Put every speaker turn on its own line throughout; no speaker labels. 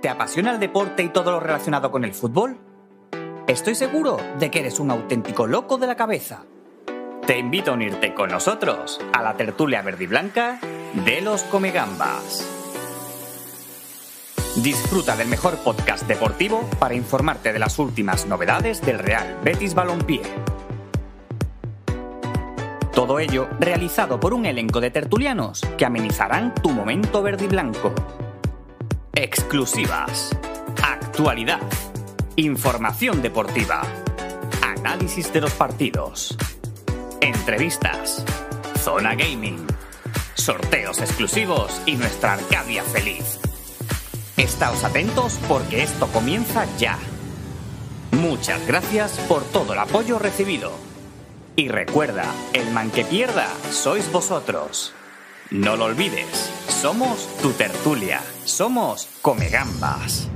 ¿Te apasiona el deporte y todo lo relacionado con el fútbol? Estoy seguro de que eres un auténtico loco de la cabeza. Te invito a unirte con nosotros a la tertulia verde y de los Comegambas. Disfruta del mejor podcast deportivo para informarte de las últimas novedades del Real Betis Balompié. Todo ello realizado por un elenco de tertulianos que amenizarán tu momento verde y blanco. Exclusivas. Actualidad. Información deportiva. Análisis de los partidos. Entrevistas. Zona Gaming. Sorteos exclusivos y nuestra Arcadia feliz. Estaos atentos porque esto comienza ya. Muchas gracias por todo el apoyo recibido. Y recuerda, el man que pierda sois vosotros. No lo olvides, somos tu tertulia, somos Comegambas.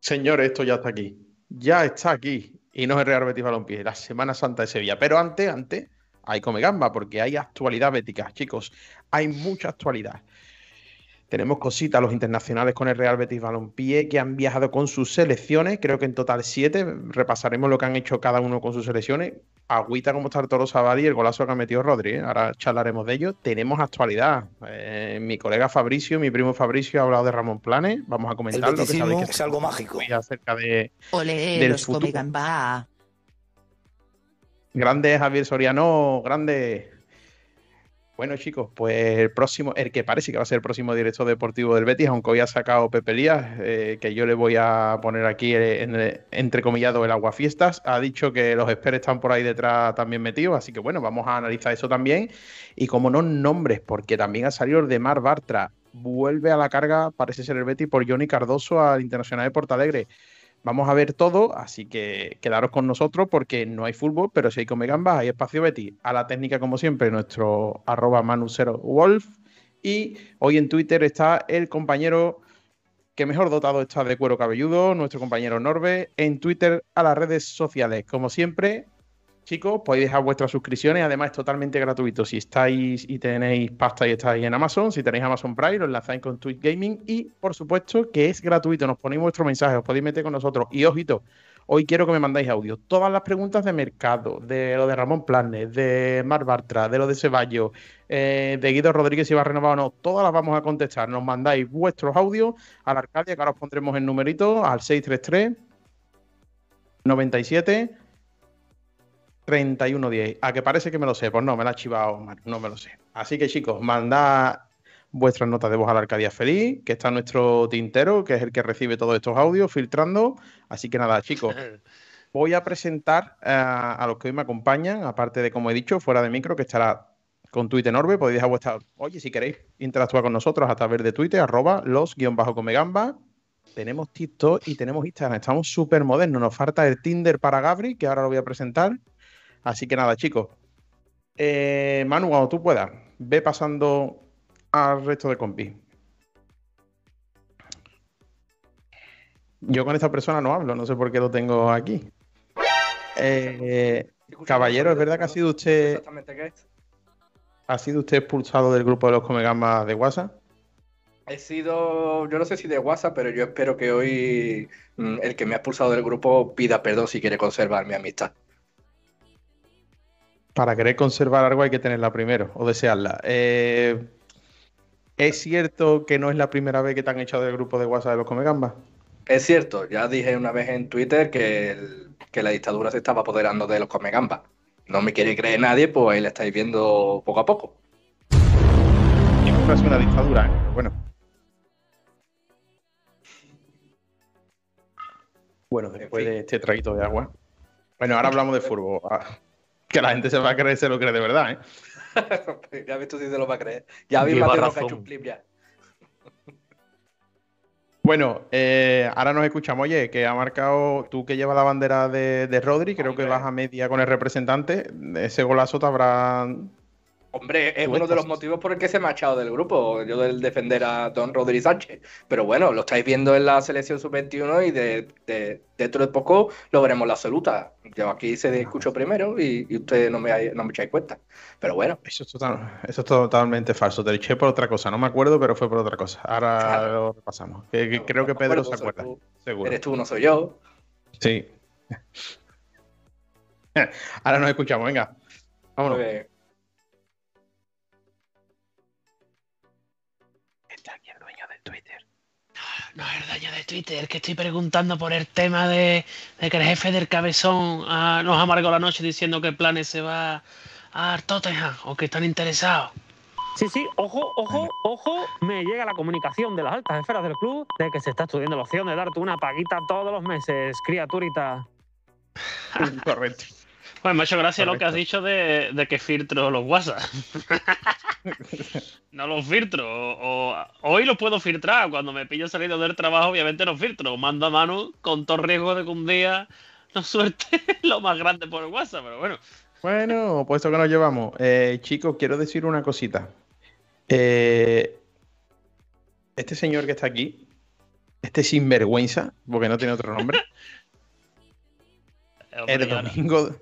Señores, esto ya está aquí. Ya está aquí. Y no es Real Betis Balompié, la Semana Santa de Sevilla. Pero antes, antes, hay come gamba, porque hay actualidad bética, chicos. Hay mucha actualidad. Tenemos cositas, los internacionales con el Real Betis Balompié que han viajado con sus selecciones, creo que en total siete. Repasaremos lo que han hecho cada uno con sus selecciones. Agüita como está el Toro Sabadi y el golazo que ha metido Rodri. ¿eh? Ahora charlaremos de ello. Tenemos actualidad. Eh, mi colega Fabricio, mi primo Fabricio, ha hablado de Ramón Planes. Vamos a comentar
lo que es algo mágico.
Acerca de.
Ole, del los futuro.
Grande Javier Soriano, grande. Bueno, chicos, pues el próximo, el que parece que va a ser el próximo director deportivo del Betis, aunque hoy ha sacado Pepe Lías, eh, que yo le voy a poner aquí en el, entrecomillado el aguafiestas, ha dicho que los expertos están por ahí detrás también metidos, así que bueno, vamos a analizar eso también. Y como no nombres, porque también ha salido el de Mar Bartra, vuelve a la carga, parece ser el Betis, por Johnny Cardoso al Internacional de Portalegre. Vamos a ver todo, así que quedaros con nosotros porque no hay fútbol, pero si hay come gambas, hay espacio Betty. A la técnica, como siempre, nuestro arroba wolf Y hoy en Twitter está el compañero que mejor dotado está de cuero cabelludo, nuestro compañero Norbe. En Twitter a las redes sociales, como siempre, chicos, podéis dejar vuestras suscripciones. Además, es totalmente gratuito. Si estáis y tenéis pasta y estáis en Amazon, si tenéis Amazon Prime, lo enlazáis con Twitch Gaming. Y, por supuesto, que es gratuito. Nos ponéis vuestro mensaje, os podéis meter con nosotros. Y, ojito, hoy quiero que me mandáis audio. Todas las preguntas de mercado, de lo de Ramón Planes, de Mar Bartra, de lo de Ceballos, eh, de Guido Rodríguez si va a renovar o no, todas las vamos a contestar. Nos mandáis vuestros audios a la Arcadia, que ahora os pondremos el numerito al 633 97 3110. A que parece que me lo sé, pues no, me la ha chivado, no me lo sé. Así que chicos, mandad vuestras notas de voz a la Arcadia Feliz, que está nuestro tintero, que es el que recibe todos estos audios, filtrando. Así que nada, chicos, voy a presentar eh, a los que hoy me acompañan, aparte de, como he dicho, fuera de micro, que estará con Twitter enorme, podéis dejar vuestra... Oye, si queréis interactuar con nosotros a través de Twitter, arroba los-comegamba. Tenemos TikTok y tenemos Instagram. Estamos súper modernos. Nos falta el Tinder para Gabri, que ahora lo voy a presentar. Así que nada, chicos. Eh, Manu, cuando tú puedas, ve pasando al resto de compi. Yo con esta persona no hablo, no sé por qué lo tengo aquí. Eh, caballero, ¿es verdad que ha sido usted. ¿Ha sido usted expulsado del grupo de los Comegamas de WhatsApp?
He sido, yo no sé si de WhatsApp, pero yo espero que hoy mm, el que me ha expulsado del grupo pida perdón si quiere conservar mi amistad
para querer conservar algo hay que tenerla primero o desearla. Eh, ¿Es cierto que no es la primera vez que te han echado del grupo de WhatsApp de los Comegambas?
Es cierto, ya dije una vez en Twitter que, la dictadura se estaba apoderando de los Comegambas. No me quiere creer nadie, pues ahí la estáis viendo poco a poco.
Y es una dictadura, ¿eh? bueno. Bueno, después de este traguito de agua. Bueno, ahora hablamos de fútbol. Ah, que la gente se va a creer, se lo cree de verdad,
¿eh? ya ves tú si se lo va a creer. Ya vi Mateo que ha hecho un clip ya.
Bueno, eh, ahora nos escuchamos. Oye, que ha marcado tú que llevas la bandera de, de Rodri, creo que vas a media con el representante. Ese golazo te habrá
Hombre, es uno de los motivos por el que se me ha echado del grupo, yo del defender a Don Rodríguez Sánchez. Pero bueno, lo estáis viendo en la selección sub-21 y de, dentro de poco lo veremos la absoluta. Yo aquí se escucho primero y, ustedes no me, no me echáis cuenta. Pero bueno.
Eso es, eso es totalmente falso. Te lo eché por otra cosa, no me acuerdo, pero fue por otra cosa. Ahora lo repasamos. creo que Pedro se acuerda. seguro.
Eres tú, no soy yo.
Sí. Ahora nos escuchamos, venga. Vámonos.
No es dueño de Twitter, que estoy preguntando por el tema de, que el jefe del cabezón ah, nos amargó la noche diciendo que Planes se va a Tottenham o que están interesados.
Sí, sí, ojo, ojo, ojo, me llega la comunicación de las altas esferas del club de que se está estudiando la opción de darte una paguita todos los meses, criaturita.
Correcto.
Pues me ha hecho gracia lo que has dicho de, que filtro los WhatsApp. no los filtro. hoy los puedo filtrar. Cuando me pillo saliendo del trabajo, obviamente no filtro. Mando a mano con todo riesgo de que un día nos suerte lo más grande por WhatsApp, pero bueno.
Bueno, puesto que nos llevamos. Eh, chicos, quiero decir una cosita. Eh, este señor que está aquí, este sinvergüenza, porque no tiene otro nombre, el domingo,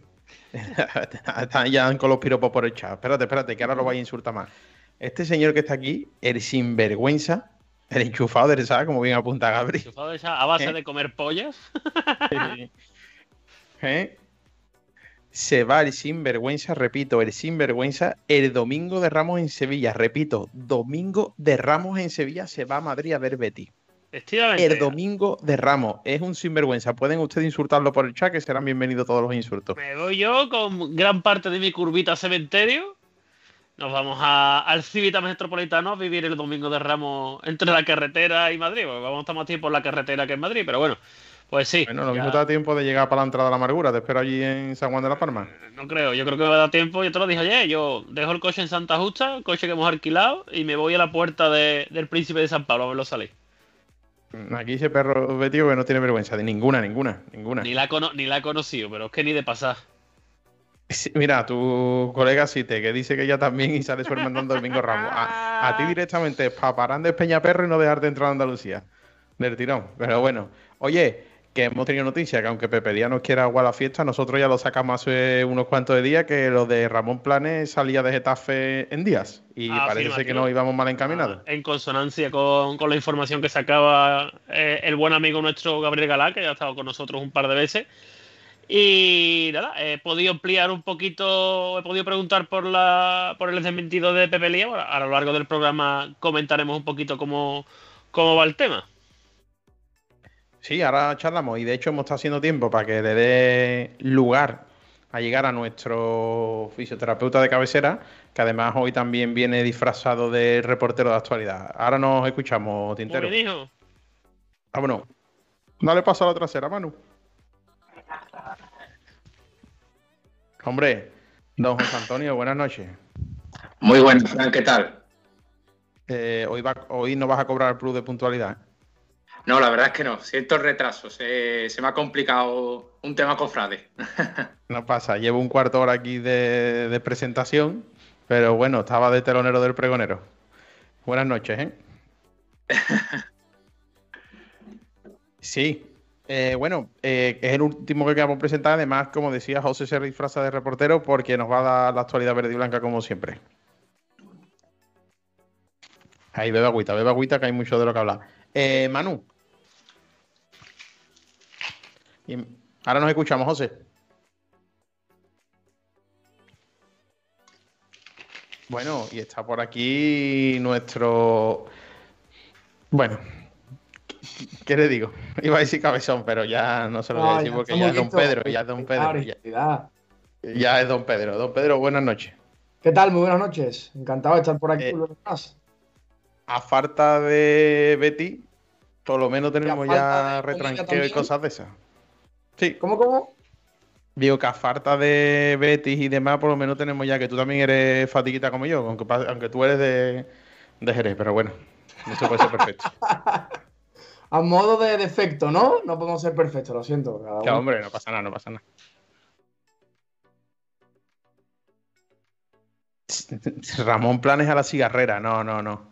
Están ya con los piropos por el chat. Espérate, espérate, que ahora lo voy a insultar más. Este señor que está aquí, el sinvergüenza, el enchufado de esa, como bien apunta Gabri.
¿Enchufado de esa a base ¿Eh? de comer pollas?
¿Eh? Se va el sinvergüenza, repito, el sinvergüenza, el domingo de Ramos en Sevilla. Repito, domingo de Ramos en Sevilla se va a Madrid a ver Betty. El domingo de Ramos. Es un sinvergüenza. Pueden ustedes insultarlo por el chat, que serán bienvenidos todos los insultos.
Me voy yo con gran parte de mi curvita cementerio. Nos vamos al Civita Metropolitano a vivir el domingo de Ramos entre la carretera y Madrid. vamos a estar más tiempo en la carretera que en Madrid, pero bueno. Pues sí.
Bueno, lo mismo te da tiempo de llegar para la entrada de la amargura. Te espero allí en San Juan de la Palma.
Eh, no creo, yo creo que me da tiempo. Yo te lo dije ayer. Yo dejo el coche en Santa Justa, el coche que hemos alquilado, y me voy a la puerta del Príncipe de San Pablo a verlo salir.
Aquí ese perro Betio que no tiene vergüenza, de ninguna, ninguna, ninguna.
Ni la, ni la he conocido, pero es que ni de pasar.
mira, tu colega Site, que dice que ella también y sale su hermano Domingo Ramos. A, ti directamente, para de Peña Perro y no dejarte entrar a Andalucía. Del tirón. Pero bueno, oye, que hemos tenido noticia que aunque Pepe Díaz nos quiera agua a la fiesta, nosotros ya lo sacamos hace unos cuantos de días que lo de Ramón Planes salía de Getafe en días y ah, parece que no íbamos mal encaminados.
Ah, en consonancia con, la información que sacaba eh, el buen amigo nuestro Gabriel Galá, que ya ha estado con nosotros un par de veces. Y nada, he podido ampliar un poquito, he podido preguntar por la por el desmentido de Pepe Díaz. a lo largo del programa comentaremos un poquito cómo, cómo va el tema.
Sí, ahora charlamos y de hecho hemos estado haciendo tiempo para que le dé lugar a llegar a nuestro fisioterapeuta de cabecera, que además hoy también viene disfrazado de reportero de actualidad. Ahora nos escuchamos, Tintero.
¿Qué dijo?
Vámonos. Dale paso a la trasera, Manu. Hombre, don José Antonio, buenas noches.
Muy buenas, ¿qué tal?
Eh, hoy, va, hoy no vas a cobrar el plus de puntualidad.
No, la verdad es que no. Siento retraso. Se, me ha complicado un tema cofrade.
no pasa. Llevo un cuarto hora aquí de, presentación, pero bueno, estaba de telonero del pregonero. Buenas noches, ¿eh? sí. Eh, bueno, eh, es el último que queremos presentar. Además, como decía, José se disfraza de reportero porque nos va a dar la actualidad verde y blanca como siempre. Ahí, bebe agüita, bebe agüita, que hay mucho de lo que hablar. Eh, Manu, y ahora nos escuchamos, José. Bueno, y está por aquí nuestro. Bueno, ¿qué le digo? Iba a decir cabezón, pero ya no se lo voy a decir porque ya es don Pedro, ya es don Pedro. Ya, es don Pedro. Don Pedro, buenas noches.
¿Qué tal? Muy buenas noches. Encantado de estar por aquí. Eh,
a falta de Betty, por lo menos tenemos ya retranqueo y cosas de esas. Sí.
¿Cómo, cómo?
Digo que a falta de Betis y demás, por lo menos tenemos ya que tú también eres fatiguita como yo, aunque, aunque tú eres de, de Jerez, pero bueno, eso puede ser perfecto.
a modo de defecto, ¿no? No podemos ser perfectos, lo siento.
Ya, hombre, no pasa nada, no pasa nada. Ramón Planes a la cigarrera, no, no, no.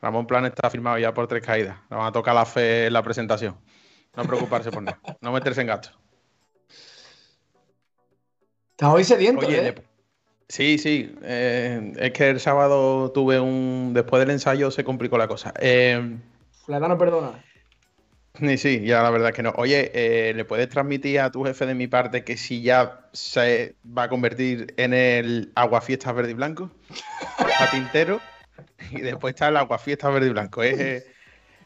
Ramón Planes está firmado ya por tres caídas. Le van a tocar la fe en la presentación. No preocuparse por nada. No meterse en gasto.
Estás hoy sediento,
Oye,
¿eh?
de- sí, sí. eh, es que el sábado tuve un. Después del ensayo se complicó la cosa. Eh,
La edad no perdona.
Sí, sí, ya la verdad es que no. Oye, eh, ¿le puedes transmitir a tu jefe de mi parte que si ya se va a convertir en el aguafiestas verde y blanco? A tintero. Y después está el aguafiestas verde y blanco. Es,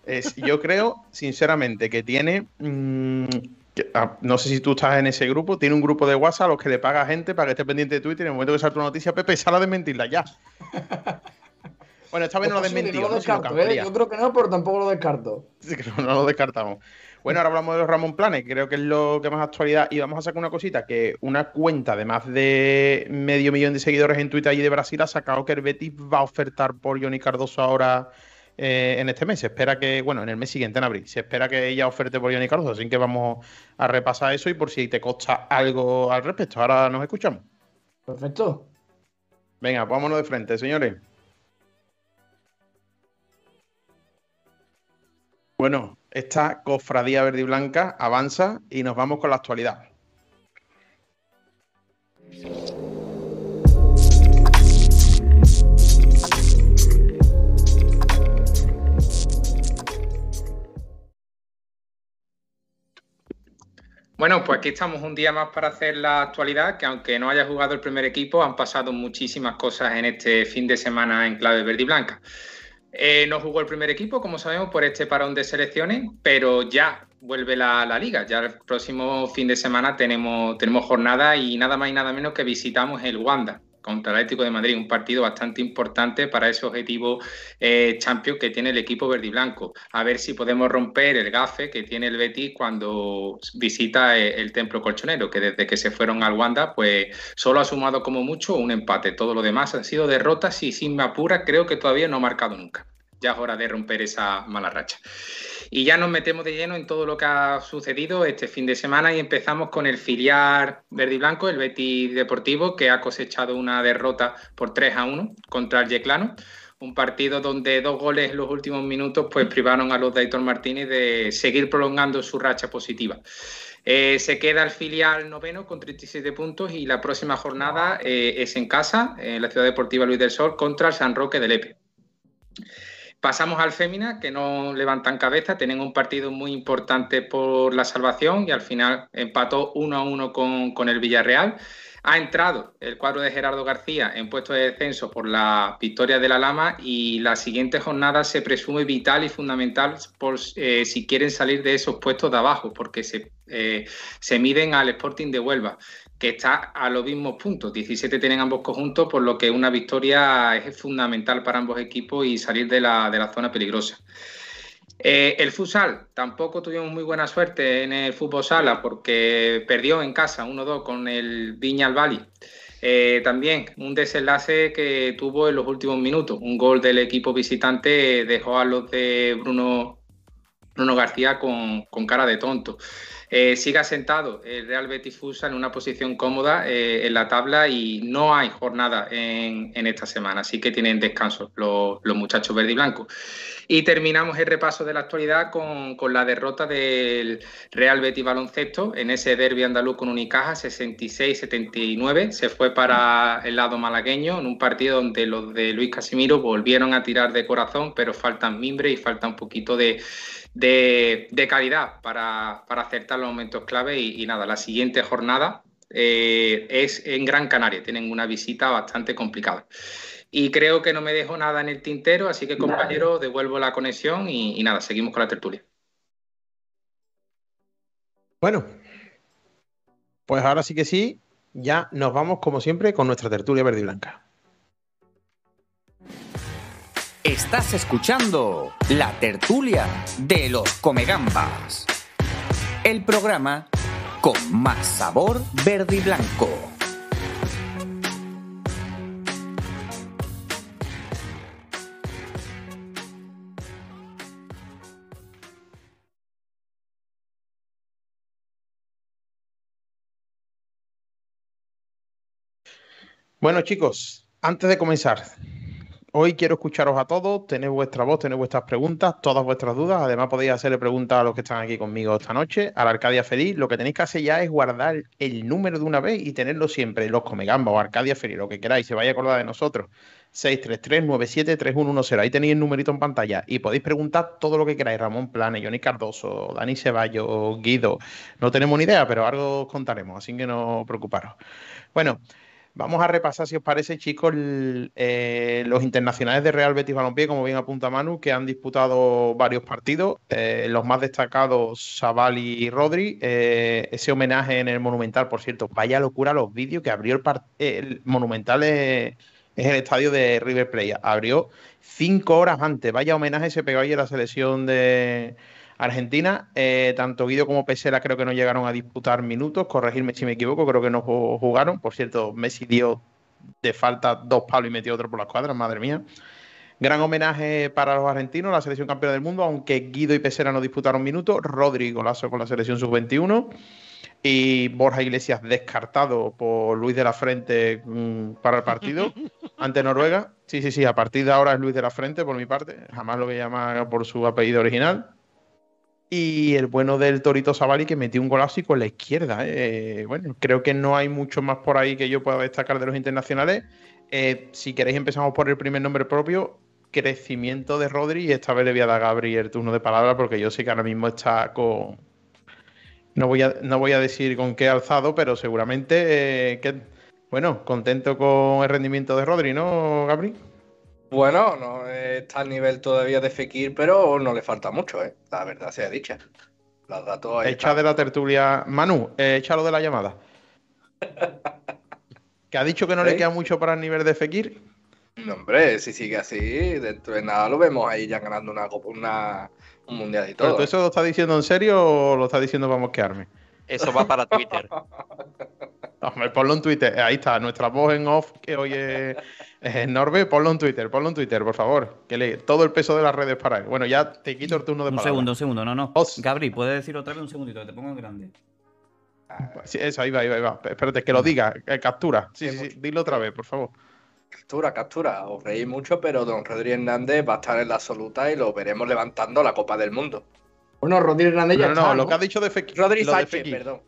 es- yo creo, sinceramente, que tiene. mm, que- ah, no sé si tú estás en ese grupo. Tiene un grupo de WhatsApp a los que le paga gente para que esté pendiente de Twitter. Y en el momento que salta una noticia, Pepe, sale a desmentirla ya. Bueno, esta vez no lo desmentido,
no ¿eh? Yo creo que no, pero tampoco lo descarto.
Sí, que no, no lo descartamos. Bueno, ahora hablamos de los Ramón Planes, creo que es lo que más actualidad. Y vamos a sacar una cosita, que una cuenta de más de medio millón de seguidores en Twitter allí de Brasil ha sacado que el Betis va a ofertar por Johnny Cardoso ahora eh, en este mes. Se espera que, bueno, en el mes siguiente, en abril, se espera que ella oferte por Johnny Cardoso. Así que vamos a repasar eso y por si te consta algo al respecto. Ahora nos escuchamos.
Perfecto.
Venga, vámonos de frente, señores. Bueno, esta cofradía verde y blanca avanza y nos vamos con la actualidad.
Bueno, pues aquí estamos un día más para hacer la actualidad, que aunque no haya jugado el primer equipo, han pasado muchísimas cosas en este fin de semana en clave verde y blanca. Eh, no jugó el primer equipo, como sabemos, por este parón de selecciones, pero ya vuelve la, la liga. Ya el próximo fin de semana tenemos, tenemos jornada y nada más y nada menos que visitamos el Wanda contra el Atlético de Madrid, un partido bastante importante para ese objetivo eh, que tiene el equipo verde y blanco. A ver si podemos romper el gafe que tiene el Betis cuando visita eh, el Templo Colchonero, que desde que se fueron al Wanda, pues solo ha sumado como mucho un empate. Todo lo demás han sido derrotas y sin me apura, creo que todavía no ha marcado nunca. Ya es hora de romper esa mala racha. Y ya nos metemos de lleno en todo lo que ha sucedido este fin de semana y empezamos con el filial verde y blanco, el Betis Deportivo, que ha cosechado una derrota por 3 a 1 contra el Yeclano. Un partido donde dos goles en los últimos minutos pues privaron a los de Aitor Martínez de seguir prolongando su racha positiva. Eh, se queda el filial noveno con 37 puntos y la próxima jornada eh, es en casa, en la Ciudad Deportiva Luis del Sol, contra el San Roque de Lepe. Pasamos al Fémina, que no levantan cabeza, tienen un partido muy importante por la salvación y al final empató 1 a 1 con, el Villarreal. Ha entrado el cuadro de Gerardo García en puesto de descenso por la victoria de la Lama y la siguiente jornada se presume vital y fundamental por eh, si quieren salir de esos puestos de abajo, porque se, eh, se miden al Sporting de Huelva que está a los mismos puntos. 17 tienen ambos conjuntos, por lo que una victoria es fundamental para ambos equipos y salir de la, de la zona peligrosa. Eh, el futsal, tampoco tuvimos muy buena suerte en el fútbol sala porque perdió en casa 1-2 con el Viña al Bali. Eh, también un desenlace que tuvo en los últimos minutos. Un gol del equipo visitante dejó a los de Bruno, Bruno García con cara de tonto. Eh, sigue sentado el Real Betis Futsal en una posición cómoda eh, en la tabla y no hay jornada en, en esta semana, así que tienen descanso los, los, muchachos verde y blanco. Y terminamos el repaso de la actualidad con, con, la derrota del Real Betis Baloncesto en ese derby andaluz con Unicaja 66-79. Se fue para el lado malagueño en un partido donde los de Luis Casimiro volvieron a tirar de corazón, pero faltan mimbre y falta un poquito de, de, de calidad para, para, acertar los momentos clave y, y nada, la siguiente jornada eh, es en Gran Canaria, tienen una visita bastante complicada. Y creo que no me dejo nada en el tintero, así que compañero, devuelvo la conexión y, y nada, seguimos con la tertulia.
Bueno, pues ahora sí que sí, ya nos vamos como siempre con nuestra tertulia verde y blanca.
Estás escuchando la tertulia de los Comegambas. El programa con más sabor verde y blanco.
Bueno, chicos, Antes de comenzar, hoy quiero escucharos a todos, tener vuestra voz, tener vuestras preguntas, todas vuestras dudas. Además, podéis hacerle preguntas a los que están aquí conmigo esta noche, a la Arcadia Feliz. Lo que tenéis que hacer ya es guardar el número de una vez y tenerlo siempre, los Comegamba o Arcadia Feliz, lo que queráis, se vaya a acordar de nosotros. 633-973110. Ahí tenéis el numerito en pantalla y podéis preguntar todo lo que queráis. Ramón Plane, Johnny Cardoso, Dani Ceballos, Guido. No tenemos ni idea, pero algo os contaremos, así que no preocuparos. Bueno, vamos a repasar, si os parece, chicos, eh, los internacionales de Real Betis Balompié, como bien apunta Manu, que han disputado varios partidos. Eh, los más destacados, Savali y Rodri. Eh, ese homenaje en el Monumental, por cierto, vaya locura los vídeos que abrió el, el Monumental. es el estadio de River Plate. Abrió cinco horas antes. Vaya homenaje se pegó ahí a la selección de Argentina. Eh, tanto Guido como Pesela creo que no llegaron a disputar minutos. Corregirme si me equivoco, creo que no ju- jugaron. Por cierto, Messi dio de falta dos palos y metió otro por las cuadras, madre mía. Gran homenaje para los argentinos, la selección campeona del mundo, aunque Guido y Pesera no disputaron minutos. Rodri golazo con la selección sub-21. Y Borja Iglesias descartado por Luis de la Frente mm, para el partido ante Noruega. Sí, sí, sí, a partir de ahora es Luis de la Frente por mi parte. Jamás lo voy a llamar por su apellido original. Y el bueno del Torito Savali que metió un golazo y con la izquierda. eh. Bueno, creo que no hay mucho más por ahí que yo pueda destacar de los internacionales. Eh, si queréis empezamos por el primer nombre propio. Crecimiento de Rodri y esta vez le voy a dar a Gabri el turno de palabra porque yo sé que ahora mismo está con... No voy a, no voy a decir con qué alzado, pero seguramente eh, que... Bueno, contento con el rendimiento de Rodri, ¿no, Gabri?
Bueno, no está al nivel todavía de Fekir, pero no le falta mucho, ¿eh? La verdad sea dicha. Los datos ahí
Echa
están.
de la tertulia. Manu, eh, échalo de la llamada. Que ha dicho que no le
¿Sí?
queda mucho para el nivel de Fekir.
No, hombre, si sigue así, dentro de nada lo vemos ahí ya ganando una, copa- una un mundial y
¿Pero
todo.
tú eso lo estás diciendo en serio o lo estás diciendo para mosquearme?
Eso va para Twitter.
Hombre, ponlo en Twitter. Ahí está, nuestra voz en off que hoy es, es Norbe. Ponlo en Twitter, ponlo en Twitter, por favor. Que le, todo el peso de las redes para él. Bueno, ya te quito el turno de
Un
palabra.
segundo, un segundo, no, no.
Os-
Gabri, ¿puedes decir otra vez un segundito? que Te pongo en grande.
Sí, eso, ahí va, ahí va, ahí va. Espérate, que lo diga. eh, captura. Sí, sí, sí. Dilo otra vez, por favor.
Captura, captura. Os reís mucho, pero don Rodri Hernández va a estar en la absoluta y lo veremos levantando la Copa del Mundo.
Bueno, Rodri Hernández ya
No, no,
está,
no, lo que has dicho de Fekir. De
Sánchez,
Fekir.
perdón.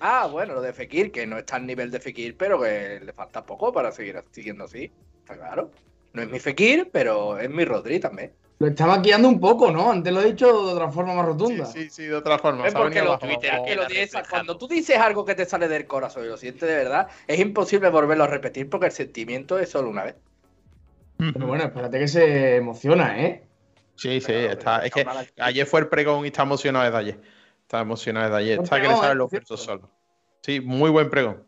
Ah, bueno, lo de Fekir, que no está al nivel de Fekir, pero que le falta poco para seguir siguiendo así. Está claro. No es mi Fekir, pero es mi Rodri también.
Lo está maquillando un poco, ¿no? Antes lo he dicho de otra forma más rotunda.
sí, sí, de otra forma.
Es porque lo. Twitter, que lo dices- cuando tú dices algo que te sale del corazón y lo sientes de verdad, es imposible volverlo a repetir porque el sentimiento es solo una vez.
Pero bueno, espérate que se emociona, ¿eh?
Sí, sí, está. Es que ayer fue el pregón y está emocionado desde ayer. Está emocionado desde ayer. Está que le salen
¿eh?
los
cierto.
solos. Sí, muy buen pregón.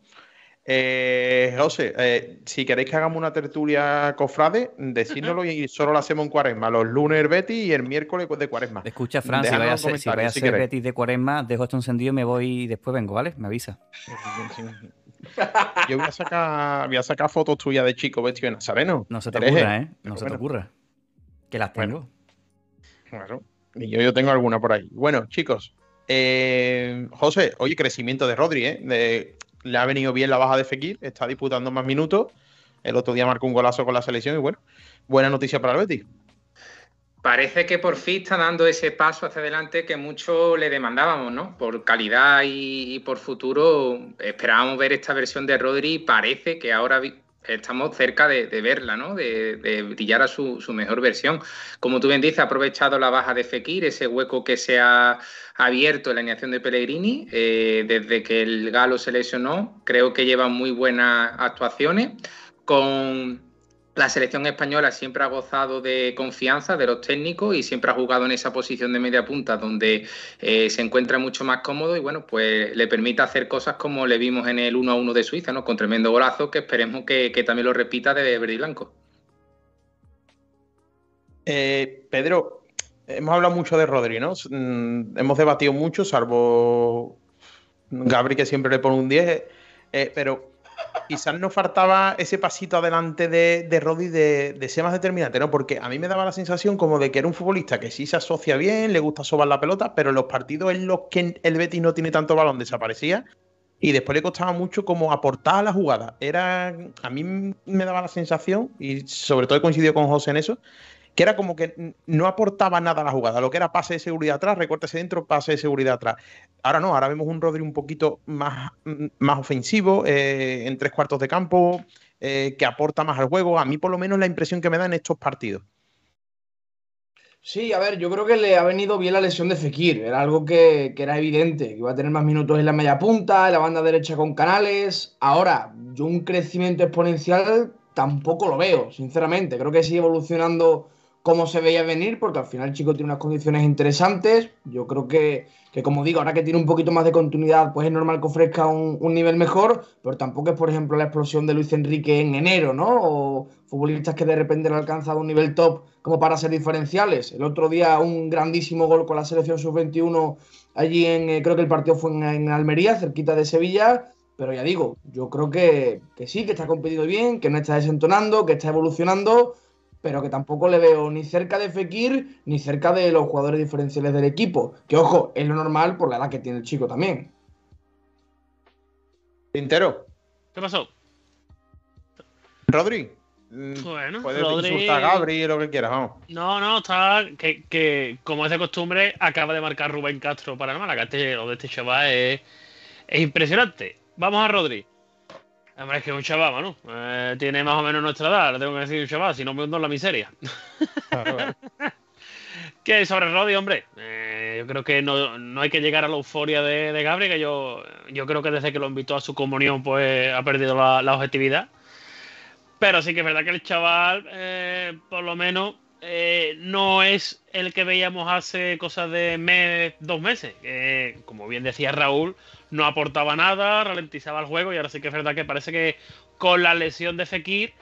Eh, José, eh, si queréis que hagamos una tertulia cofrade, decídnoslo y solo la hacemos en cuaresma. Los lunes el Betis y el miércoles de cuaresma.
Escucha, Fran, si vaya a ser, si vaya a. Betis de Cuaresma, dejo esto encendido y me voy y después vengo, ¿vale? Me avisa.
Yo voy a sacar, voy a sacar fotos tuyas de chico vestido de nazareno.
No se te ocurra, ¿eh? No se te ocurra. Que las
Bueno.
tengo.
Claro. Y yo, yo tengo alguna por ahí. Bueno, chicos. Eh, José, oye, crecimiento de Rodri, ¿eh? De- le ha venido bien la baja de Fekir, está disputando más minutos. El otro día marcó un golazo con la selección y bueno, buena noticia para el Betis.
Parece que por fin está dando ese paso hacia adelante que mucho le demandábamos, ¿no? Por calidad y, y por futuro esperábamos ver esta versión de Rodri y parece que ahora estamos cerca de, verla, ¿no? De, de brillar a su, su mejor versión. Como tú bien dices, ha aprovechado la baja de Fekir, ese hueco que se ha abierto en la alineación de Pellegrini eh, desde que el Galo se lesionó. Creo que lleva muy buenas actuaciones. Con la selección española siempre ha gozado de confianza de los técnicos y siempre ha jugado en esa posición de media punta donde eh, se encuentra mucho más cómodo y bueno, pues le permite hacer cosas como le vimos en el 1 a 1 de Suiza, ¿no? Con tremendo golazo que esperemos que, también lo repita de verde y blanco.
Eh, Pedro, hemos hablado mucho de Rodri, ¿no? Mm, Hemos debatido mucho, salvo Gabri que siempre le pone un 10, eh, pero quizás nos faltaba ese pasito adelante de, de Rodri de, de ser más determinante, ¿no? Porque a mí me daba la sensación como de que era un futbolista que sí se asocia bien, le gusta sobar la pelota, pero en los partidos en los que el Betis no tiene tanto balón desaparecía y después le costaba mucho como aportar a la jugada. Era, a mí me daba la sensación, y sobre todo he coincidido con José en eso, que era como que no aportaba nada a la jugada. Lo que era pase de seguridad atrás, recorte dentro, pase de seguridad atrás. Ahora no, ahora vemos un Rodri un poquito más, más ofensivo, eh, en tres cuartos de campo, eh, que aporta más al juego. A mí, por lo menos, la impresión que me da en estos partidos.
Sí, a ver, yo creo que le ha venido bien la lesión de Fekir. Era algo que, que, era evidente, iba a tener más minutos en la media punta, en la banda derecha con Canales. Ahora, yo un crecimiento exponencial tampoco lo veo, sinceramente. Creo que sigue evolucionando como se veía venir, porque al final el chico tiene unas condiciones interesantes. Yo creo que, que, como digo, ahora que tiene un poquito más de continuidad, pues es normal que ofrezca un, nivel mejor, pero tampoco es, por ejemplo, la explosión de Luis Enrique en enero, ¿no? O futbolistas que de repente han alcanzado un nivel top como para ser diferenciales. El otro día un grandísimo gol con la selección sub-21 allí en, eh, creo que el partido fue en, Almería, cerquita de Sevilla. Pero ya digo, yo creo que, que sí, que está competiendo bien, que no está desentonando, que está evolucionando pero que tampoco le veo ni cerca de Fekir ni cerca de los jugadores diferenciales del equipo. Que ojo, es lo normal por la edad que tiene el chico también.
Tintero.
¿Qué pasó?
Rodri.
Bueno,
Puedes
Rodri...
insultar a Gabri lo que quieras, vamos.
No, no, está que, que, como es de costumbre, acaba de marcar Rubén Castro para el Málaga. Este, lo de este chaval es, es impresionante. Vamos a Rodri. Hombre, es que es un chaval, Manu. Eh, tiene más o menos nuestra edad, le tengo que decir un chaval, si no me hundo en la miseria. Claro, claro. que sobre Rodri, hombre, eh, yo creo que no, no, hay que llegar a la euforia de, de Gabriel, que yo, yo creo que desde que lo invitó a su comunión, pues ha perdido la, la objetividad. Pero sí que es verdad que el chaval, eh, por lo menos, eh, no es el que veíamos hace cosas de mes, dos meses. Como bien decía Raúl, no aportaba nada, ralentizaba el juego y ahora sí que es verdad que parece que con la lesión de Fekir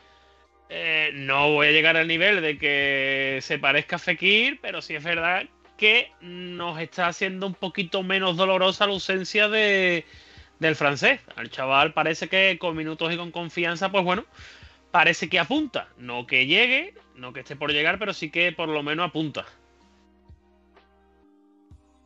eh, no voy a llegar al nivel de que se parezca a Fekir, pero sí es verdad que nos está haciendo un poquito menos dolorosa la ausencia de, del francés. Al chaval parece que con minutos y con confianza, pues bueno, parece que apunta. No que llegue, no que esté por llegar, pero sí que por lo menos apunta.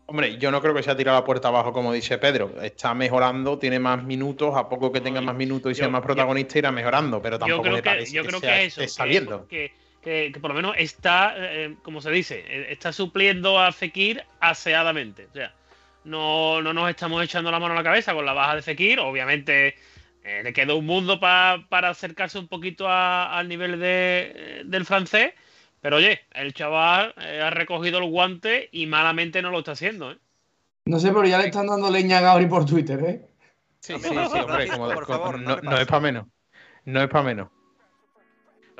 Hombre, yo no creo que se ha tirado la puerta abajo, como dice Pedro. Está mejorando, tiene más minutos, a poco que tenga más minutos y sea más protagonista, irá mejorando, pero tampoco
yo creo
me
que,
parece
yo
que,
creo
sea,
que eso,
esté saliendo.
Que, que, que, por lo menos está, eh, como se dice, eh, está supliendo a Fekir aseadamente. O sea, no, no nos estamos echando la mano a la cabeza con la baja de Fekir. Obviamente eh, le quedó un mundo pa, para acercarse un poquito a, al nivel de, del francés. Pero oye, el chaval eh, ha recogido el guante y malamente no lo está haciendo, ¿eh?
No sé, pero ya le están dando leña a Gabri por Twitter, ¿eh?
Sí, sí, sí, hombre, como, por favor, no, no, no es para menos. No es para menos.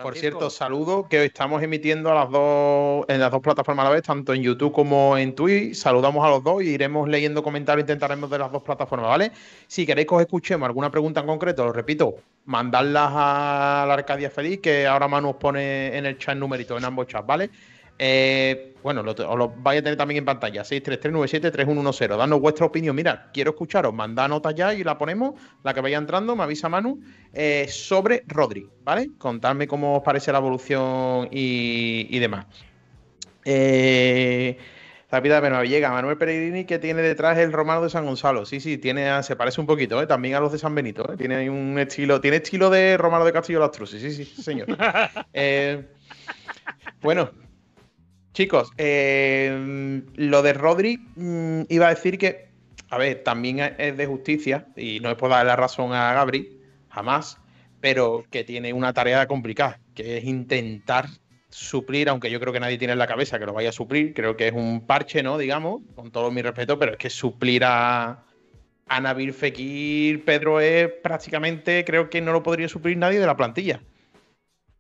Por cierto, saludo que estamos emitiendo a las dos, en las dos plataformas a la vez, tanto en YouTube como en Twitch. Saludamos a los dos y iremos leyendo comentarios, intentaremos de las dos plataformas, ¿vale? Si queréis que os escuchemos alguna pregunta en concreto, lo repito, mandadlas a la Arcadia Feliz, que ahora Manu os pone en el chat numerito, en ambos chats, ¿vale? Eh, bueno, lo, os lo vais a tener también en pantalla, 633973110. Danos vuestra opinión. Mira, quiero escucharos, mandad nota ya y la ponemos, la que vaya entrando, me avisa Manu, eh, sobre Rodri, ¿vale? Contadme cómo os parece la evolución y, y demás. Eh, rápidamente me llega Manuel Peregrini que tiene detrás el Romano de San Gonzalo. Sí, sí, tiene, se parece un poquito, ¿eh? también a los de San Benito. ¿eh? Tiene un estilo, tiene estilo de Romano de Castillo Lastro. Sí, sí, sí, señor. eh, bueno, Chicos, eh, lo de Rodri mmm, iba a decir que, a ver, también es de justicia y no es por darle la razón a Gabri, jamás, pero que tiene una tarea complicada, que es intentar suplir, aunque yo creo que nadie tiene en la cabeza que lo vaya a suplir, creo que es un parche, ¿no? Digamos, con todo mi respeto, pero es que suplir a, a Nabil Fekir, Pedro es prácticamente, creo que no lo podría suplir nadie de la plantilla.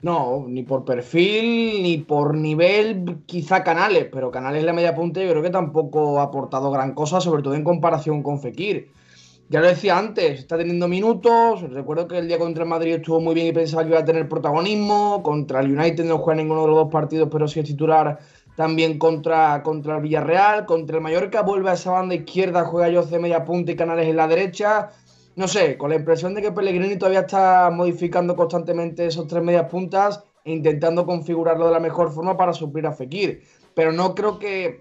No, ni por perfil, ni por nivel, quizá Canales, pero Canales la media punta yo creo que tampoco ha aportado gran cosa, sobre todo en comparación con Fekir. Ya lo decía antes, está teniendo minutos, recuerdo que el día contra el Madrid estuvo muy bien y pensaba que iba a tener protagonismo, contra el United no juega ninguno de los dos partidos, pero sí es titular también contra, contra el Villarreal, contra el Mallorca vuelve a esa banda izquierda, juega yo de media punta y Canales en la derecha, no sé, con la impresión de que Pellegrini todavía está modificando constantemente esos tres medias puntas e intentando configurarlo de la mejor forma para suplir a Fekir. Pero no creo que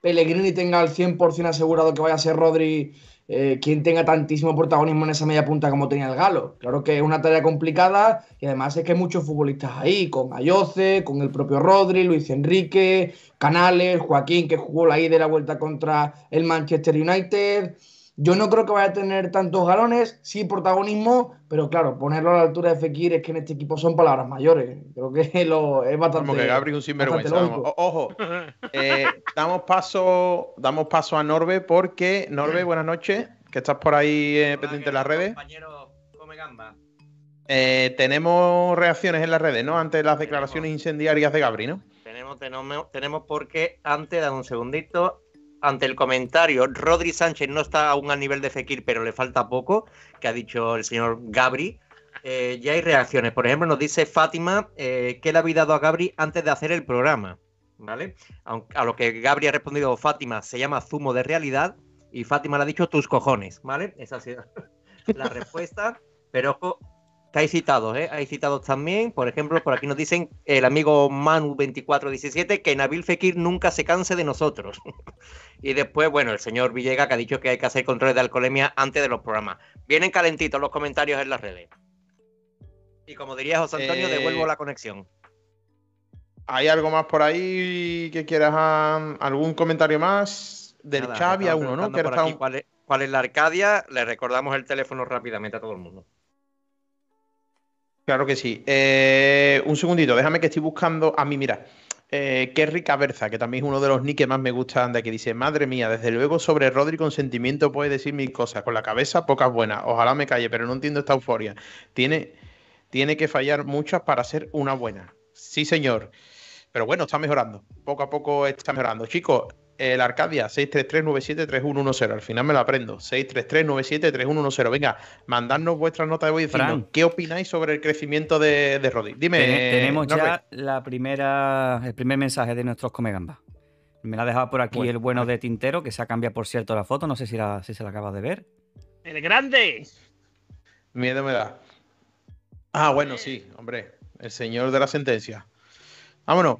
Pellegrini tenga al 100% asegurado que vaya a ser Rodri eh, quien tenga tantísimo protagonismo en esa media punta como tenía el Galo. Claro que es una tarea complicada y además es que hay muchos futbolistas ahí, con Ayoce, con el propio Rodri, Luis Enrique, Canales, Joaquín, que jugó la ida de la vuelta contra el Manchester United. Yo no creo que vaya a tener tantos galones, sí protagonismo, pero claro, ponerlo a la altura de Fekir es que en este equipo son palabras mayores. Creo que lo, es bastante.
Como que Gabri un sinvergüenza. Ojo, eh, damos, paso, damos paso a Norbe porque, Norbe, buenas noches, que estás por ahí eh, pendiente en las redes. Compañero, come gamba. Eh, tenemos reacciones en las redes, ¿no? Ante las declaraciones incendiarias de Gabri, ¿no?
Tenemos, tenemos, tenemos porque antes, de un segundito, ante el comentario, Rodri Sánchez no está aún al nivel de Fekir, pero le falta poco, que ha dicho el señor Gabri. Eh, ya hay reacciones. Por ejemplo, nos dice Fátima eh, que le había dado a Gabri antes de hacer el programa. ¿Vale? A lo que Gabri ha respondido Fátima se llama zumo de realidad y Fátima le ha dicho tus cojones. ¿Vale? Esa ha sido la respuesta. Pero ojo, hay citados, ¿eh? Hay citados también. Por ejemplo, por aquí nos dicen el amigo Manu2417 que Nabil Fekir nunca se canse de nosotros. y después, bueno, el señor Villega que ha dicho que hay que hacer controles de alcoholemia antes de los programas. Vienen calentitos los comentarios en las redes. Y como diría José Antonio, eh, devuelvo la conexión.
¿Hay algo más por ahí que quieras? ¿Algún comentario más? Del Xavi a uno, ¿no?
¿Cuál, es, ¿Cuál es la Arcadia? Le recordamos el teléfono rápidamente a todo el mundo.
Claro que sí. Eh, un segundito, déjame que estoy buscando. A mí, mira. Eh, qué rica Berza, que también es uno de los nick que más me gustan de aquí. Dice: Madre mía, desde luego sobre Rodri con sentimiento puede decir mil cosas. Con la cabeza, pocas buenas. Ojalá me calle, pero no entiendo esta euforia. Tiene, tiene que fallar muchas para ser una buena. Sí, señor. Pero bueno, está mejorando. Poco a poco está mejorando. Chicos, el Arcadia, 633973110. Al final me lo aprendo. 633973110. Venga, mandadnos vuestras notas de voy diciendo qué opináis sobre el crecimiento de, de Rodri. Dime.
tenemos ya la primera, el primer mensaje de nuestros Comegamba. Me la ha dejado por aquí el bueno de Tintero, que se ha cambiado, por cierto, la foto. No sé si, si se la acabas de ver.
¡El grande!
Miedo me da. Ah, bueno, sí, hombre. El señor de la sentencia. Vámonos.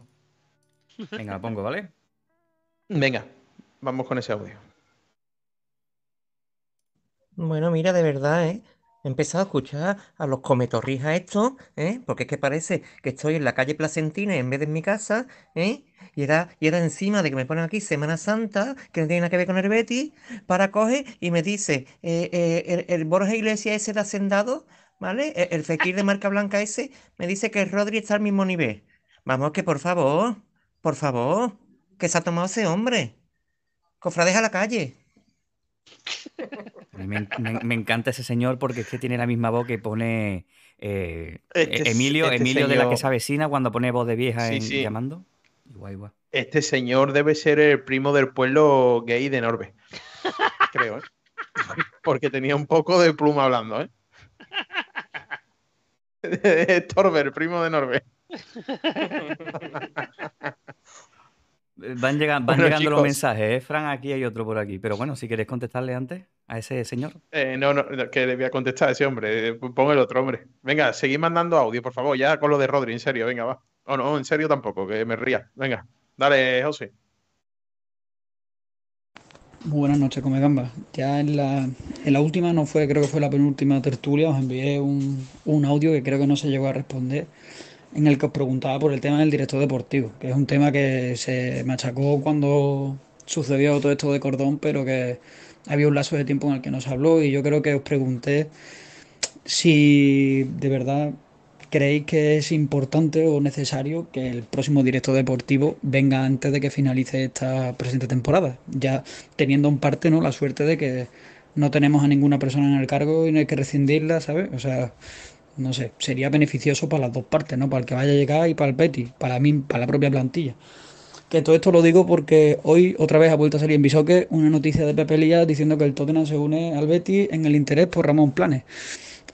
Venga, la pongo, ¿vale?
Venga, vamos con ese audio.
Bueno, mira, de verdad, ¿eh? He empezado a escuchar a los cometorrijas estos, ¿eh? Porque es que parece que estoy en la calle Placentina en vez de en mi casa, ¿eh? Y era, y era encima de que me ponen aquí Semana Santa, que no tiene nada que ver con el para coge y me dice, eh, eh, el, Borja Iglesias ese de Hacendado, ¿vale? El, el Fekir de marca blanca ese, me dice que Rodri está al mismo nivel. Vamos, que por favor, por favor que se ha tomado ese hombre. Cofrades a la calle.
Me, encanta ese señor porque es que tiene la misma voz que pone eh, este Emilio, este Emilio de la que se avecina cuando pone voz de vieja en, llamando.
Este señor debe ser el primo del pueblo gay de Norbe. Creo, ¿eh? Porque tenía un poco de pluma hablando, ¿eh? Torber, primo de Norbe.
Van, llegando, los mensajes, ¿eh? Fran, aquí hay otro por aquí. Pero bueno, si quieres contestarle antes a ese señor.
Eh, no, no, que le voy a contestar a ese hombre. Eh, pon el otro hombre. Venga, seguid mandando audio, por favor, ya con lo de Rodri, en serio, venga, va. O no, en serio tampoco, que me ría. Venga, dale, José.
Muy buenas noches, Come Gamba. Ya en la, en la última, no fue, creo que fue la penúltima tertulia, os envié un, un audio que creo que no se llegó a responder en el que os preguntaba por el tema del director deportivo, que es un tema que se machacó cuando sucedió todo esto de Cordón, pero que había un lazo de tiempo en el que no se habló y yo creo que os pregunté si de verdad creéis que es importante o necesario que el próximo director deportivo venga antes de que finalice esta presente temporada, ya teniendo en parte ¿no? la suerte de que no tenemos a ninguna persona en el cargo y no hay que rescindirla, ¿sabes? O sea, no sé, sería beneficioso para las dos partes, ¿no? Para el que vaya a llegar y para el Betty, para mí, para la propia plantilla. Que todo esto lo digo porque hoy otra vez ha vuelto a salir en Bisoque una noticia de Pepe Lía diciendo que el Tottenham se une al Betty en el interés por Ramón Planes.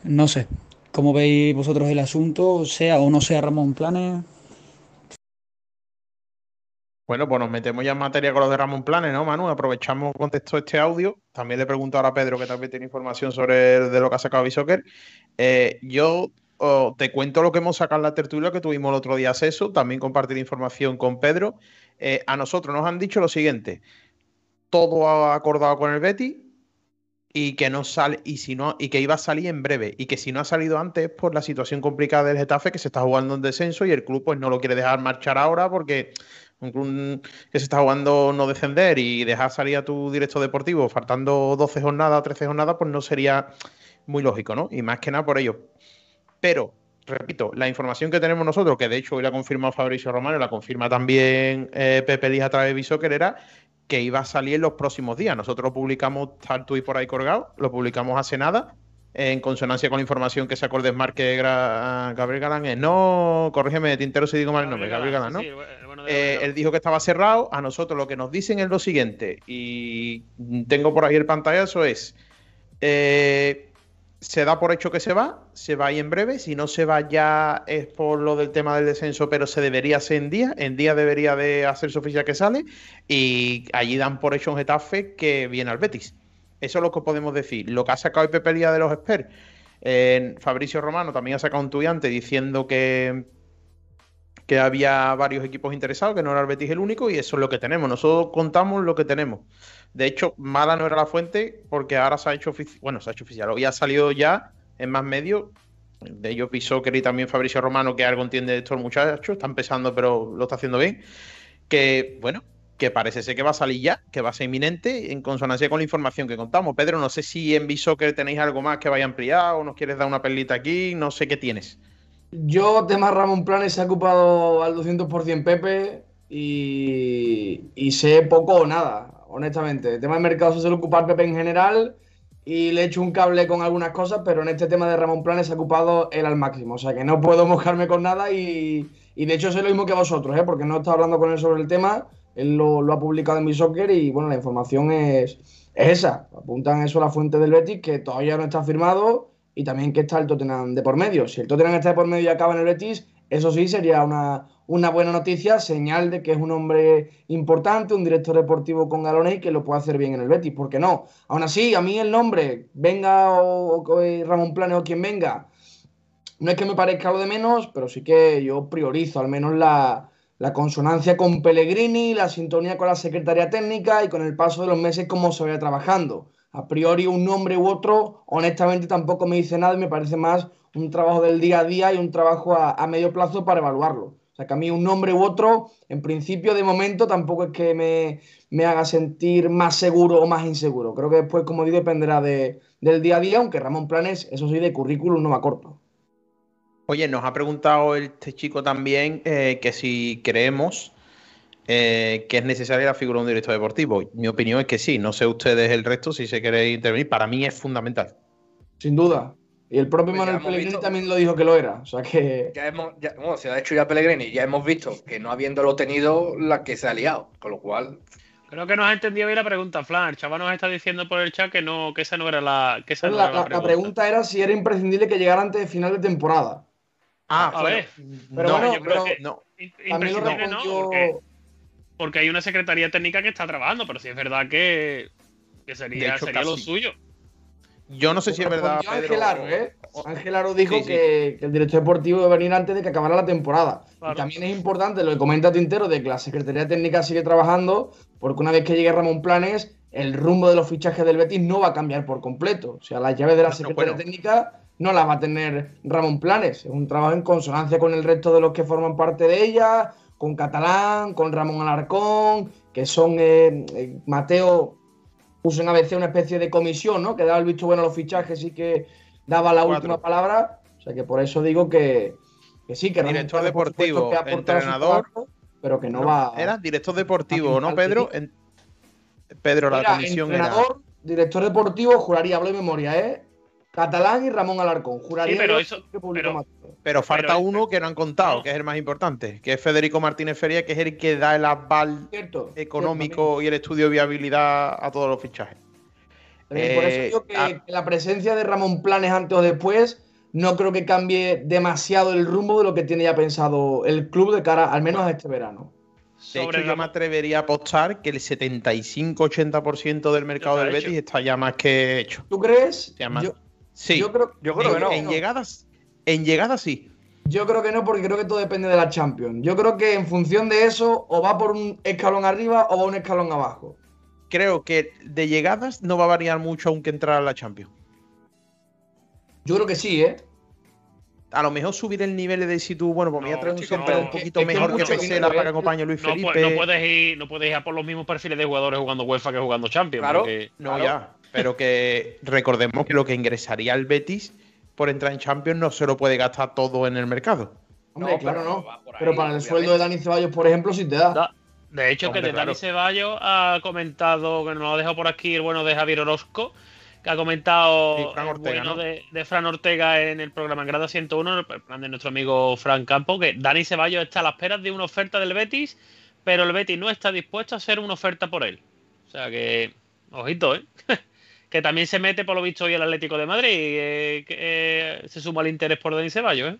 No sé, ¿cómo veis vosotros el asunto? Sea o no sea Ramón Planes,
bueno, pues nos metemos ya en materia con los de Ramón Planes, ¿no, Manu? Aprovechamos contexto este audio. También le pregunto ahora a Pedro, que también tiene información sobre de lo que ha sacado Bishoker. Eh, yo te cuento lo que hemos sacado en la tertulia que tuvimos el otro día, eso. También compartir información con Pedro. Eh, a nosotros nos han dicho lo siguiente: todo ha acordado con el Betty. y que no sale y si no y que iba a salir en breve y que si no ha salido antes es por la situación complicada del Getafe que se está jugando en descenso y el club pues no lo quiere dejar marchar ahora porque un club que se está jugando no descender y dejar salir a tu director deportivo faltando 12 jornadas o 13 jornadas pues no sería muy lógico, ¿no? Y más que nada por ello. Pero repito, la información que tenemos nosotros, que de hecho hoy la ha confirmado Fabricio Romano, la confirma también eh, Pepe Díaz a través de Bisoccer, era que iba a salir en los próximos días. Nosotros lo publicamos, tal y por ahí colgado, lo publicamos hace nada, en consonancia con la información que sacó el desmarque Gabriel Galán. Eh, no, corrígeme, Tintero si digo mal el nombre, Gabriel Galán, ¿no? Eh, él dijo que estaba cerrado. A nosotros lo que nos dicen es lo siguiente, y tengo por ahí el pantallazo, es... Eh, se da por hecho que se va, se va ahí en breve. Si no se va ya es por lo del tema del descenso, pero se debería hacer en día. En día debería de hacerse oficial que sale. Y allí dan por hecho un Getafe que viene al Betis. Eso es lo que podemos decir. Lo que ha sacado el Pepe de los experts. Fabricio Romano también ha sacado un tuitante diciendo que, que había varios equipos interesados, que no era el Betis el único, y eso es lo que tenemos. Nosotros contamos lo que tenemos. De hecho, mala no era la fuente porque ahora se ha hecho oficial, bueno, se ha hecho oficial, hoy ha salido ya en más medios, de ellos Pisóquer y también Fabricio Romano, que algo entiende de esto el muchacho, está empezando pero lo está haciendo bien, que bueno, que parece ser que va a salir ya, que va a ser inminente en consonancia con la información que contamos. Pedro, no sé si en Bisoccer tenéis algo más que vaya a ampliar o nos quieres dar una perlita aquí, no sé qué tienes.
Yo, tema Ramón Planes, se ha ocupado al 200% Pepe y, y sé poco o nada honestamente. El tema del mercado se suele ocupar Pepe en general y le he hecho un cable con algunas cosas, pero en este tema de Ramón Planes se ha ocupado él al máximo. O sea que no puedo mojarme con nada y, de hecho sé lo mismo que vosotros, ¿eh? porque no he estado hablando con él sobre el tema. Él lo, ha publicado en mi soccer y bueno, la información es, es esa. Apuntan eso a la fuente del Betis, que todavía no está firmado y también que está el Tottenham de por medio. Si el Tottenham está de por medio y acaba en el Betis, eso sí sería una, una buena noticia, señal de que es un hombre importante, un director deportivo con galones y que lo puede hacer bien en el Betis, ¿por qué no? Aún así, a mí el nombre, venga o, eh, Ramón Planes o quien venga, no es que me parezca lo de menos, pero sí que yo priorizo al menos la, la consonancia con Pellegrini, la sintonía con la Secretaría Técnica y con el paso de los meses cómo se vaya trabajando. A priori un nombre u otro, honestamente tampoco me dice nada y me parece más un trabajo del día a día y un trabajo a medio plazo para evaluarlo sea, que a mí un nombre u otro, en principio, de momento, tampoco es que me, haga sentir más seguro o más inseguro. Creo que después, como digo, dependerá de, del día a día, aunque Ramón Planes, eso sí, de currículum no va corto.
Oye, nos ha preguntado este chico también eh, que si creemos eh, que es necesaria la figura de un director deportivo. Mi opinión es que sí. No sé ustedes el resto si se quiere intervenir. Para mí es fundamental.
Sin duda. Y el propio pues Manuel Pellegrini también lo dijo que lo era. O sea que.
Ya hemos, bueno, se ha hecho ya Pellegrini, ya hemos visto que no habiéndolo tenido, la que se ha liado. Con lo cual.
Creo que no has entendido bien la pregunta, Flan. El chaval nos está diciendo por el chat que no, que esa no era la. Que esa
la, pregunta. era si era imprescindible que llegara antes de final de temporada.
Ah, a ver. Pero bueno, yo creo que no. Imprescindible no, porque, porque, hay una secretaría técnica que está trabajando, pero sí es verdad que, que sería, sería lo suyo.
Yo no sé si es verdad.
Ángel Aro, ¿eh? Ángel Aro dijo Que, el director deportivo debe venir antes de que acabara la temporada. Y también es importante lo que comenta Tintero de que la Secretaría Técnica sigue trabajando, porque una vez que llegue Ramón Planes, el rumbo de los fichajes del Betis no va a cambiar por completo. O sea, las llaves de la Secretaría Técnica no las va a tener Ramón Planes. Es un trabajo en consonancia con el resto de los que forman parte de ella, con Catalán, con Ramón Alarcón, que son eh, eh, Mateo puso en ABC una especie de comisión, ¿no? Que daba el visto bueno a los fichajes y que daba la última palabra. O sea que por eso digo que, sí, que
director deportivo, entrenador,
pero que no va.
Era director deportivo, ¿no, Pedro? Pedro, la comisión
entrenador, director deportivo, juraría, hablo de memoria, ¿eh? Catalán y Ramón Alarcón. Juraría
sí, pero eso,
pero, falta uno que no han contado, que es el más importante, que es Federico Martínez Feria, que es el que da el aval económico y el estudio de viabilidad a todos los fichajes.
por eso eh, digo que, la presencia de Ramón Planes antes o después no creo que cambie demasiado el rumbo de lo que tiene ya pensado el club de cara al menos a este verano.
De hecho, yo me atrevería a apostar que el 75-80% del mercado del Betis está ya más que hecho.
¿Tú crees?
Sí, yo creo, que no. En llegadas, en llegadas sí.
Yo creo que no, porque creo que todo depende de la Champions. Yo creo que en función de eso, o va por un escalón arriba o va un escalón abajo.
creo que de llegadas no va a variar mucho aunque entrar a la Champions.
Yo creo que sí, ¿eh?
A lo mejor subir el nivel de si tú, bueno, pues me voy a traer un siempre
no.
un poquito
Es que
mejor que para que
¿eh?
acompañe a Luis
No,
Felipe.
no puedes ir, no puedes ir a por los mismos perfiles de jugadores jugando UEFA que jugando Champions.
Claro.
porque-
No,
Claro.
ya. Pero que recordemos que lo que ingresaría el Betis por entrar en Champions no se lo puede gastar todo en el mercado.
Hombre,
No,
claro,
pero
no.
ahí,
pero para el
obviamente.
sueldo de Dani Ceballos, por ejemplo, sí te da.
Da- De hecho,
Hombre,
que de Dani. Ceballos ha comentado, que nos lo ha dejado por aquí el bueno de Javier Orozco, que ha comentado
Sí, Fran
el
Ortega,
bueno
¿no?
de, de Fran Ortega en el programa en Grada 101, el plan de nuestro amigo Fran Campo, que Dani Ceballos está a la espera de una oferta del Betis, pero el Betis no está dispuesto a hacer una oferta por él. O sea que, ojito, ¿eh? que también se mete, por lo visto, hoy el Atlético de Madrid, eh, eh, se suma al interés por Dani Ceballos, ¿eh?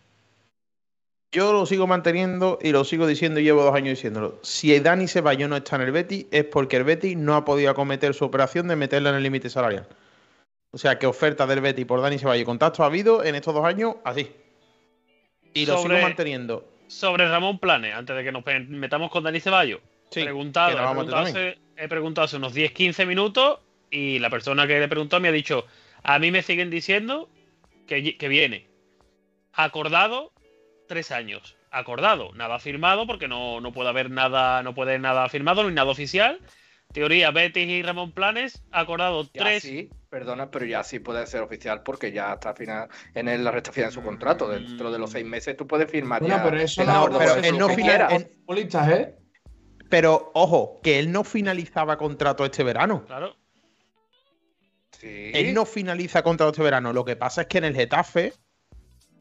Yo lo sigo manteniendo y lo sigo diciendo y llevo dos años diciéndolo. Si Dani Ceballos no está en el Betis es porque el Betis no ha podido acometer su operación de meterla en el límite salarial. O sea que oferta del Betis por Dani Ceballos y contacto ha habido en estos dos años así. Y lo
Sobre-
sigo manteniendo.
sobre Ramón Planes, antes de que nos metamos con Dani Ceballos.
Sí,
preguntado, preguntado hace, he preguntado hace unos 10-15 minutos y la persona que le preguntó me ha dicho, a mí me siguen diciendo que, viene. Acordado, tres años. Acordado, nada firmado porque no, no puede haber nada, no puede haber nada firmado ni nada oficial. Teoría, Betis y Ramón Planes, acordado
Ya
tres.
sí, perdona, pero ya sí puede ser oficial porque ya está final, en el- la recta final de su contrato. Dentro de los seis meses tú puedes firmar
Bueno,
ya
pero eso no,
pero él no
¿eh?
Pero ojo, que él no finalizaba contrato este verano.
Claro.
Sí.
Él no finaliza contrato este verano. Lo que pasa es que en el Getafe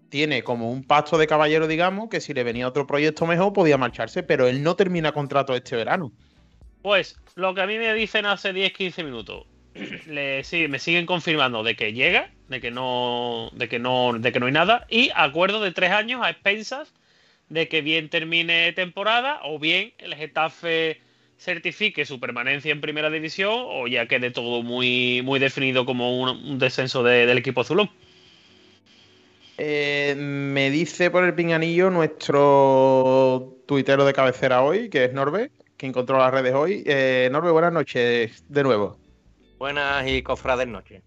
tiene como un pacto de caballero, digamos, que si le venía otro proyecto mejor podía marcharse, pero él no termina contrato este verano.
Pues lo que a mí me dicen hace 10-15 minutos, le, sí, me siguen confirmando de que llega, de que no, de que no, de que no hay nada, y acuerdo de tres años a expensas de que bien termine temporada o bien el Getafe certifique su permanencia en primera división o ya quede todo muy, muy definido como un, un descenso de- del equipo azulón.
Eh, me dice por el pinganillo nuestro tuitero de cabecera hoy, que es Norbe, que encontró las redes hoy. Eh, Norbe, buenas noches de nuevo.
Buenas y cofrades noches.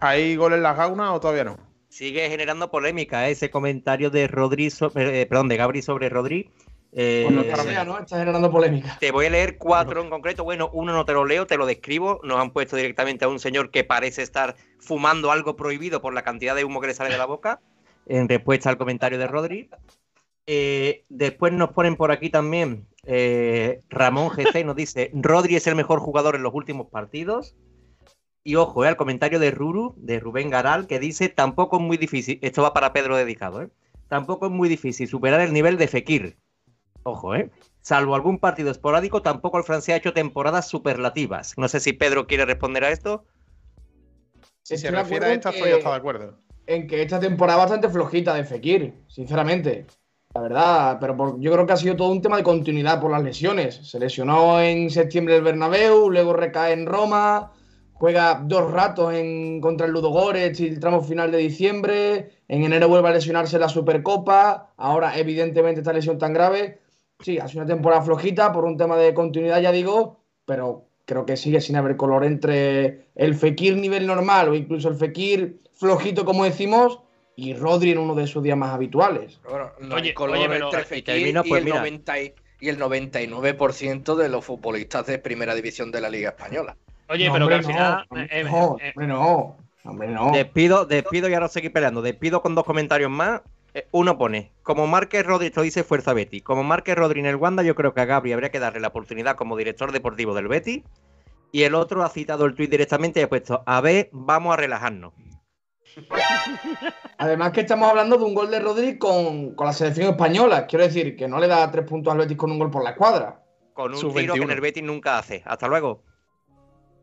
¿Hay gol en las gaunas o todavía no?
Sigue generando polémica ¿eh? ese comentario de Rodri, so- eh, perdón, de Gabri sobre Rodri. Eh,
Pues no sea, ¿no? Está generando polémica.
Te voy a leer cuatro en concreto. Bueno, uno no te lo leo, te lo describo. Nos han puesto directamente a un señor que parece estar fumando algo prohibido por la cantidad de humo que le sale de la boca. En respuesta al comentario de Rodri. Eh, después nos ponen por aquí también eh, Ramón GC nos dice: Rodri es el mejor jugador en los últimos partidos. Y ojo, eh, al comentario de Ruru, de Rubén Garal, que dice: Tampoco es muy difícil. Esto va para Pedro dedicado, ¿eh? Tampoco es muy difícil superar el nivel de Fekir. Ojo, ¿eh? Salvo algún partido esporádico, tampoco el francés ha hecho temporadas superlativas. No sé si Pedro quiere responder a esto.
Si se
Estoy de
refiere a
acuerdo
esta,
que-
hasta de acuerdo.
en que esta temporada bastante flojita de Fekir, sinceramente. La verdad, pero por- yo creo que ha sido todo un tema de continuidad por las lesiones. Se lesionó en septiembre el Bernabéu, luego recae en Roma, juega dos ratos en, contra el Ludo Goretz y el tramo final de diciembre, en enero vuelve a lesionarse la Supercopa, ahora evidentemente esta lesión tan grave. Sí, ha sido una temporada flojita por un tema de continuidad, ya digo, pero creo que sigue sin haber color entre el Fekir nivel normal o incluso el Fekir flojito, como decimos, y Rodri en uno de sus días más habituales.
Bueno, no
Oye,
hay color
oye, pero-
entre
y
Fekir y,
pues,
el
mira.
90 y, y el 99% de los futbolistas de primera división de la Liga Española.
Oye,
No,
pero
hombre,
que al final... eh,
no,
eh,
hombre, no, hombre, no.
Despido, despido y ahora seguir peleando. Despido con dos comentarios más. Eh, Uno pone, como Márquez Rodri, esto dice Fuerza Betty, como Márquez Rodri en el Wanda, yo creo que a Gabri habría que darle la oportunidad como director deportivo del Betty. Y el otro ha citado el tuit directamente y ha puesto, a ver, vamos a relajarnos.
Además que estamos hablando de un gol de Rodri con, con la selección española. Quiero decir, que no le da tres puntos al Betis con un gol por la escuadra.
Con un
Sub
tiro que en
21.
el Betis nunca hace. Hasta luego.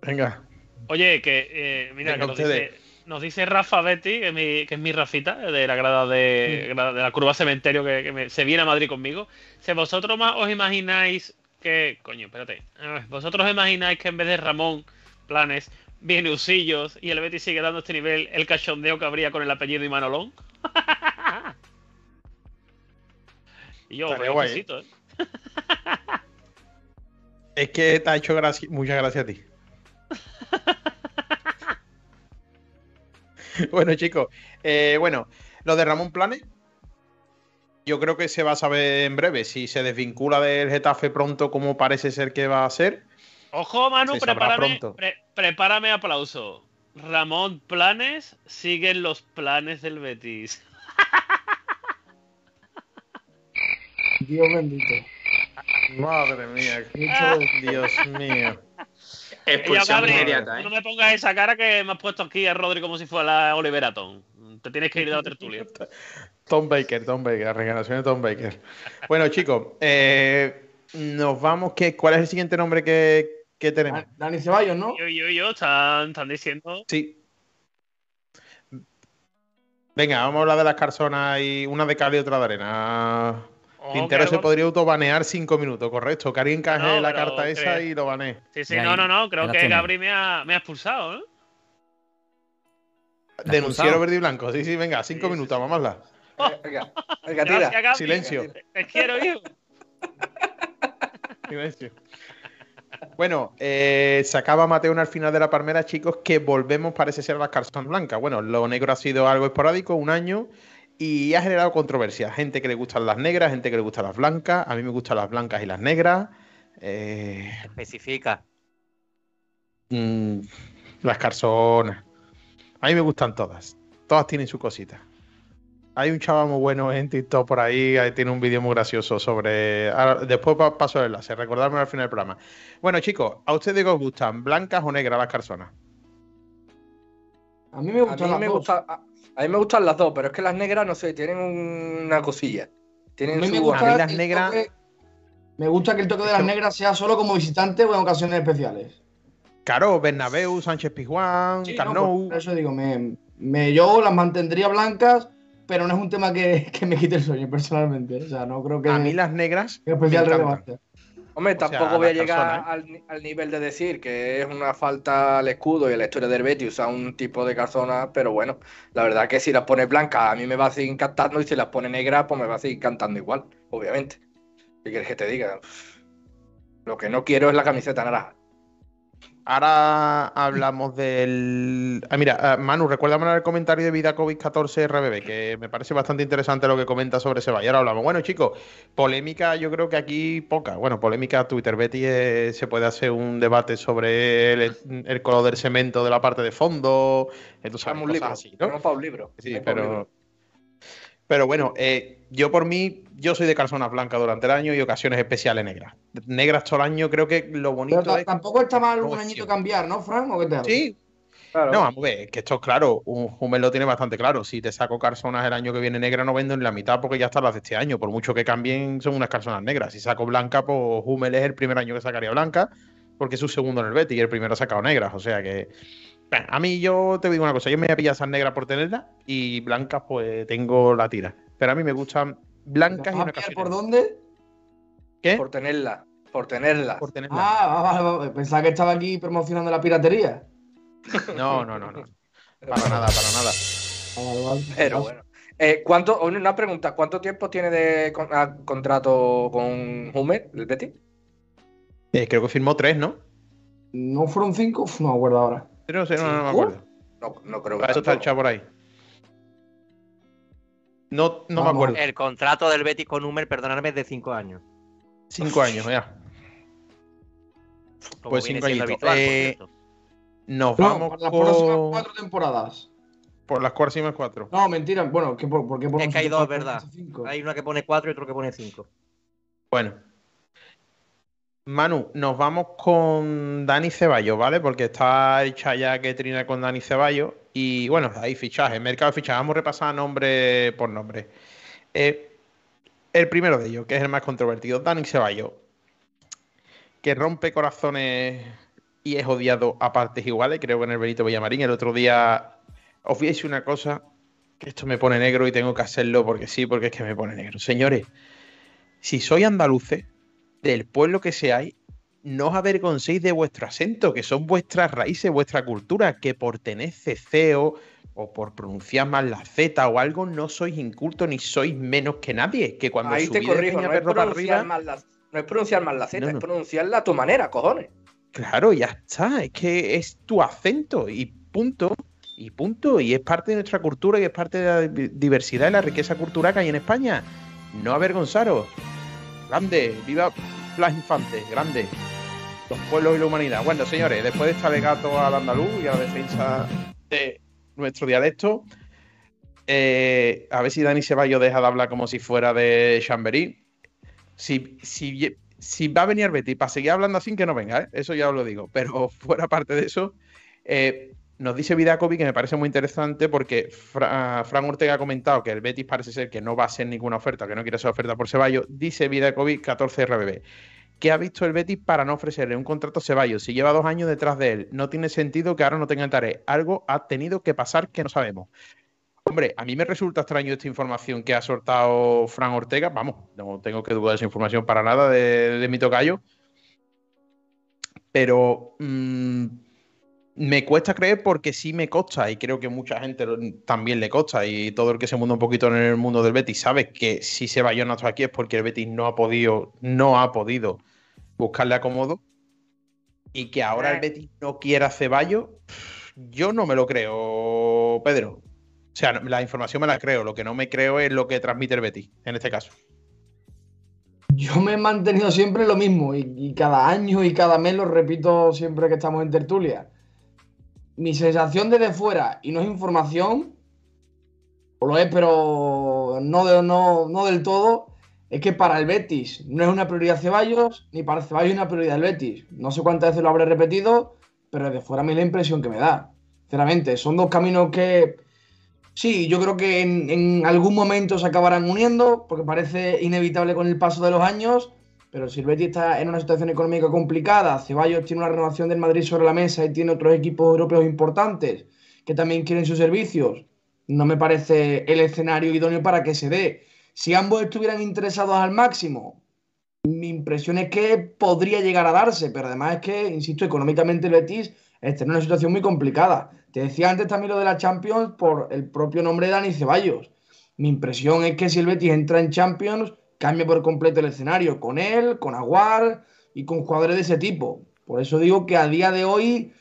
Venga.
Oye, que eh, mira,
Venga,
que dice, nos dice Rafa Betty, que es mi, que es mi Rafita, de la grada de, la curva cementerio, que, que me- se viene a Madrid conmigo. Si vosotros más os imagináis que. Coño, espérate. ¿Vosotros os imagináis que en vez de Ramón Planes viene Usillos y el Betis sigue dando este nivel el cachondeo que habría con el apellido Imanolón? y yo,
Estaría
pues, exquisito, ¿eh?
Es que te ha hecho gracia, muchas gracias a ti. bueno, chicos. eh, bueno, lo de Ramón Planes. Yo creo que se va a saber en breve si se desvincula del Getafe pronto, como parece ser que va a ser.
Ojo, Manu, prepárame,
pronto.
pre- prepárame aplauso. Ramón Planes siguen los planes del Betis.
Dios bendito.
Madre mía, Dios mío.
Expulsión
Gabri,
inmediata, ¿eh?
No me pongas esa cara que me has puesto aquí a Rodri como si fuera Oliver Atom. Te tienes que ir de la tertulia.
Tom Baker, Tom Baker, la de Tom Baker. Bueno, chicos, eh, nos vamos. ¿qué, ¿Cuál es el siguiente nombre que, que tenemos?
Dani Ceballos, ¿no?
Yo, yo, yo, están, están diciendo.
Sí. Venga, vamos a hablar de las carzonas y una de cal y otra de arena. Tintero se
algo-
podría autobanear cinco minutos, correcto. Que alguien encaje
No,
la carta esa y lo banee.
Sí, sí, no, no, no. Creo que Gabri me ha, me ha expulsado, ¿no?
Denunciero verde y blanco. Sí, sí, venga, cinco minutos, vamos a hablar.
Venga, tira.
Silencio.
Te quiero, hijo.
Silencio. Bueno, eh, se acaba Mateo al final de la palmera, chicos, que volvemos, parece ser, a las cartones blancas. Bueno, lo negro ha sido algo esporádico, un año, y ha generado controversia. Gente que le gustan las negras, gente que le gustan las blancas. A mí me gustan las blancas y las negras. Eh,
Especifica.
mm, las carzonas. A mí me gustan todas. Todas tienen su cosita. Hay un chaval muy bueno en TikTok por ahí, ahí tiene un vídeo muy gracioso sobre... ahora- después pa- paso el enlace, recordadme al final del programa. Bueno, chicos, ¿a ustedes qué os gustan? ¿Blancas o negras las carzonas?
A mí me
A mí
las
me,
dos.
gusta, a, a mí me gustan las dos, pero es que las negras, no sé, tienen una cosilla.
A
Tienen
mí me
su...
gusta,
las
el
negras-
toque- me gusta que el toque de las negras sea solo como visitante o en ocasiones especiales.
Claro, Bernabéu, Sánchez Pizjuán,
Sí, no, por- eso digo, me, me- yo las mantendría blancas, pero no es un tema que, que me quite el sueño personalmente. O sea, no creo que.
A mí las negras me encantan.
Hombre,
O sea,
tampoco voy a llegar
¿eh?
al, ni- al nivel de decir que es una falta al escudo y a la historia del Betis usar un tipo de calzona, pero bueno, la verdad que si las pones blancas a mí me va a seguir encantando y si las pones negras pues me va a seguir cantando igual, obviamente. ¿Qué quieres que te diga? Lo que no quiero es la camiseta naranja.
Ahora hablamos del. Ah, mira, ah, Manu, recuérdame el comentario de Vidacovic 14 RBB, que me parece bastante interesante lo que comenta sobre Ceballos. Ahora hablamos. Bueno, chicos, polémica, yo creo que aquí poca. Bueno, polémica Twitter. Betty eh, se puede hacer un debate sobre el, el color del cemento de la parte de fondo. Entonces,
Hagamos un libro.
así, ¿no?
Tenemos para un libro.
Sí,
un
pero.
libro.
Pero bueno, eh, yo por mí, yo soy de calzonas blancas durante el año y ocasiones especiales negras. Negras todo el año, creo que lo bonito
Pero ta-
es.
tampoco está mal un añito cambiar, ¿no, Fran? ¿O qué te
Sí,
Claro.
no, vamos a ver, es que esto es claro, un Hummel lo tiene bastante claro. Si te saco carzonas el año que viene negra, no vendo ni la mitad porque ya están las de este año. Por mucho que cambien, son unas carzonas negras. Si saco blanca, pues Hummel es el primer año que sacaría blanca, porque es su segundo en el Betis y el primero ha sacado negras. O sea que. Bueno, a mí yo te digo una cosa, yo me voy a pillar esas negras por tenerlas y blancas, pues tengo la tira. Pero a mí me gustan blancas y
¿Vas
en
a por dónde?
¿Qué?
Por tenerla. Por tenerla.
Por tenerlas.
Ah, vale, vale, vale. pensaba que estaba aquí promocionando la piratería.
No, no, no, no. Para nada, para nada.
Pero bueno. Eh, ¿cuánto, una pregunta, ¿cuánto tiempo tiene de con- contrato con Hummel, el Betis?
Eh, creo que firmó tres, ¿no?
¿No fueron cinco? Uf, no me acuerdo ahora.
No sé, no, no me acuerdo.
No, no creo que
Para eso está el chavo por ahí. No, no me acuerdo.
El contrato del Betis con Hummel, perdonadme, es de 5 años.
Cinco años, ya.
Como
Pues
viene
cinco
siendo
añitos.
habitual, por
Eh. Nos
No,
vamos
por las próximas
con-
cuatro temporadas.
por las próximas cuatro.
No, mentira. Bueno, ¿qué, por, por qué
Es
ponemos
que hay dos,
¿Por qué
¿verdad?
cinco?
Hay una que pone 4 y otro que pone 5.
Bueno. Manu, nos vamos con Dani Ceballos, ¿vale? Porque está hecha ya que trina con Dani Ceballos. Y bueno, hay fichajes, mercado de fichajes. Vamos a repasar nombre por nombre. Eh, el primero de ellos, que es el más controvertido, Dani Ceballos, que rompe corazones y es odiado a partes iguales. Creo que en el Benito Villamarín. El otro día os voy una cosa, que esto me pone negro y tengo que hacerlo porque sí, porque es que me pone negro. Señores, si sois andaluces, del pueblo que seáis, no os avergoncéis de vuestro acento, que son vuestras raíces, vuestra cultura, que por tener ceceo o por pronunciar mal la Z o algo, no sois incultos ni sois menos que nadie. Que cuando
Ahí te corrijo, no es
arriba,
mal la, No es pronunciar mal la Z,
No, no.
es pronunciarla a tu manera, cojones.
Claro, ya está. Es que es tu acento y punto. Y punto. Y es parte de nuestra cultura y es parte de la di- diversidad y la riqueza cultural que hay en España. No avergonzaros. Grande. Viva Blas Infantes. Grande. Los pueblos y la humanidad. Bueno, señores, después de este alegato al andaluz y a la defensa de nuestro dialecto, eh, a ver si Dani Ceballos deja de hablar como si fuera de Chamberí. Si, si, si va a venir Betis para seguir hablando así, que no venga, ¿eh? eso ya os lo digo. Pero fuera parte de eso, eh, nos dice Vidacovi que me parece muy interesante porque Fra- Fran Ortega ha comentado que el Betis parece ser que no va a hacer ninguna oferta, que no quiere hacer oferta por Ceballos. Dice Vidacovi 14 RBB. ¿Qué ha visto el Betis para no ofrecerle un contrato a Ceballos? Si lleva dos años detrás de él, no tiene sentido que ahora no tenga tarea. Algo ha tenido que pasar que no sabemos. Hombre, a mí me resulta extraño esta información que ha soltado Fran Ortega. Vamos, no tengo que dudar de esa información para nada de, de mi tocayo. Pero mm, me cuesta creer porque sí me consta, y creo que mucha gente también le consta, y todo el que se mundo un poquito en el mundo del Betis sabe que si Ceballos no está aquí es porque el Betis no ha podido, no ha podido buscarle acomodo. Y que ahora el Betis no quiera Ceballos, yo no me lo creo, Pedro. O sea, la información me la creo, lo que no me creo es lo que transmite el Betis, en este caso.
Yo me he mantenido siempre lo mismo y, y cada año y cada mes lo repito siempre que estamos en tertulia. Mi sensación desde fuera, y no es información, o lo es, pero no, no, no del todo, es que para el Betis no es una prioridad Ceballos, ni para Ceballos es una prioridad el Betis. No sé cuántas veces lo habré repetido, pero desde fuera a mí la impresión que me da. Sinceramente, son dos caminos que Sí, yo creo que en, en algún momento se acabarán uniendo, porque parece inevitable con el paso de los años, pero si el Betis está en una situación económica complicada, Ceballos tiene una renovación del Madrid sobre la mesa y tiene otros equipos europeos importantes que también quieren sus servicios, no me parece el escenario idóneo para que se dé. Si ambos estuvieran interesados al máximo, mi impresión es que podría llegar a darse, pero además es que, insisto, económicamente el Betis está en una situación muy complicada. Te decía antes también lo de la Champions por el propio nombre de Dani Ceballos. Mi impresión es que si el Betis entra en Champions, cambia por completo el escenario con él, con Aguar y con jugadores de ese tipo. Por eso digo que a día de hoy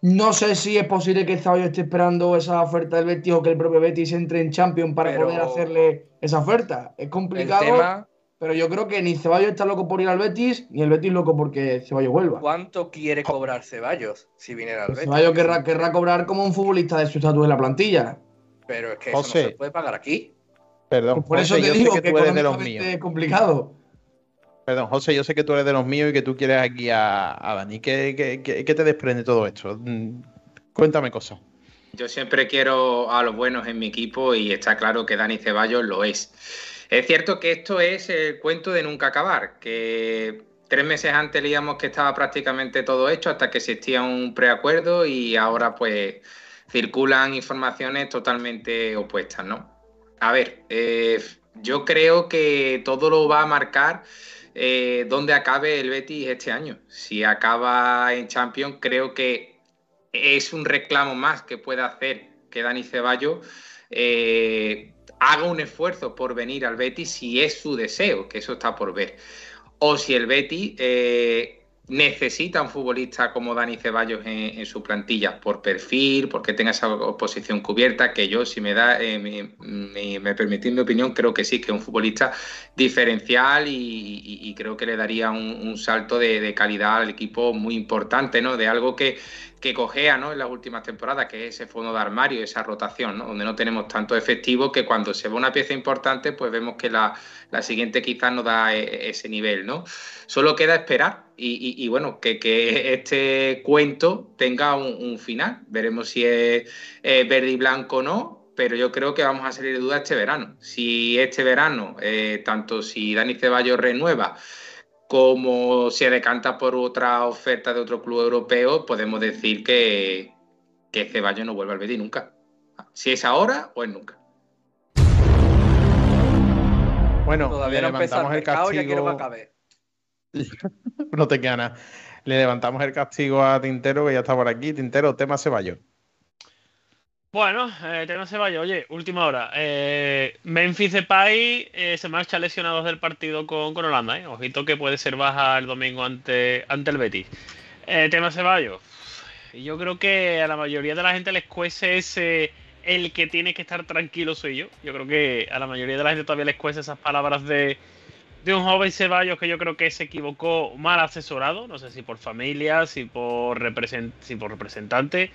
no sé si es posible que Ceballos esté esperando esa oferta del Betis o que el propio Betis entre en Champions para
Pero-
poder hacerle esa oferta. Es complicado,
tema-
pero yo creo que ni Ceballos está loco por ir al Betis, ni el Betis loco porque Ceballos vuelva.
¿Cuánto quiere cobrar Ceballos si viniera al Betis?
Ceballos querrá, querrá cobrar como un futbolista de su estatus en la plantilla.
Pero es que eso
José.
no se puede pagar aquí.
Perdón,
Por eso
José,
te
yo sé
digo
que
que
tú eres de los míos.
es complicado.
Perdón, José, yo sé que tú eres de los míos y que tú quieres aquí a, a Dani. ¿Qué, qué, qué- qué te desprende todo esto? Mm, Cuéntame cosas.
Yo siempre quiero a los buenos en mi equipo y está claro que Dani Ceballos lo es. Es cierto que esto es el cuento de nunca acabar, que tres meses antes leíamos que estaba prácticamente todo hecho hasta que existía un preacuerdo y ahora pues circulan informaciones totalmente opuestas, ¿no? A ver, eh, yo creo que todo lo va a marcar eh, dónde acabe el Betis este año. Si acaba en Champions, creo que es un reclamo más que puede hacer que Dani Ceballos eh, haga un esfuerzo por venir al Betis si es su deseo, que eso está por ver. O si el Betis eh, necesita un futbolista como Dani Ceballos en, su plantilla por perfil, porque tenga esa posición cubierta, que yo, si me da, eh, me, permitís mi opinión, creo que sí, que es un futbolista diferencial y, creo que le daría un, salto de calidad al equipo muy importante, ¿no? De algo que, que cojea ¿no? en las últimas temporadas, que es ese fondo de armario, esa rotación, ¿no? donde no tenemos tanto efectivo que cuando se ve una pieza importante, pues vemos que la, la siguiente quizás no da eh, ese nivel. ¿no? Solo queda esperar y, bueno, que, que este cuento tenga un, final. Veremos si es verde y blanco o no, pero yo creo que vamos a salir de duda este verano. Si este verano, eh, tanto si Dani Ceballos renueva, como se decanta por otra oferta de otro club europeo, podemos decir que, que Ceballos no vuelve al Betis nunca. Si es ahora o es nunca.
Bueno,
Todavía
le
no empezó el
levantamos el
mercado, ya quiero que
castigo.
acabe.
No te queda nada. Le levantamos el castigo a Tintero, que ya está por aquí. Tintero, tema Ceballos.
Bueno, eh, tema Ceballos, oye, última hora. Eh, Memphis Depay eh, se marcha lesionados del partido con, con Holanda, ¿eh? Ojito que puede ser baja el domingo ante, ante el Betis. Eh, tema Ceballos. Yo creo que a la mayoría de la gente les cuece ese el que tiene que estar tranquilo soy yo. Yo creo que a la mayoría de la gente todavía les cuece esas palabras de, de un joven Ceballos que yo creo que se equivocó mal asesorado, no sé si por familia, si por, represent si por representante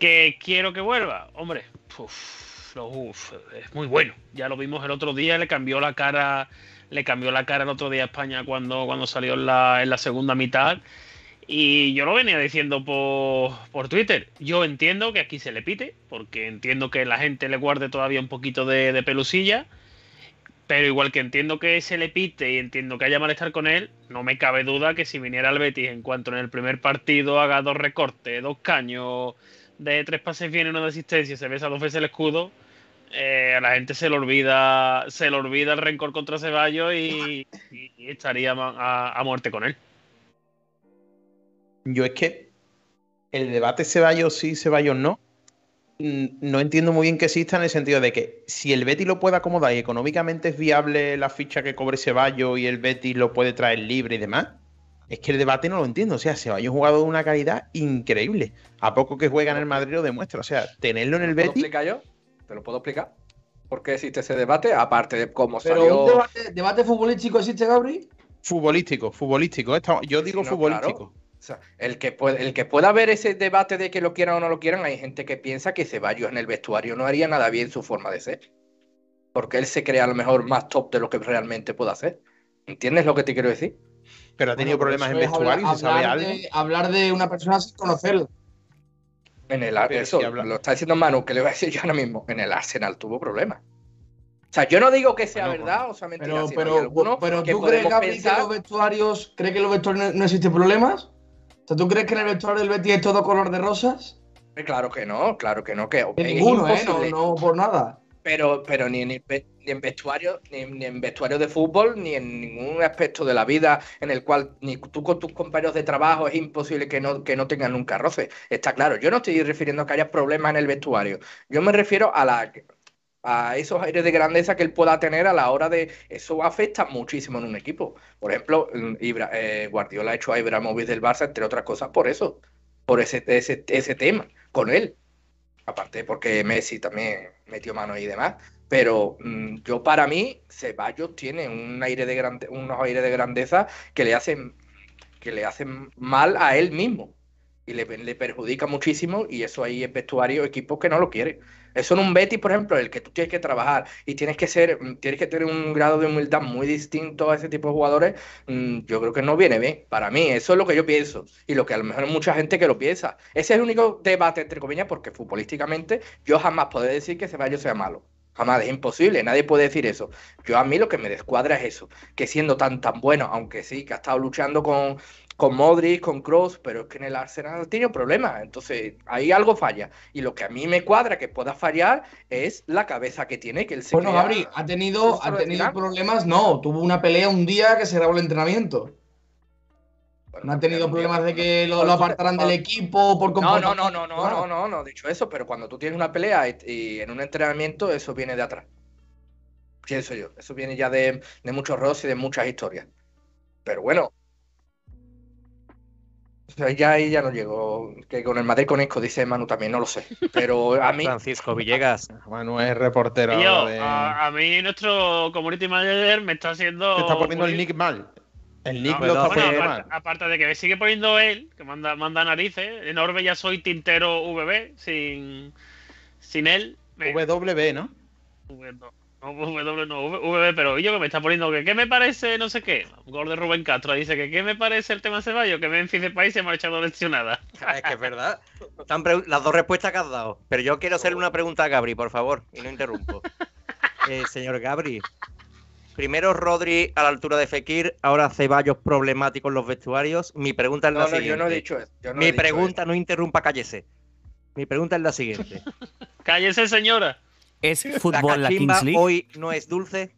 que quiero que vuelva. Hombre, uf, uf, es muy bueno. Ya lo vimos el otro día, le cambió la cara, le cambió la cara el otro día a España cuando, cuando salió en la, en la segunda mitad. Y yo lo venía diciendo por, por Twitter. Yo entiendo que aquí se le pite, porque entiendo que la gente le guarde todavía un poquito de, de pelusilla. Pero igual que entiendo que se le pite y entiendo que haya malestar con él, no me cabe duda que si viniera al Betis en cuanto en el primer partido haga dos recortes, dos caños, de tres pases bien y una de asistencia, se besa dos veces el escudo, eh, a la gente se le olvida, se le olvida el rencor contra Ceballos y, y- estaría a, a muerte con él.
Yo es que el debate Ceballos sí, Ceballos no. No entiendo muy bien que exista en el sentido de que si el Betis lo puede acomodar y económicamente es viable la ficha que cobre Ceballos y el Betis lo puede traer libre y demás, es que el debate no lo entiendo. O sea, Ceballos ha jugado de una calidad increíble. A poco que juega en el Madrid lo demuestra. O sea, tenerlo en el
¿Te lo puedo
Betis.
explicar yo? ¿Te lo puedo explicar? ¿Por qué existe ese debate? Aparte de cómo
Pero
salió.
un debate, debate futbolístico existe, Gabri.
Futbolístico, futbolístico. Yo digo
No,
futbolístico.
claro. O sea, el que, puede, el que pueda ver ese debate de que lo quieran o no lo quieran, hay gente que piensa que Ceballos en el vestuario no haría nada bien su forma de ser. Porque él se cree a lo mejor más top de lo que realmente puede hacer. ¿Entiendes lo que te quiero decir?
Pero ha tenido
Bueno,
problemas en vestuario,
hablar-
¿se sabe
hablar
algo?
de- hablar de una persona sin conocerla.
En el
Pero
eso
si
lo está diciendo Manu, que le voy a decir yo ahora mismo. En el Arsenal tuvo problemas. O sea, yo no digo que sea
Bueno,
verdad o sea mentira,
Pero,
hay
pero,
algunos
pero
que
¿tú crees,
podemos
Gabri, que los vestuarios, ¿crees que en los vestuarios no, no existen problemas? O sea, ¿tú crees que en el vestuario del Betis es todo color de rosas?
Eh, Claro que no, claro que no, que
ninguno, ¿eh? No, no por nada.
Pero, pero ni, en- ni en vestuario, ni, en vestuario de fútbol, ni en ningún aspecto de la vida en el cual ni tú con tus compañeros de trabajo es imposible que no, que no tengan nunca roce. Está claro. Yo no estoy refiriendo a que haya problemas en el vestuario. Yo me refiero a la a esos aires de grandeza que él pueda tener a la hora de. Eso afecta muchísimo en un equipo. Por ejemplo, mm, Ibra- eh, Guardiola ha hecho a Ibrahimovic del Barça, entre otras cosas, por eso. Por ese, ese, ese tema, con él. Aparte porque Messi también metió mano y demás. Pero mm, yo para mí, Ceballos tiene un aire de grande, unos aires de grandeza que le hacen, que le hacen mal a él mismo. Y le, perjudica muchísimo. Y eso ahí es vestuario, equipos que no lo quieren. Eso en un Betis, por ejemplo, el que tú tienes que trabajar y tienes que ser, mm, tienes que tener un grado de humildad muy distinto a ese tipo de jugadores, mm, yo creo que no viene bien. Para mí, eso es lo que yo pienso. Y lo que a lo mejor hay mucha gente que lo piensa. Ese es el único debate, entre comillas, porque futbolísticamente yo jamás podré decir que Ceballos sea malo. Jamás, es imposible, nadie puede decir eso. Yo a mí lo que me descuadra es eso, que siendo tan tan bueno, aunque sí, que ha estado luchando con, con Modric, con Kroos, pero es que en el Arsenal ha tenido problemas, entonces ahí algo falla. Y lo que a mí me cuadra que pueda fallar es la cabeza que tiene, que él se
Bueno, Gabri, ha tenido, ha tenido problemas, no. Tuvo una pelea un día que se grabó el entrenamiento.
Bueno,
No ha tenido problemas de que lo, apartaran del equipo por
No, no, no, no, no, no, no, no, dicho eso, pero cuando tú tienes una pelea y, y en un entrenamiento, eso viene de atrás. Pienso yo. Eso viene ya de, de muchos roces y de muchas historias. Pero bueno. O sea, ya ahí ya no llego. Que con el Madrid conozco, dice Manu también, no lo sé. Pero a mí.
Francisco Villegas.
Manu es reportero
yo,
de-
a, a mí nuestro community manager me está haciendo.
Te está poniendo el nick mal. El nick
No,
lo está
bueno, aparte, de que me sigue poniendo él, que manda, manda narices. En Orbe ya soy tintero VB, sin, sin él. me-
W, ¿no?
W no, VB, pero yo que me está poniendo que qué me parece, no sé qué. Gol de Rubén Castro dice que qué me parece el tema Ceballos, que Memphis de país se me ha echado lesionada.
Es que es verdad. Están las dos respuestas que has dado. Pero yo quiero hacerle una pregunta a Gabri, por favor, y no interrumpo. Eh, señor Gabri, primero Rodri a la altura de Fekir, ahora Ceballos problemático en los vestuarios. Mi pregunta es la
No, no,
siguiente.
yo no he dicho eso. yo no he
Mi
dicho
pregunta, no interrumpa, cállese. Mi pregunta es la siguiente.
Cállese, señora.
¿Es
¿La
fútbol la
cachimba
Kings League?
hoy no es dulce?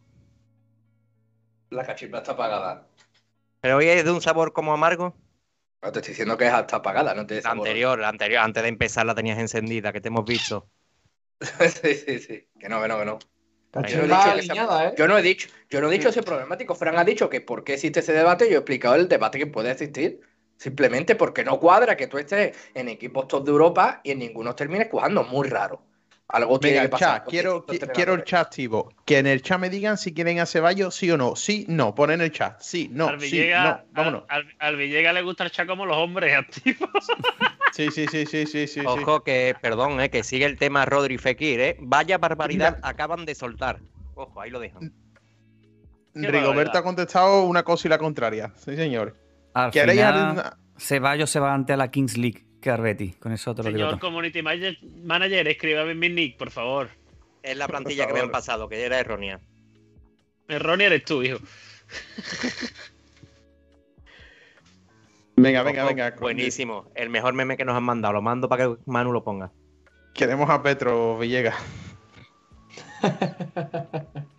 La cachimba está apagada.
¿Pero hoy es de un sabor como amargo?
No te estoy diciendo que está apagada, no te
La anterior, la anterior, antes de empezar la tenías encendida, que te hemos visto.
sí, sí, sí. Que no, que no, que no. Yo no,
¿eh?
yo no he dicho, yo no he dicho ese problemático. Fran ha dicho que por qué existe ese debate. Yo he explicado el debate que puede existir. Simplemente porque no cuadra que tú estés en equipos top de Europa y en ninguno termines jugando. Muy raro. Algo tiene
Venga,
que pasar.
chat, quiero, qui- quiero el chat activo. Que en el chat me digan si quieren a Ceballos, sí o no. Sí, no. Ponen el chat. Sí, no.
al,
Sí,
Villega,
no. Vámonos.
al, al- al Villega le gusta el chat como los hombres activos.
Sí, sí, sí, sí, sí, sí.
Ojo que, perdón, eh, que sigue el tema Rodri Fekir, ¿eh? Vaya barbaridad acaban de soltar. Ojo, ahí lo dejan.
Rigoberto ha contestado una cosa y la contraria. Sí, señor.
Al
¿Queréis
final, Ceballos se va ante la Kings League que Arbeti. Con eso te lo digo
Señor. Community Manager, manager escríbame en mi nick, por favor.
Es la plantilla que me han pasado, que era errónea.
Ronnie eres tú, hijo.
Venga, venga, venga.
Buenísimo. El mejor meme que nos han mandado. Lo mando para que Manu lo ponga.
Queremos a Petro Villegas.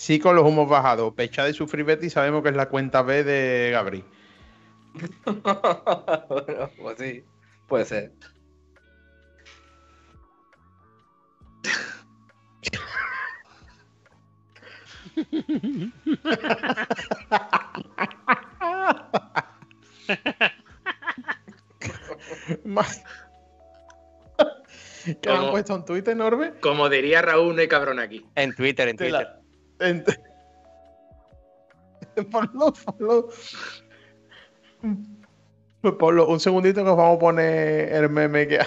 Sí, con los humos bajados. Pecha de sufrir Betty sabemos que es la cuenta B de Gabri.
bueno, pues sí, puede ser.
Más- ¿Qué han puesto en Twitter, Norbe?
Como diría Raúl, no hay cabrón aquí.
En Twitter, en Twitter.
Tela. En- ponlo, ponlo. Pues ponlo, un segundito que os vamos a poner el meme que.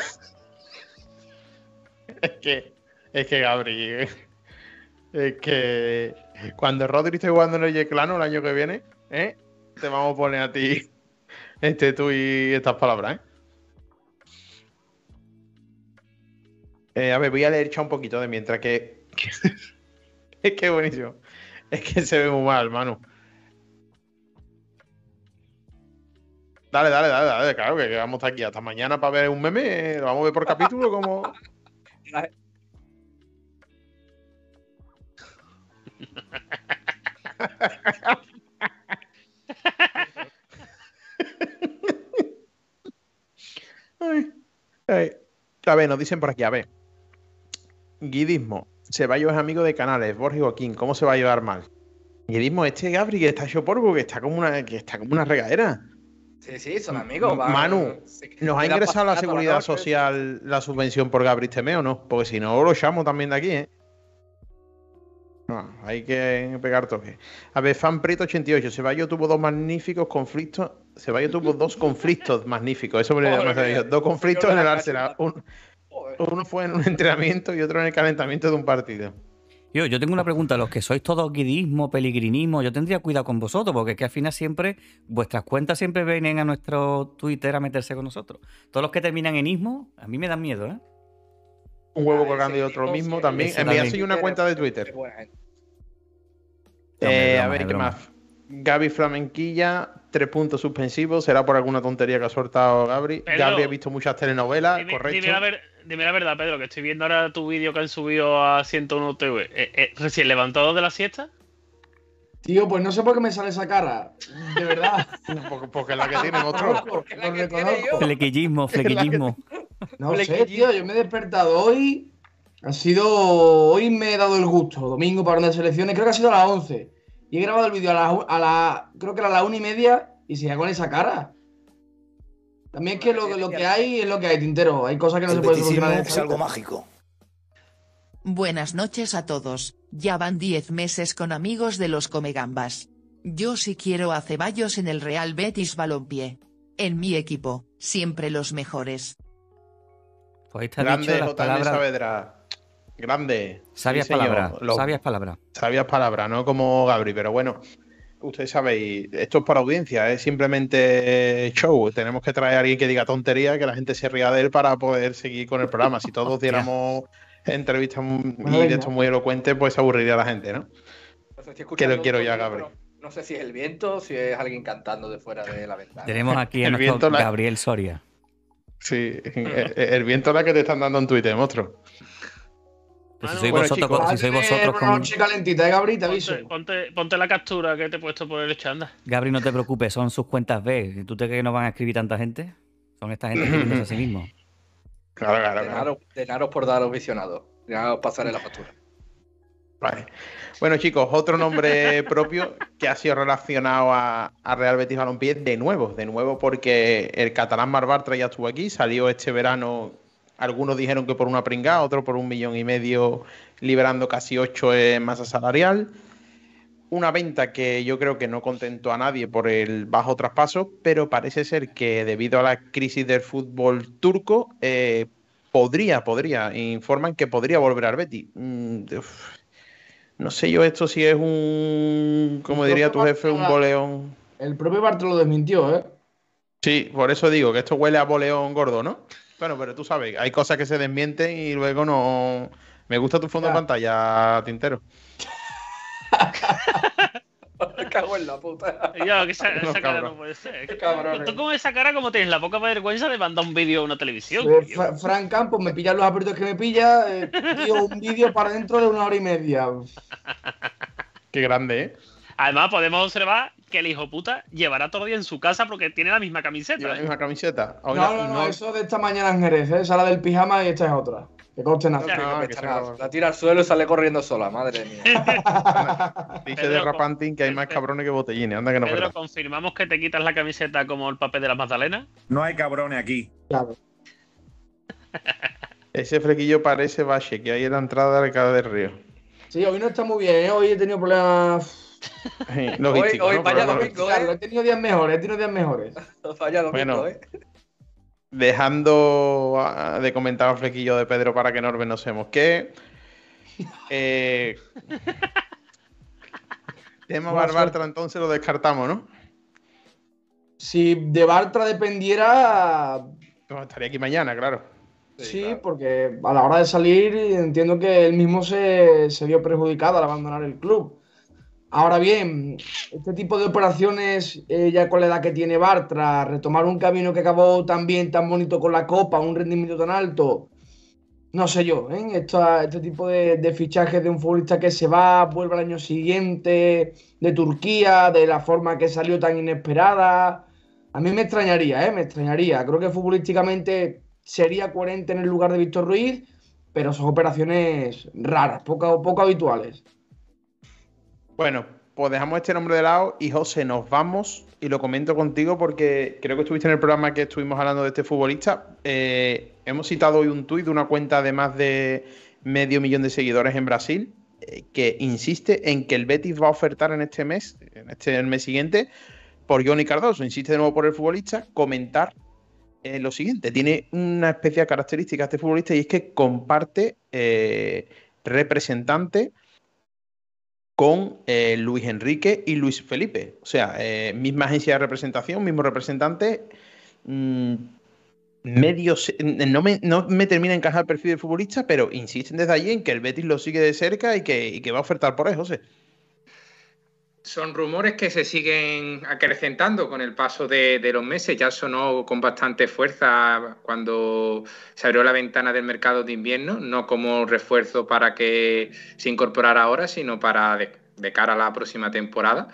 Es que, es que Gabri, eh, es que cuando Rodri esté jugando en el Yeclano el año que viene, ¿eh? te vamos a poner a ti este tú y estas palabras, ¿eh? Eh, a ver, voy a leer ya un poquito de mientras que. es que buenísimo. Es que se ve muy mal, Manu. Dale, dale, dale, dale, claro, que, vamos a estar aquí hasta mañana para ver un meme. Lo vamos a ver por capítulo como. A ver, nos dicen por aquí, a ver. Guidismo. Ceballos es amigo de Canales. Borja y Joaquín, ¿cómo se va a llevar mal? Guidismo, este Gabri que está hecho polvo, que está como una, que está como una regadera.
Sí, sí, son amigos.
Manu, ¿nos ha ingresado la seguridad social la subvención por Gabri Teme o no? Porque si no, lo llamo también de aquí, ¿eh? No, hay que pegar toque. A ver, Fan Prieto 88. Ceballos tuvo dos magníficos conflictos. Ceballos tuvo dos conflictos magníficos. Eso me lo dicho. Dos conflictos en el Arsenal. Un- uno fue en un entrenamiento y otro en el calentamiento de un partido.
Yo, yo tengo una pregunta, los que sois todos guidismo, peligrinismo, yo tendría cuidado con vosotros, porque es que al final siempre, vuestras cuentas siempre vienen a nuestro Twitter a meterse con nosotros. Todos los que terminan en ismo, a mí me dan miedo, ¿eh?
Un huevo colgando y otro mismo
sí,
también.
ese
Enviad
también.
una cuenta de Twitter. Eh, a ver, ¿qué más? Gaby Flamenquilla, tres puntos suspensivos. Será por alguna tontería que ha soltado Gabri.
Pedro,
Gabri ha visto muchas telenovelas,
Dime,
correcto.
dime la ver- dime la verdad, Pedro, que estoy viendo ahora tu vídeo que han subido a 101 TV. Eh, eh, ¿Recién levantado de la siesta?
Tío, pues no sé por qué me sale esa cara. De verdad.
Porque, porque es la que tiene monstruo.
Porque la
Lo
que tiene
reconozco.
yo.
Flequillismo, flequillismo.
No sé, tío, yo me he despertado hoy. Ha sido. Hoy me he dado el gusto. Domingo para una de selecciones, creo que ha sido a las 11. Y he grabado el vídeo a la, a la. Creo que era a la una y media. Y seguía con esa cara. También es que lo, lo que hay es lo que hay, Tintero. Hay cosas que no se pueden solucionar. en falta.
mágico.
Buenas noches a todos, ya van 10 meses con amigos de los Comegambas. Yo sí quiero a Ceballos en el Real Betis Balompié. En mi equipo, siempre los mejores.
Pues ahí está
Grande
dicho las palabras,
Saavedra. Grande.
sabias
Sí,
palabras, sabias palabras.
Sabias palabras, no como Gabri, pero bueno. Ustedes sabéis, esto es para audiencia, es simplemente show. Tenemos que traer a alguien que diga tontería, que la gente se ría de él para poder seguir con el programa. Si todos diéramos entrevistas y de esto muy elocuentes, pues aburriría la gente, ¿no? Que lo quiero ya,
sonido,
Gabri.
pero No sé si es el viento, si es alguien cantando de fuera de la ventana.
Tenemos aquí a
El viento la-
Gabriel Soria.
Sí, el, el viento es la que te están dando en Twitter, monstruo.
Pero si
Bueno,
sois
bueno,
vosotros,
chicos,
con- si sois vosotros
una
con...
noche calentita, ¿eh, Gabri? Te aviso.
Ponte, ponte, ponte la captura que te he puesto por el chanda.
Gabri, no te preocupes, son sus cuentas B. ¿Tú te crees que no van a escribir tanta gente? Son esta gente escribiéndose a sí mismos.
Claro, claro, claro.
Naro, de Naro por dar a los visionados. Ya os pasaré la factura.
Vale. Bueno, chicos, otro nombre propio que ha sido relacionado a, a Real Betis Balompié de nuevo, de nuevo porque el catalán Marc Bartra ya estuvo aquí, salió este verano, algunos dijeron que por una pringada, otros por un millón y medio, liberando casi ocho en masa salarial. Una venta que yo creo que no contentó a nadie por el bajo traspaso, pero parece ser que debido a la crisis del fútbol turco, eh, podría, podría, informan que podría volver al Betis. Mm. No sé yo esto si es un, como diría tu jefe, un boleón.
El propio Bartra lo desmintió, ¿eh?
Sí, por eso digo que esto huele a boleón gordo, ¿no? Bueno, pero tú sabes, hay cosas que se desmienten y luego no. Me gusta tu fondo de pantalla, Tintero.
Me cago en la puta.
Ya, que esa, esa
No,
cara
cabrón.
no puede ser.
Qué.
Tú con esa cara como tienes la poca vergüenza de mandar un vídeo a una televisión.
Eh. Fra- Fran Campos me pilla los aprietos que me pilla, eh, tío, un vídeo para dentro de una hora y media.
Qué grande, ¿eh?
Además, podemos observar que el hijo puta llevará todo el día en su casa porque tiene la misma camiseta.
la misma camiseta.
No, no, no, eso de esta mañana en Jerez, ¿eh? esa es la del pijama y esta es otra. Que conste nada.
Nada,
acaba.
la tira al suelo y sale corriendo sola, madre mía.
Dice
Pedro,
de Rapantin que hay más cabrones que botellines. Anda que no
Pedro, confirmamos que te quitas la camiseta como el papel de las magdalenas.
No hay cabrones aquí.
Claro.
Ese flequillo parece Bache, que hay en la entrada de Arcada del Río.
Sí, hoy no está muy bien, ¿eh? hoy he tenido problemas.
Sí, Logístico,
hoy
¿no?
vaya domingo, ¿eh?
he tenido días mejores, he tenido días mejores.
Falla domingo,
Bueno.
¿eh?
dejando ah, de comentar al flequillo de Pedro para que no renosemos que eh, tema Barbartra entonces lo descartamos, ¿no?
Si de Bartra dependiera,
No, estaría aquí mañana, claro.
sí, porque a la hora de salir entiendo que él mismo se, se vio perjudicado al abandonar el club. Ahora bien, este tipo de operaciones, eh, ya con la edad que tiene Bartra, retomar un camino que acabó tan bien, tan bonito con la Copa, un rendimiento tan alto, no sé yo, ¿eh? Este tipo de, de fichajes de un futbolista que se va, vuelve al año siguiente, de Turquía, de la forma que salió tan inesperada, a mí me extrañaría, ¿eh? Me extrañaría. Creo que futbolísticamente sería coherente en el lugar de Víctor Ruiz, pero son operaciones raras, poco, poco habituales.
Bueno, pues dejamos este nombre de lado y José, nos vamos y lo comento contigo porque creo que estuviste en el programa que estuvimos hablando de este futbolista. Eh, hemos citado hoy un tuit de una cuenta de más de medio millón de seguidores en Brasil eh, que insiste en que el Betis va a ofertar en este mes, en este el mes siguiente, por Johnny Cardoso. Insiste de nuevo por el futbolista, comentar eh, lo siguiente. Tiene una especial característica este futbolista y es que comparte representante con eh, Luis Enrique y Luis Felipe. O sea, eh, misma agencia de representación, mismo representante. mm, medio se- no, me, no me termina de encajar el perfil del futbolista, pero insisten desde allí en que el Betis lo sigue de cerca y que, y que va a ofertar por él, José.
Son rumores que se siguen acrecentando con el paso de, de los meses. Ya sonó con bastante fuerza cuando se abrió la ventana del mercado de invierno, no como refuerzo para que se incorporara ahora, sino para de, de cara a la próxima temporada.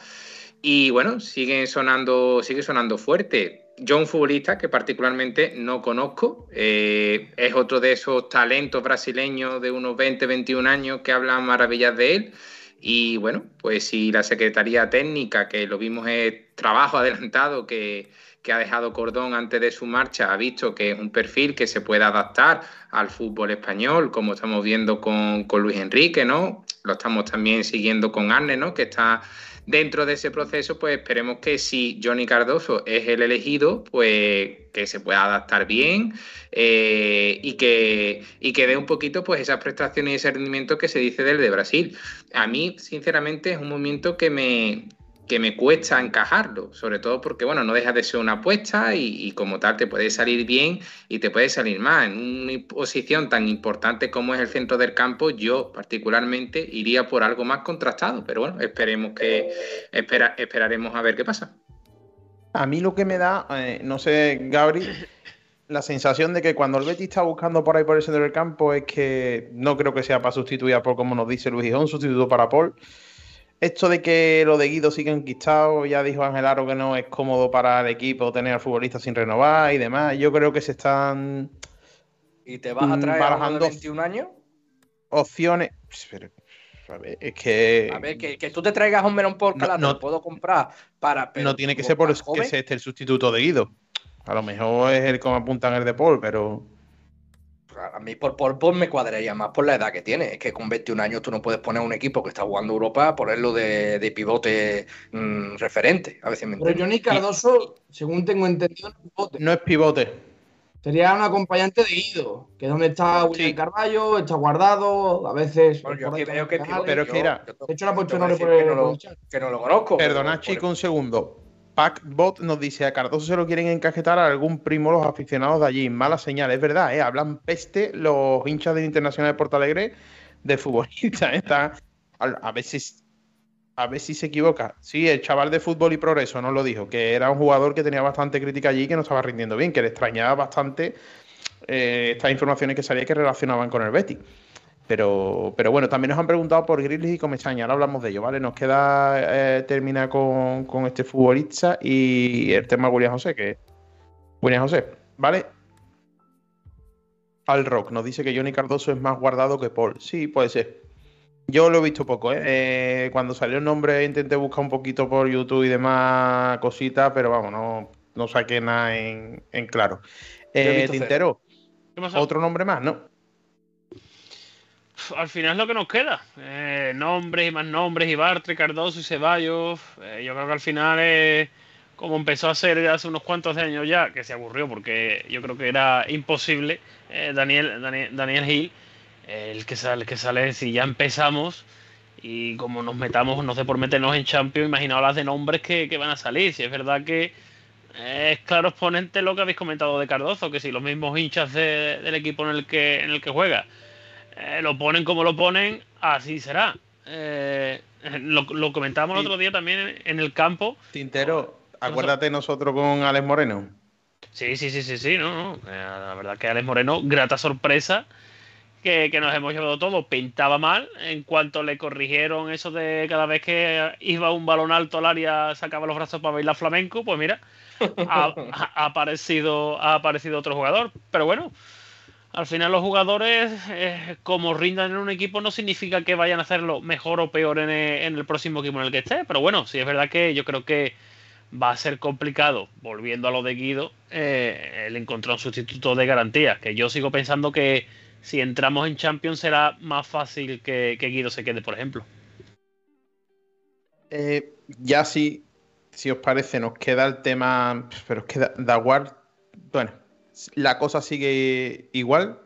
Y bueno, sigue sonando, sigue sonando fuerte. Yo, un futbolista que particularmente no conozco, eh, es otro de esos talentos brasileños de unos 20, 21 años que hablan maravillas de él. Y bueno, pues si la Secretaría Técnica, que lo vimos es trabajo adelantado que, que ha dejado Cordón antes de su marcha, ha visto que es un perfil que se puede adaptar al fútbol español, como estamos viendo con, con Luis Enrique, ¿no? Lo estamos también siguiendo con Arne, ¿no? Que está dentro de ese proceso, pues esperemos que si Johnny Cardoso es el elegido, pues que se pueda adaptar bien eh, y, que, y que dé un poquito pues esas prestaciones y ese rendimiento que se dice del de Brasil. A mí, sinceramente, es un momento que me, que me cuesta encajarlo, sobre todo porque, bueno, no deja de ser una apuesta y, y como tal te puede salir bien y te puede salir mal. En una posición tan importante como es el centro del campo, yo particularmente iría por algo más contrastado, pero bueno, esperemos que espera, esperaremos a ver qué pasa.
A mí lo que me da, eh, no sé, Gabri, la sensación de que cuando el Betis está buscando por ahí por el centro del campo es que no creo que sea para sustituir a Paul, como nos dice Luis Gijón, sustituto para Paul. Esto de que lo de Guido sigue enquistado, ya dijo Ángel Aro que no es cómodo para el equipo tener al futbolista sin renovar y demás. Yo creo que se están
¿Y te vas a traer a
barajando
21 años?
opciones. Pero, a ver, es que.
A ver, que, que tú te traigas un melón por
No,
cala,
no.
puedo comprar para. pero
no tiene que ser por que sea este el sustituto de Guido. A lo mejor es el como apuntan el de Paul, pero.
A mí por, por, por me cuadraría más por la edad que tiene. Es que con 21 años tú no puedes poner un equipo que está jugando Europa, ponerlo de, de pivote mm, referente. A veces me
Pero. Johnny Cardoso, según tengo entendido, no es pivote.
No es pivote.
Sería un acompañante de Guido, que es donde está William Carballo, está guardado, a veces.
Bueno, yo veo que es
canales.
pivote.
Pero es que era-
De hecho, la puesto por
que no
por el
que no lo conozco.
Perdonad,
pero-
chico, un segundo. Packbot nos dice a Cardoso se lo quieren encajetar a algún primo los aficionados de allí. Mala señal, es verdad, ¿eh? hablan peste los hinchas del Internacional de Porto Alegre de futbolistas. ¿eh? Está- a, a ver si, a ver si se equivoca. Sí, el chaval de fútbol y progreso nos lo dijo, que era un jugador que tenía bastante crítica allí y que no estaba rindiendo bien, que le extrañaba bastante eh, estas informaciones que salía que relacionaban con el Betis. Pero, pero bueno, también nos han preguntado por Grizzlies y Comesaña. Ahora hablamos de ello, ¿vale? Nos queda eh, terminar con, con este futbolista y el tema William José, que William José, ¿vale? Al Rock nos dice que Johnny Cardoso es más guardado que Paul. Sí, puede ser. Yo lo he visto poco, ¿eh? Eh, Cuando salió el nombre intenté buscar un poquito por YouTube y demás cositas, pero vamos, no, no saqué nada en, en claro. Eh, Tintero, otro nombre más, ¿no?
Al final es lo que nos queda. Eh, nombres y más nombres, y Bartre, Cardoso y Ceballos. Eh, yo creo que al final es como empezó a ser hace unos cuantos años ya, que se aburrió porque yo creo que era imposible. eh, Daniel, Daniel, Daniel Gil, el que sale, el que sale, si ya empezamos y como nos metamos, no sé, por meternos en Champions, imaginaos las de nombres que, que van a salir. Si es verdad que es claro exponente lo que habéis comentado de Cardozo, que si los mismos hinchas de- del equipo en el que, en el que juega eh, lo ponen como lo ponen, así será. Eh, lo, lo comentábamos el otro día también en el campo.
Tintero, acuérdate nosotros con Alex Moreno.
Sí, sí, sí, sí, sí, no, no. Eh, la verdad que Alex Moreno, grata sorpresa que, que nos hemos llevado todo. Pintaba mal en cuanto le corrigieron eso de cada vez que iba un balón alto al área sacaba los brazos para bailar flamenco. Pues mira, ha- ha aparecido, ha aparecido otro jugador. Pero bueno, al final los jugadores, eh, como rindan en un equipo, no significa que vayan a hacerlo mejor o peor en el, en el próximo equipo en el que esté. Pero bueno, sí es verdad que yo creo que va a ser complicado, volviendo a lo de Guido, eh, el encontrar un sustituto de garantías. Que yo sigo pensando que si entramos en Champions será más fácil que, Guido se quede, por ejemplo.
Eh, ya si, si os parece, nos queda el tema. Pero es que Da- Daguar. Bueno, la cosa sigue igual.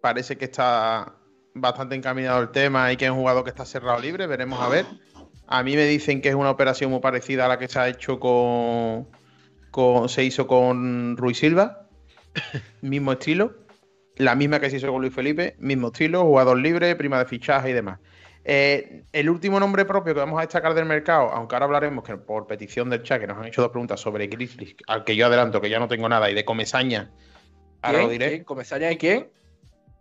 Parece que está bastante encaminado el tema y que es un jugador que está cerrado libre. Veremos a ver. A mí me dicen que es una operación muy parecida a la que se ha hecho con. con se hizo con Ruiz Silva. mismo estilo. La misma que se hizo con Luis Felipe. Mismo estilo, jugador libre, prima de fichaje y demás. Eh, el último nombre propio que vamos a destacar del mercado, aunque ahora hablaremos que por petición del chat, que nos han hecho dos preguntas sobre Grizzlies, al que yo adelanto que ya no tengo nada, y de Comesaña, ahora lo
¿Quién?
diré.
¿Quién? ¿Comesaña y quién?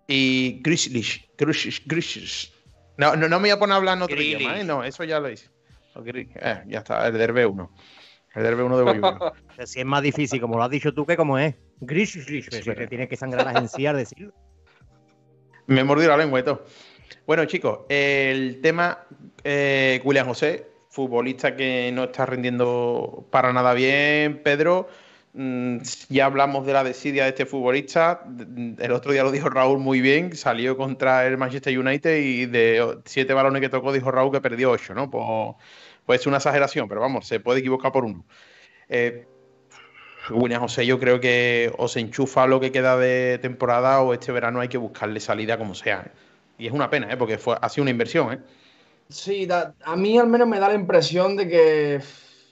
Y Grizzlies, Grizzlies, Grizzlies. No, no, no me voy a poner a hablar en otro
Grizzlies.
idioma, ¿eh? No, eso ya lo hice. Eh, ya está, el del B1. El del B1 de Bolívar.
Pero Si es más difícil, como lo has dicho tú, que como es. Gris,
Sí,
si
pero-
te tiene que sangrar las encías decirlo.
Me he mordido la lengua y todo. Bueno, chicos, el tema eh, José, futbolista que no está rindiendo para nada bien, Pedro. mm, ya hablamos de la desidia de este futbolista. El otro día lo dijo Raúl muy bien. Salió contra el Manchester United y de siete balones que tocó, dijo Raúl que perdió ocho, ¿no? Pues, pues es una exageración, pero vamos, se puede equivocar por uno. Eh, William José, yo creo que o se enchufa lo que queda de temporada o este verano hay que buscarle salida como sea. ¿eh? Y es una pena, ¿eh? porque fue, ha sido una inversión. ¿eh?
Sí, a mí al menos me da la impresión de que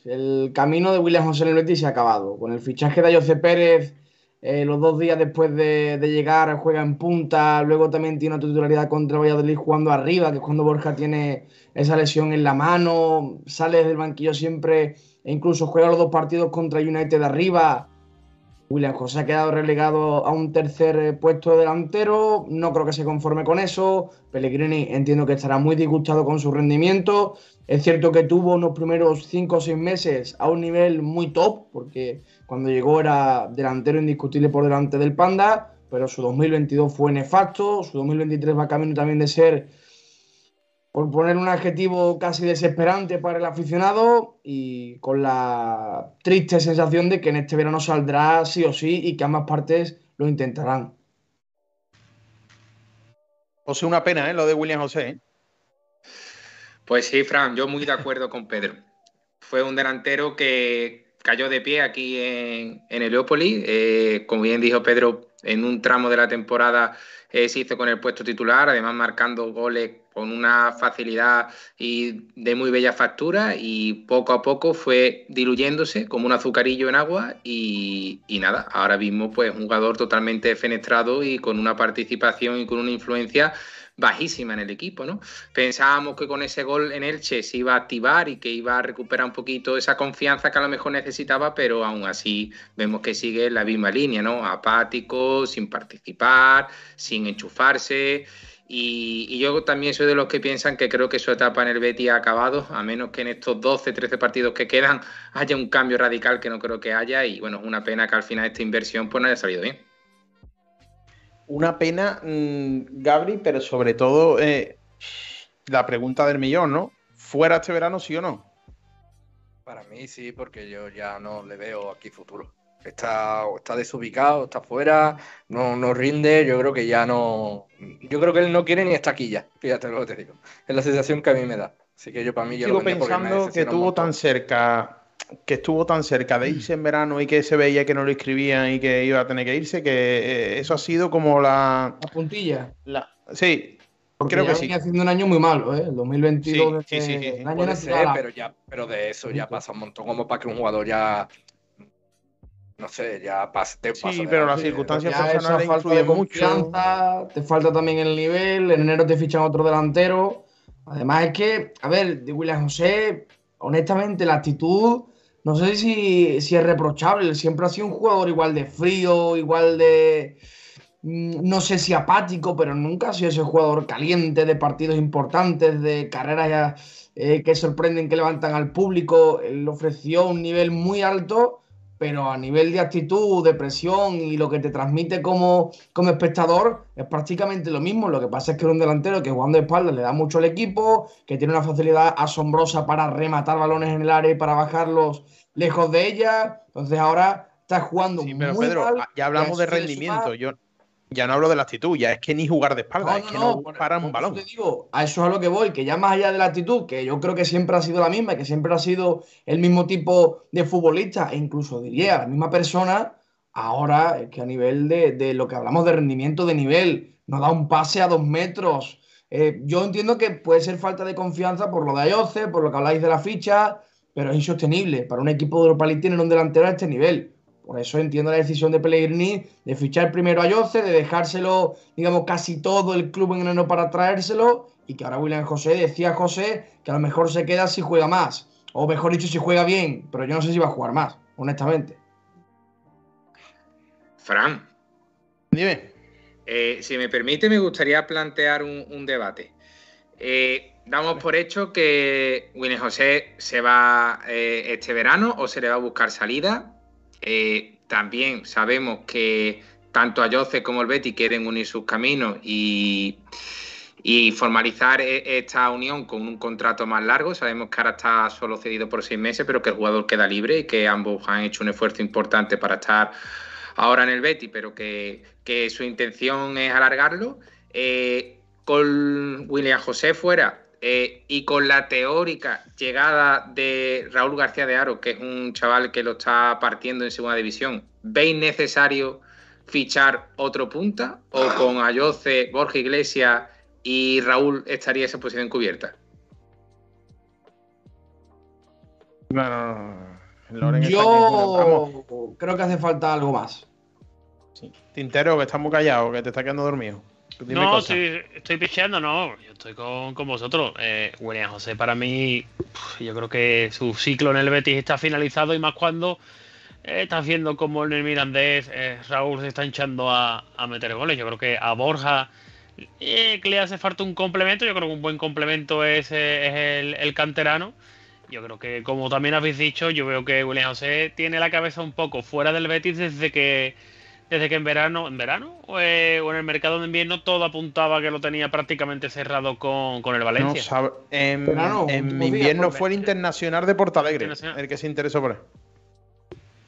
el camino de William José Betis se ha acabado. Con el fichaje de José Pérez, eh, los dos días después de, de llegar juega en punta, luego también tiene una titularidad contra Valladolid jugando arriba, que es cuando Borja tiene esa lesión en la mano, sale del banquillo siempre e incluso juega los dos partidos contra United de arriba. William José ha quedado relegado a un tercer eh, puesto de delantero. No creo que se conforme con eso. Pellegrini entiendo que estará muy disgustado con su rendimiento. Es cierto que tuvo unos primeros 5 o 6 meses a un nivel muy top, porque cuando llegó era delantero indiscutible por delante del Panda, pero su 2022 fue nefasto, su 2023 va camino también de ser, por poner un adjetivo casi desesperante para el aficionado y con la triste sensación de que en este verano saldrá sí o sí y que ambas partes lo intentarán.
José, una pena, ¿eh? Lo de William José, ¿eh?
Pues sí, Fran, yo muy de acuerdo con Pedro. Fue un delantero que cayó de pie aquí en, en Heliópolis. Eh, como bien dijo Pedro, en un tramo de la temporada eh, se hizo con el puesto titular, además marcando goles con una facilidad y de muy bella factura y poco a poco fue diluyéndose como un azucarillo en agua y, nada, ahora mismo pues un jugador totalmente fenestrado y con una participación y con una influencia bajísima en el equipo, ¿no? Pensábamos que con ese gol en Elche se iba a activar y que iba a recuperar un poquito esa confianza que a lo mejor necesitaba, pero aún así vemos que sigue en la misma línea, ¿no? Apático, sin participar, sin enchufarse. Y, y, yo también soy de los que piensan que creo que su etapa en el Betis ha acabado, a menos que en estos 12, 13 partidos que quedan haya un cambio radical que no creo que haya. Y bueno, es una pena que al final esta inversión pues no haya salido bien
una pena, mmm, Gabri, pero sobre todo eh, la pregunta del millón, ¿no? ¿Fuera este verano, sí o no?
Para mí sí, porque yo ya no le veo aquí futuro. Está, está desubicado, está fuera, no, no rinde, yo creo que ya no... Yo creo que él no quiere ni estar aquí ya, fíjate lo que te digo. Es la sensación que a mí me da. Así que yo para mí ya
Sigo pensando que estuvo tan cerca que estuvo tan cerca de irse en verano y que se veía que no lo escribían y que iba a tener que irse, que eh, eso ha sido como la...
La puntilla.
La... Sí,
Porque
creo
ya
que sí.
haciendo un año muy malo, ¿eh? El 2022
Sí, sí, sí, sí, sí.
año
Puede ser, pero, ya, pero de eso ya pasa un montón como para que un jugador ya... No sé, ya pase... te pasa
Sí, pero
la-
las circunstancias
Ya
personales influyen mucho.
confianza, te falta también el nivel, en enero te fichan otro delantero. Además es que, a ver, de William José, honestamente, la actitud, no sé si, si es reprochable, siempre ha sido un jugador igual de frío, igual de, mm, no sé si apático, pero nunca ha sido ese jugador caliente de partidos importantes, de carreras eh, que sorprenden, que levantan al público. Él ofreció un nivel muy alto, pero a nivel de actitud, de presión y lo que te transmite como, como espectador es prácticamente lo mismo. Lo que pasa es que es un delantero que jugando de espaldas le da mucho al equipo, que tiene una facilidad asombrosa para rematar balones en el área y para bajarlos lejos de ella. Entonces ahora está jugando
Sí, pero
muy
Pedro,
mal,
ya hablamos de rendimiento. Yo ya no hablo de la actitud, ya es que ni jugar de espalda,
no,
es
no,
que
no,
no
por-
para un balón.
te digo, a eso es a lo que voy, que ya más allá de la actitud, que yo creo que siempre ha sido la misma, que siempre ha sido el mismo tipo de futbolista, e incluso diría la misma persona, ahora es que a nivel de, de lo que hablamos de rendimiento de nivel, no da un pase a dos metros. Eh, yo entiendo que puede ser falta de confianza por lo de Ayoce, por lo que habláis de la ficha, pero es insostenible para un equipo de Europa League tener un delantero a este nivel. Por eso entiendo la decisión de Pellegrini de fichar primero a Yoce, de dejárselo, digamos, casi todo el club en enero para traérselo y que ahora William José decía José que a lo mejor se queda si juega más, o mejor dicho, si juega bien, pero yo no sé si va a jugar más, honestamente.
Fran,
Dime.
eh, si me permite, me gustaría plantear un, un debate. Eh, damos por hecho que William José se va eh, este verano o se le va a buscar salida. Eh, también sabemos que tanto Ayoce como el Betty quieren unir sus caminos y, formalizar e- esta unión con un contrato más largo. Sabemos que ahora está solo cedido por seis meses, pero que el jugador queda libre y que ambos han hecho un esfuerzo importante para estar ahora en el Betty, pero que, que su intención es alargarlo. Eh, con William José fuera eh, y con la teórica llegada de Raúl García de Aro, que es un chaval que lo está partiendo en segunda división, ¿veis necesario fichar otro punta? ¿O con Ayoce, Borja Iglesias y Raúl estaría esa posición cubierta?
No, no, no.
Yo creo que hace falta algo más.
Sí. Tintero, que está muy callado, que te está quedando dormido. Dime
no,
cosas.
estoy, estoy picheando, no. Yo estoy con, con vosotros. Eh, William José, para mí, yo creo que su ciclo en el Betis está finalizado y más cuando eh, estás viendo como en el Mirandés eh, Raúl se está hinchando a, a meter goles. Yo creo que a Borja que le hace falta un complemento. Yo creo que un buen complemento es, es el, el canterano. Yo creo que, como también habéis dicho, yo veo que William José tiene la cabeza un poco fuera del Betis desde que desde que en verano, en verano o, eh, o en el mercado de invierno todo apuntaba que lo tenía prácticamente cerrado con, con el
No,
Valencia.
sabe- en,
Verano,
invierno fue el Internacional de Portalegre
Internacional.
el que se interesó por él.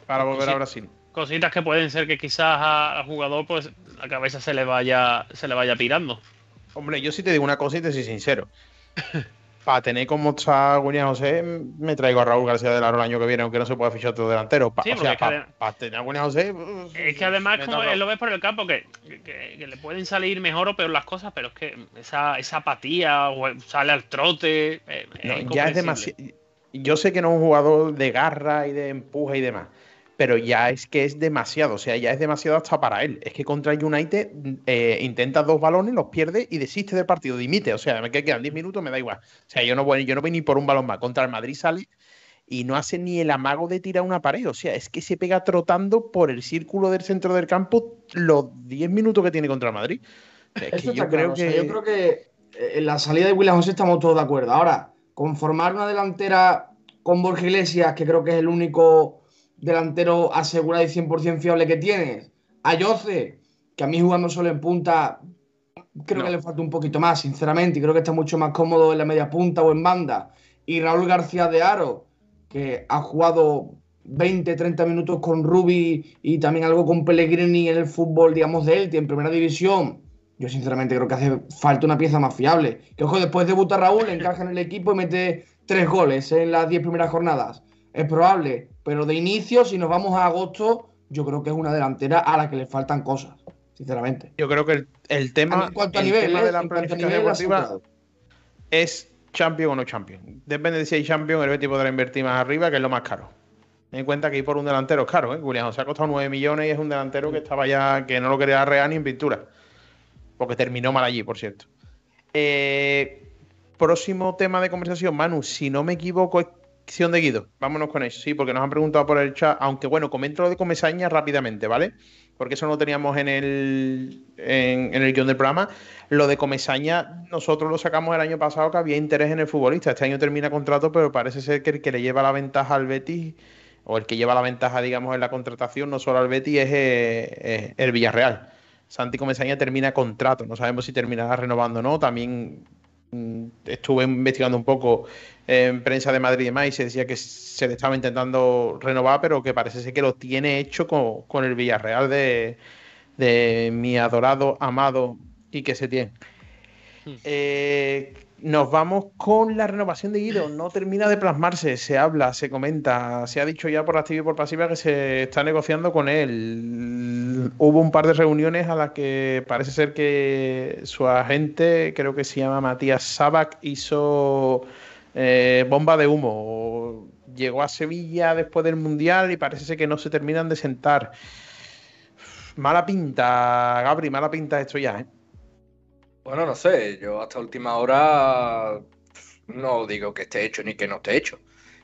Para volver
Sí.
a Brasil.
Cositas que pueden ser que quizás al jugador pues la cabeza se le vaya se le vaya pirando.
Hombre, yo sí te digo una cosa y te soy sincero. Para tener como está William José, me traigo a Raúl García del Aro el año que viene, aunque no se pueda fichar otro delantero. Pa-
Sí,
o
porque
sea,
es que
para tener a William José.
Es que además como él lo ves por el campo que, que- que le pueden salir mejor o peor las cosas, pero es que esa, esa apatía o sale al trote. eh, es
No, ya es demasiado. Yo sé que no es un jugador de garra y de empuje y demás, pero ya es que es demasiado. O sea, ya es demasiado hasta para él. Es que contra el United eh, intenta dos balones, los pierde y desiste del partido, dimite. O sea, me quedan 10 minutos, me da igual. O sea, yo no voy, yo no voy ni por un balón más. Contra el Madrid sale y no hace ni el amago de tirar una pared. O sea, es que se pega trotando por el círculo del centro del campo los 10 minutos que tiene contra el Madrid. Es que yo creo
claro. O sea,
que.
yo creo que en la salida de William José estamos todos de acuerdo. Ahora, conformar una delantera con Borja Iglesias, que creo que es el único delantero asegurado y 100% fiable que tienes. A Yoce, que a mí jugando solo en punta, creo
No.
que le falta un poquito más, sinceramente. y Creo que está mucho más cómodo en la media punta o en banda. Y Raúl García de Aro, que ha jugado 20, 30 minutos con Rubi y también algo con Pellegrini en el fútbol, digamos, de él, en primera división. Yo sinceramente creo que hace falta una pieza más fiable. Que ojo, después debuta Raúl, encaja en el equipo y mete tres goles en las 10 primeras jornadas. Es probable, pero de inicio, si nos vamos a agosto, yo creo que es una delantera a la que le faltan cosas, sinceramente.
Yo creo que el, el tema,
En cuanto a
el
nivel,
tema
¿eh?
de la planificación deportiva es champion o no champion. Depende de si hay champion, el Betis podrá invertir más arriba, que es lo más caro. Ten en cuenta que ir por un delantero es caro, ¿eh? Julián José ha costado 9 millones y es un delantero que estaba ya, que no lo quería real ni en pintura. Porque terminó mal allí, por cierto. Eh, próximo tema de conversación, Manu, si no me equivoco, de Guido. Vámonos con eso, sí, porque nos han preguntado por el chat. Aunque bueno, comento lo de Comesaña rápidamente, ¿vale? Porque eso no lo teníamos en el, en, el guion del programa. Lo de Comesaña, nosotros lo sacamos el año pasado que había interés en el futbolista. Este año termina contrato, pero parece ser que el que le lleva la ventaja al Betis, o el que lleva la ventaja, digamos, en la contratación, no solo al Betis, es eh, eh, el Villarreal. Santi Comesaña termina contrato, no sabemos si terminará renovando o no. También estuve investigando un poco en prensa de Madrid y demás y se decía que se le estaba intentando renovar, pero que parece ser que lo tiene hecho con, con el Villarreal de, de mi adorado, amado Quique Setién. Eh, nos vamos con la renovación de Guido. No termina de plasmarse, se habla, se comenta, se ha dicho ya por activa y por pasiva que se está negociando con él. Hubo un par de reuniones a las que parece ser que su agente, creo que se llama Matías Sabac, hizo eh, bomba de humo. Llegó a Sevilla después del Mundial y parece ser que no se terminan de sentar. Mala pinta, Gabri, mala pinta esto ya, ¿eh?
Bueno, no sé, yo hasta última hora no digo que esté hecho ni que no esté hecho.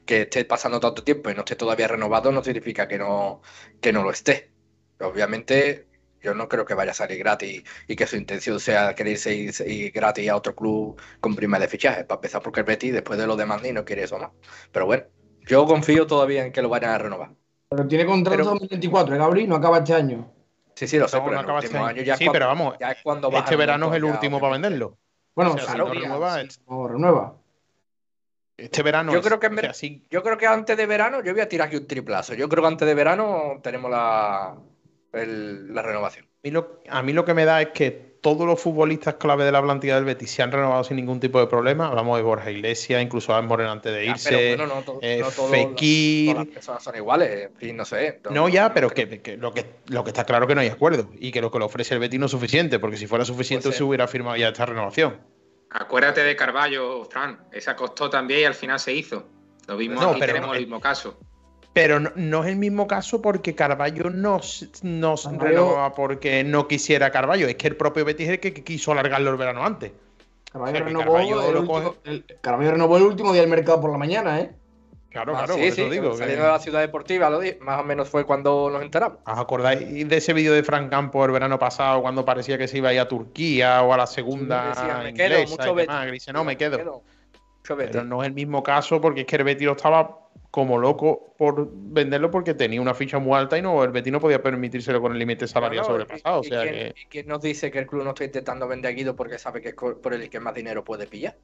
Que esté pasando tanto tiempo y no esté todavía renovado no significa que no, que no lo esté. Obviamente, yo no creo que vaya a salir gratis y que su intención sea quererse ir, ir gratis a otro club con prima de fichaje. Para empezar, porque el Betis después de lo de Mandi no quiere eso más. Pero bueno, yo confío todavía en que lo vayan a renovar.
Pero tiene contrato
Pero-
2024, ¿eh, Gabri? No acaba este año.
Sí, sí, lo sé, pero
no
el último
este
año ya es
Sí,
cuando-
pero vamos,
ya es cuando baja
Este verano es el último para venderlo.
Bueno,
O sea, si
claro,
no
sí,
renueva,
sí, no renueva.
Este verano
Yo
es.
creo que en
O
ver-
sea, sí,
Yo creo que antes de verano, yo voy a tirar aquí un triplazo. Yo creo que antes de verano tenemos la, el- la renovación.
a mí, lo, a mí lo que me da es que todos los futbolistas clave de la plantilla del Betis se han renovado sin ningún tipo de problema. Hablamos de Borja Iglesias, incluso a Moreno antes de
Ya,
irse.
pero bueno, no, to-
eh,
no todos-
Fekir.
todas las personas son iguales. En fin, no sé.
No, ya, pero que, que lo que lo que está claro es que no hay acuerdo y que lo que le ofrece el Betis no es suficiente, porque si fuera suficiente se hubiera firmado ya esta renovación.
Acuérdate de Carballo, Fran. Esa costó también y al final se hizo. Lo mismo
No,
aquí
pero
tenemos
no-
el mismo caso.
Pero no, no es el mismo caso porque Carballo no, no
Carballo-
renovaba porque no quisiera Carballo. Es que el propio Betis es el que quiso alargarlo el verano antes.
Carvalho
O sea, que
renovó,
Carvalho
el último, el- renovó el último día del mercado por la mañana, ¿eh?
Claro,
Ah,
claro,
sí,
por
sí,
eso digo. que-
saliendo de la ciudad deportiva, lo di- más o menos fue cuando nos enteramos.
¿Os acordáis de ese vídeo de Frank Campo el verano pasado cuando parecía que se iba a ir a Turquía o a la segunda
Decía, me quedo, mucho
y demás?
Betis.
Que dice, no, me quedo. Pero no es el mismo caso porque es que el Betis lo estaba como loco por venderlo porque tenía una ficha muy alta y no el Betis no podía permitírselo con el límite salarial
Claro,
sobrepasado. O
¿y- y
sea
quién-
que...
y quién nos dice que el club no está intentando vender a Guido porque sabe que es por el que más dinero puede pillar?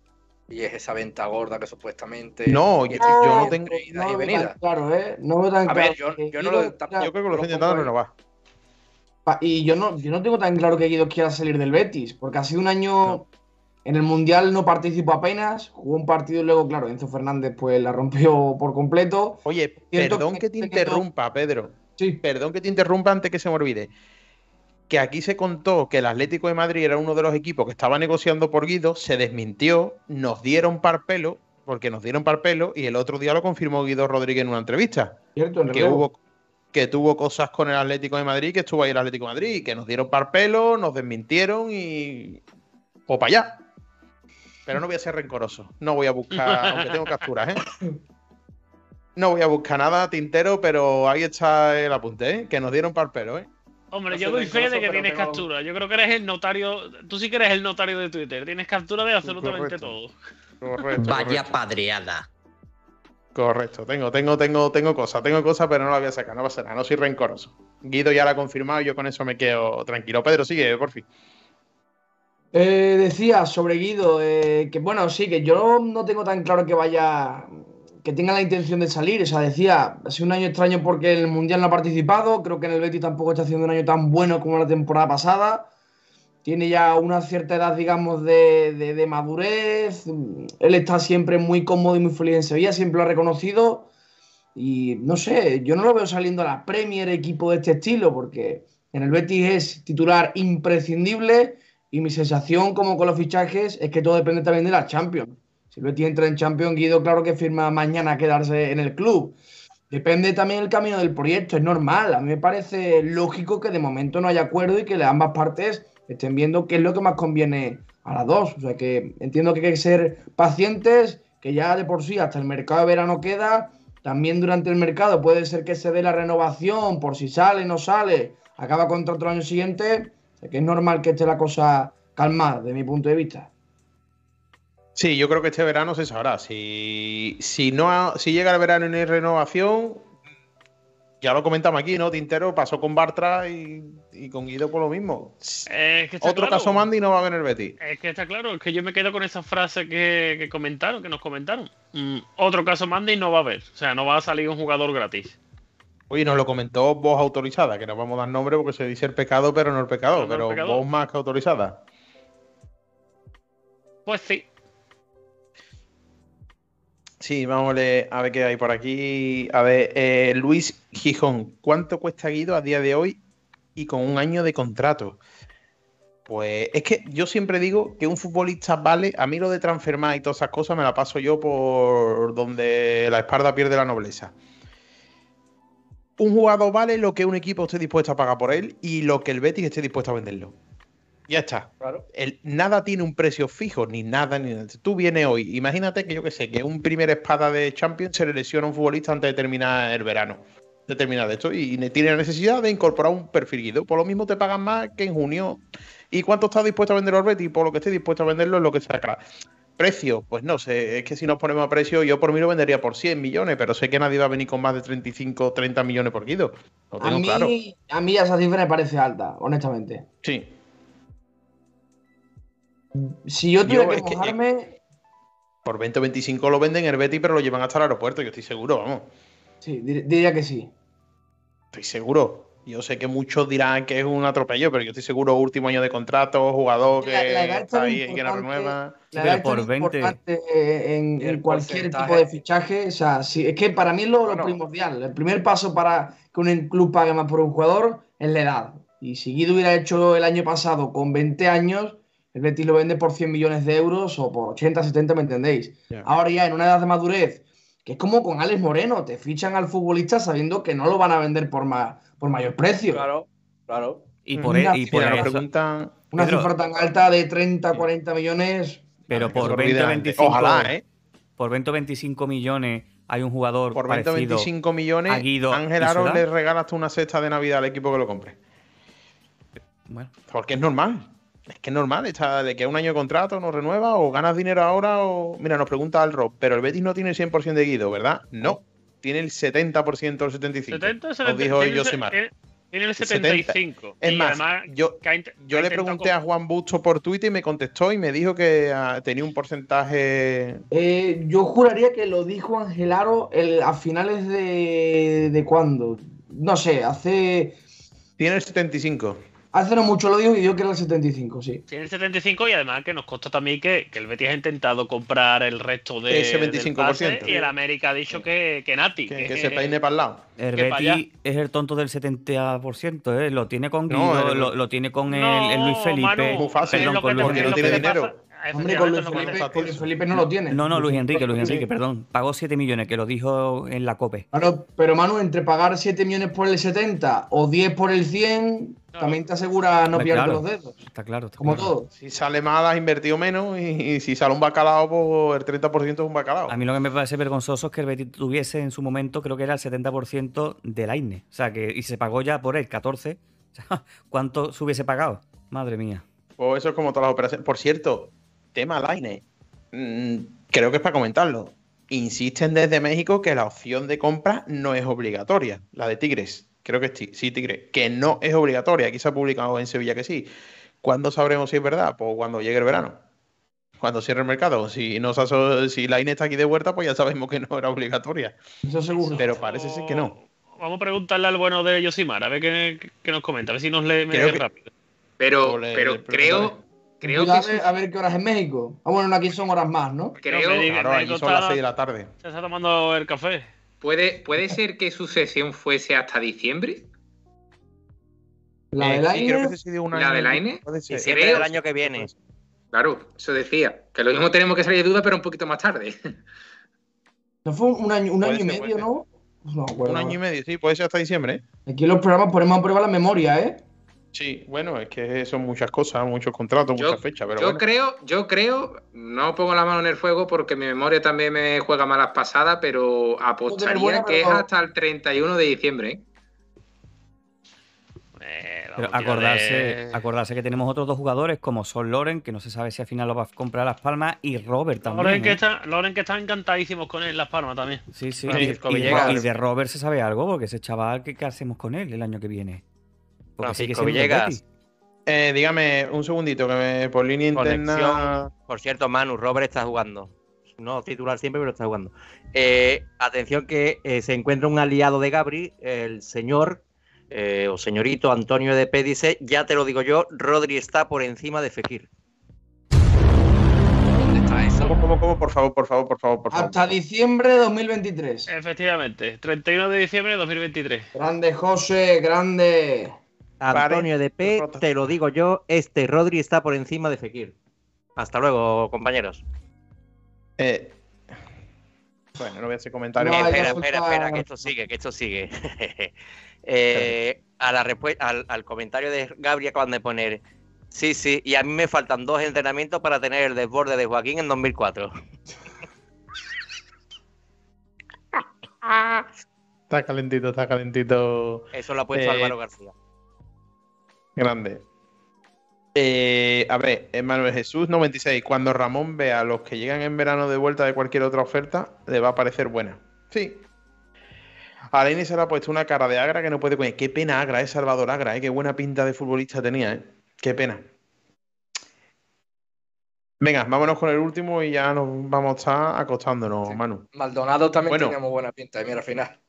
Y es esa venta gorda que supuestamente.
No, yo- yo no tengo-
No tan claro, ¿eh? No veo tan
A
claro.
ver, yo, yo no lo.
Yo creo que lo está intentando renovar.
Y yo no, yo no tengo tan claro que Guido quiera salir del Betis, porque ha sido un año. En el Mundial no participó apenas, jugó un partido y luego, claro, Enzo Fernández pues la rompió por completo.
Oye, perdón
que-
que te interrumpa, Pedro.
Sí.
Perdón que te interrumpa antes que se me olvide. Que aquí se contó que el Atlético de Madrid era uno de los equipos que estaba negociando por Guido, se desmintió, nos dieron parpelo, porque nos dieron parpelo, y el otro día lo confirmó Guido Rodríguez en una entrevista.
Cierto, en
que hubo que tuvo cosas con el Atlético de Madrid, que estuvo ahí el Atlético de Madrid, que nos dieron parpelo, nos desmintieron y. O para allá. Pero no voy a ser rencoroso. No voy a buscar, aunque tengo capturas, ¿eh? No voy a buscar nada tintero, pero ahí está el apunte, ¿eh? Que nos dieron parpelo, ¿eh?
Hombre,
No
yo doy fe de que tienes
tengo-
captura. Yo creo que eres el notario. Tú sí que eres el notario de Twitter. Tienes captura de absolutamente
Correcto.
todo.
Correcto.
Vaya
correcto.
padreada.
Correcto, tengo, tengo, tengo, tengo cosas, tengo cosas, pero no la voy a sacar, no pasa nada, no soy rencoroso. Guido ya la ha confirmado y yo con eso me quedo tranquilo. Pedro, sigue, por fin.
Eh, decía sobre Guido, eh, que bueno, sí, que yo no tengo tan claro que vaya, que tenga la intención de salir. O sea, decía, ha sido un año extraño porque el Mundial no ha participado. Creo que en el Betis tampoco está haciendo un año tan bueno como la temporada pasada. Tiene ya una cierta edad, digamos, de, de- de madurez. Él está siempre muy cómodo y muy feliz en Sevilla, siempre lo ha reconocido. Y no sé, yo no lo veo saliendo a la Premier equipo de este estilo, porque en el Betis es titular imprescindible. Y mi sensación, como con los fichajes, es que todo depende también de la Champions. Si Betis entra en Champions, Guido, claro que firma mañana quedarse en el club. Depende también el camino del proyecto, es normal. A mí me parece lógico que de momento no haya acuerdo y que ambas partes estén viendo qué es lo que más conviene a las dos. O sea que entiendo que hay que ser pacientes, que ya de por sí hasta el mercado de verano queda. También durante el mercado puede ser que se dé la renovación por si sale, no sale, acaba contrato el año siguiente. Sea que es normal que esté la cosa calmada, de mi punto de vista.
Sí, yo creo que este verano se sabrá. Si, si, no ha- si llega el verano y no hay renovación, ya lo comentamos aquí, ¿no? Tintero pasó con Bartra y, y con Guido por lo mismo.
Es que está
Otro
claro.
caso Mandy no va a ver el Betis.
Es que está claro, es que yo me quedo con esa frase que, que comentaron, que nos comentaron. Mm, otro caso Mandy no va a haber. O sea, no va a salir un jugador gratis.
Oye, nos lo comentó voz autorizada, que no vamos a dar nombre porque se dice el pecado, pero no el pecado.
No, no el
pero
pecador.
voz más que autorizada.
Pues sí.
Sí, vamos a ver, a ver qué hay por aquí. A ver, eh, Luis Gijón, ¿cuánto cuesta Guido a día de hoy y con un año de contrato? Pues es que yo siempre digo que un futbolista vale, a mí lo de transfermar y todas esas cosas me la paso yo por donde la espalda pierde la nobleza. Un jugador vale lo que un equipo esté dispuesto a pagar por él y lo que el Betis esté dispuesto a venderlo. Ya está.
Claro.
El- nada tiene un precio fijo, ni nada, ni nada. Tú vienes hoy, imagínate que yo que sé, que un primer espada de Champions se le lesiona a un futbolista antes de terminar el verano. De terminar esto. Y ne- tiene la necesidad de incorporar un perfil Guido. Por lo mismo te pagan más que en junio. ¿Y cuánto estás dispuesto a venderlo al Betis? Por lo que esté dispuesto a venderlo es lo que saca. Precio, pues no sé, es que si nos ponemos a precio, yo por mí lo vendería por 100 millones, pero sé que nadie va a venir con más de 35, 30 millones por Guido. Lo
A mí,
claro.
a mí esa cifra me parece alta, honestamente.
Sí.
Si yo tuviera
Yo,
que mojarme,
Por 20 o 25 lo venden el Betis, pero lo llevan hasta el aeropuerto, yo estoy seguro, vamos.
sí, dir- diría que sí.
Estoy seguro. Yo sé que muchos dirán que es un atropello, pero yo estoy seguro, último año de contrato, jugador que
La-
está ahí y que no renueva.
La tan importante eh, en,
Y el
en cualquier
porcentaje.
tipo de fichaje. O sea, sí, es que para mí es lo, lo primordial. El primer paso para que un club pague más por un jugador es la edad. Y si Guido hubiera hecho el año pasado con 20 años, el Betis lo vende por 100 millones de euros o por 80, 70, ¿me entendéis? Ahora ya en una edad de madurez, que es como con Alex Moreno, te fichan al futbolista sabiendo que no lo van a vender por, ma- por mayor precio.
Claro, claro.
Y por,
Una
e- y por eso-
preguntan.
Una
Pedro.
cifra tan alta de 30, 40 millones.
Pero
se
por
olvide
20
la gente.
25,
Ojalá, ¿eh?
por 20 o 25 millones hay un jugador
Por 20 o
parecido
25 millones,
a Guido
Ángel Aro le regala hasta una cesta de Navidad al equipo que lo compre.
Bueno,
Porque es normal. Es que es normal, está de que un año de contrato no renueva o ganas dinero ahora o... Mira, nos pregunta al Rob, pero el Betis no tiene el 100% de Guido, ¿verdad? No, tiene el 70% o el 75%.
70,
Nos
70,
dijo
tiene, el tiene- el
70.
75.
Es más,
además
yo, yo le pregunté a Juan Busto por Twitter y me contestó y me dijo que ah, tenía un porcentaje...
Eh, yo juraría que lo dijo Angelaro el- a finales de. ¿De cuándo? No sé, hace.
Tiene el 75.
Hace no mucho lo dijo y dijo que era el 75, sí.
Tiene el 75 y además que nos consta también que, que el Betis ha intentado comprar el resto de,
Ese
del
25%.
pase y el América ha dicho que, que Nati.
Que, que se peine para el lado.
El. Betis es el tonto del 70%, ¿eh? Lo tiene con
No,
Guido,
el-
lo, lo tiene con el,
No,
el Luis Felipe.
Manu,
perdón, con Luis
porque no tiene dinero.
pasa-
Hombre, con Luis Felipe, con Luis Felipe no lo tiene.
No, no, Luis Enrique, Luis
Sí.
Enrique, perdón. Pagó 7 millones, que lo dijo en la COPE.
Claro, pero Manu, entre pagar 7 millones por el 70 o 10 por el 100,
No.
También te asegura no pillarte
claro.
los dedos.
Está claro. está
Como
claro.
todo.
Si sale mal, has invertido menos y, y si sale un bacalao, pues el 30% es un bacalao.
A mí lo que me parece vergonzoso es que el Betis tuviese en su momento, creo que era el 70% del AINE. O sea, que y se pagó ya por él 14. O sea, ¿cuánto se hubiese pagado? Madre mía.
Pues eso es como todas las operaciones. Por cierto, tema Line. creo que es para comentarlo. Insisten desde México que la opción de compra no es obligatoria. La de Tigres. Creo que sí, sí, Tigres. Que no es obligatoria. Aquí se ha publicado en Sevilla que sí. ¿Cuándo sabremos si es verdad? Pues cuando llegue el verano. Cuando cierre el mercado. Si, no si Line está aquí de vuelta, pues ya sabemos que no era obligatoria.
Eso seguro.
Pero parece ser que no.
Vamos a preguntarle al bueno de Yosimar, a ver qué, qué nos comenta, a ver si nos lee
que-
rápido.
Pero,
le-
pero
le
creo, creo que
a ver-
su-
a ver qué horas en México. Ah, bueno, no, aquí son horas más, ¿no?
creo,
diga-
Claro, allí son las 6 de la tarde.
Se está tomando el café.
Puede, puede ser que su sesión fuese hasta diciembre.
La del
sí, creo
aire.
que se dio un
¿La
año.
del Aine?
Puede ser.
Diciembre del año que viene.
Claro, eso decía. Que lo mismo tenemos que salir de duda, pero un poquito más tarde.
¿No fue un año, un año y medio, no?
Un año y medio, sí, puede ser hasta diciembre. ¿eh?
Aquí en los programas ponemos a prueba la memoria, ¿eh?
Sí, bueno, es que son muchas cosas, muchos contratos,
Yo-
muchas fechas, pero
yo
bueno.
creo, yo creo, no pongo la mano en el fuego porque mi memoria también me juega malas pasadas, pero apostaría
buena,
que es hasta el 31 de diciembre. ¿eh?
Eh,
Pero acordarse,
de-
acordarse que tenemos otros dos jugadores como son Loren, que no se sabe si al final lo va a comprar Las Palmas, y Robert también.
Loren que,
¿eh?
está, Loren que están encantadísimos con él en Las Palmas también.
Sí, sí. Y, de,
Villegas.
y de Robert se sabe algo, porque ese chaval, ¿qué, qué hacemos con él el año que viene?
Francisco Villegas.
Eh, dígame un segundito, que me, por línea interna.
Conexión. Por cierto, Manu, Robert está jugando. No titular siempre, pero está jugando. Eh, atención que eh, se encuentra un aliado de Gabri, el señor eh, o señorito Antonio de P dice, ya te lo digo yo, Rodri está por encima de Fekir.
¿Dónde está eso?
¿Cómo, cómo, cómo? Por favor, por favor, por favor, por favor.
Hasta diciembre de 2023.
Efectivamente, 31 de diciembre de 2023.
Grande, José, grande.
Antonio de P, te lo digo yo, este Rodri está por encima de Fekir. Hasta luego, compañeros.
Eh, bueno, no voy a hacer comentarios.
No,
espera, espera, espera, que esto sigue, que esto sigue. Eh, a la al, al comentario de Gabriel acaban de poner, sí, sí, y a mí me faltan dos entrenamientos para tener el desborde de Joaquín en 2004.
Está calentito, está calentito.
Eso lo ha puesto
Eh,
Álvaro García.
Grande. Eh, a ver, Manuel Jesús 96. Cuando Ramón vea a los que llegan en verano de vuelta de cualquier otra oferta, le va a parecer buena. Sí. A Lenny se le ha puesto una cara de Agra que no puede comer. Qué pena Agra, es Salvador Agra, ¿eh? Qué buena pinta de futbolista tenía, ¿eh? Qué pena. Venga, vámonos con el último y ya nos vamos a estar acostándonos, Manu.
Maldonado también
Bueno.
tenía muy buena pinta, y mira, al final.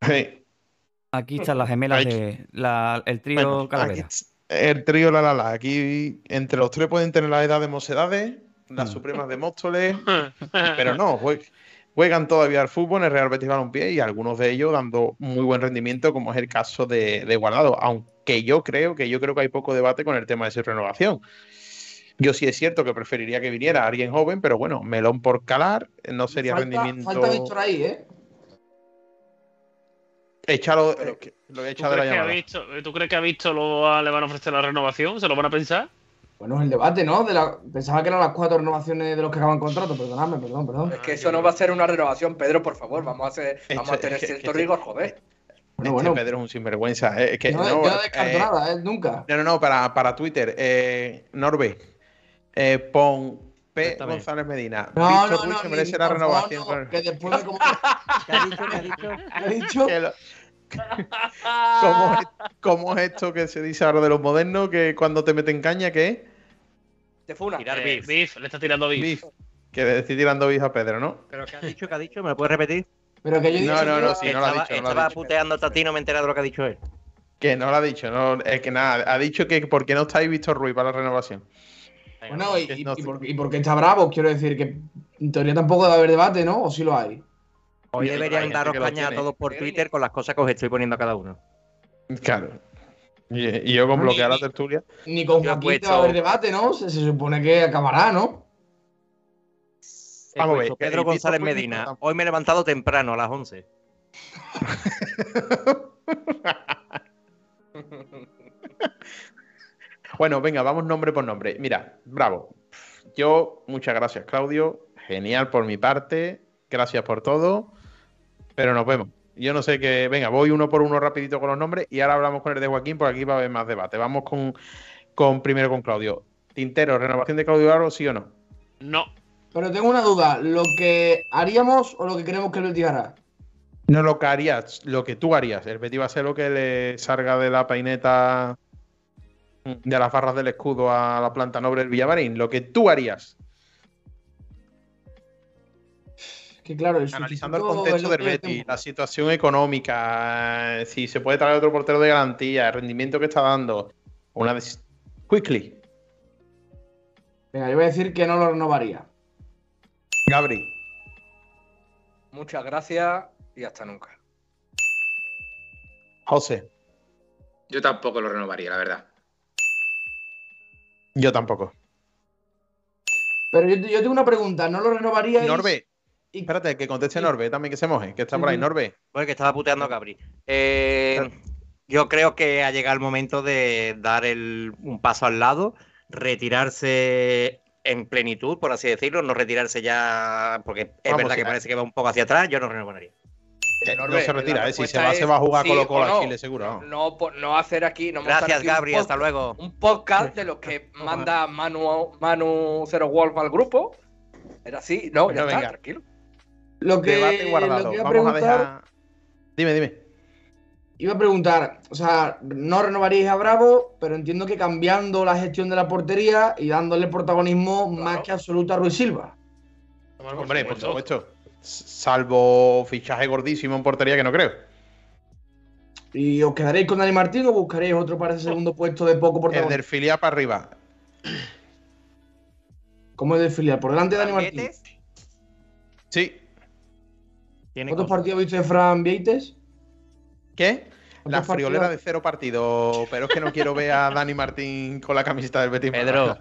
Sí.
Aquí están las gemelas de la- el trío
Bueno,
Calavera.
el trío La La La. Aquí entre los tres pueden tener la edad de mocedades, las
Mm.
supremas de Móstoles, pero no, jue- juegan todavía al fútbol en el Real Betis Balompié y algunos de ellos dando muy buen rendimiento, como es el caso de, de Guardado. Aunque yo creo que yo creo que hay poco debate con el tema de su renovación. Yo sí es cierto que preferiría que viniera alguien joven, pero bueno, melón por calar, no sería
falta,
rendimiento.
falta Víctor ahí, ¿eh?
Échalo,
Pero-
eh, lo he
¿Tú
echado de la
crees, que ha
llamada.
visto, ¿Tú crees que ha visto lo le van a ofrecer la renovación? ¿Se lo van a pensar?
Bueno, el debate, ¿no? De la... Pensaba que eran las cuatro renovaciones de los que acaban contrato. Perdonadme, perdón, perdón.
Es que eso no va a ser una renovación, Pedro, por favor. Vamos a, hacer, vamos a tener
es
cierto
es
rigor, joder.
Este
bueno.
Pedro es un sinvergüenza. eh, es que,
Yo,
no,
yo no descarto
eh,
nada, ¿eh? Nunca.
No, no, no, para, para Twitter. Eh, Norbe, eh, pon P. González Medina.
No,
Víctor
no,
Ruiz
no.
se
ni-
merece
ni
la
por favor,
renovación.
no,
con-
que después me como-
¿Qué ha dicho? ¿Qué ha dicho?
¿Qué ha dicho?
que lo- ¿Cómo, es, cómo es esto que se dice ahora de los modernos? Que cuando te meten caña, ¿qué es?
Te funa.
Tirar
Eh,
beef.
beef, le está tirando beef.
Beef. Que le estoy tirando beef a Pedro, ¿no?
¿Pero qué ha dicho? ¿Qué ha dicho? ¿Me lo puedes repetir?
Pero que yo
No, no, no, sí, no lo ha
estaba
dicho, no lo ha
estaba
dicho.
puteando a Tati, no me he enterado de lo que ha dicho él.
Que no lo ha dicho, no, es que nada, ha dicho que porque no está ahí Víctor Ruiz para la renovación.
Bueno, y,
no
y por, y porque está bravo, quiero decir que en teoría tampoco debe haber debate, ¿no? ¿O sí lo hay?
Hoy deberían daros caña a todos por Twitter con las cosas que os estoy poniendo a cada uno.
Claro. Y, y yo con
Ni-
bloquear la tertulia.
Ni con Joaquín
puesto-
va a haber debate, ¿no? Se, se supone que acabará, ¿no?
Vamos a ver,
Pedro González Medina. Hoy me he levantado temprano, a las 11.
Bueno, venga, vamos nombre por nombre. Mira, bravo. Yo, muchas gracias, Claudio. Genial por mi parte. Gracias por todo. Pero nos vemos. Yo no sé qué. Venga, voy uno por uno rapidito con los nombres y ahora hablamos con el de Joaquín porque aquí va a haber más debate. Vamos con, con primero con Claudio. Tintero, ¿renovación de Claudio Aro, sí o no?
No.
Pero tengo una duda, ¿lo que haríamos o lo que queremos que el Betis hará?
No lo que harías, lo que tú harías. El Betis va a ser lo que le salga de la paineta de las barras del escudo a la planta noble del Villamarín. Lo que tú harías.
Que claro, el
Analizando el contexto del Betis, la situación económica, eh, si se puede traer otro portero de garantía, el rendimiento que está dando. Una dec- Quickly,
Venga, yo voy a decir que no lo renovaría.
Gabri,
Muchas gracias y hasta nunca.
José.
Yo tampoco lo renovaría, la verdad.
Yo tampoco.
Pero yo, yo tengo una pregunta, ¿no lo renovaría?
Norbe, espérate, que conteste Norbe también que se moje, que está por ahí. Norbe,
Porque estaba puteando a Gabri. Eh, yo creo que ha llegado el momento de dar el- un paso al lado, retirarse en plenitud, por así decirlo, no retirarse ya, porque es
Vamos,
verdad que parece que va un poco hacia atrás, yo no renovaría.
No se retira, eh, si se va, se va a jugar
sí
Colo Colo
no.
a Chile, seguro. vamos.
No, po- no hacer aquí, no
Gracias,
aquí
Gabri, hasta luego.
Un podcast de los que manda Manu, Manu Zero Wolf al grupo. Era así, no, ya
Bueno,
está,
venga.
tranquilo.
Lo que,
Debate guardado.
lo que iba a
Vamos a
preguntar,
dejar. Dime, dime.
iba a preguntar, o sea, no renovaríais a Bravo, pero entiendo que cambiando la gestión de la portería y dándole protagonismo más que absoluto a Ruiz Silva.
Hombre, por supuesto. Salvo fichaje gordísimo en portería que no creo.
¿Y os quedaréis con Dani Martín o buscaréis otro para ese segundo puesto de poco
El
protagonismo?
del filial para arriba.
¿Cómo es del filial? ¿Por delante de Dani Martín?
Sí.
Tiene
¿Cuántos
cosas.
partidos viste de Fran Vieites?
¿Qué? La
¿Cuántos
friolera
partidos?
de cero partidos. Pero es que no quiero ver a Dani Martín con la camiseta del Betis.
Pedro,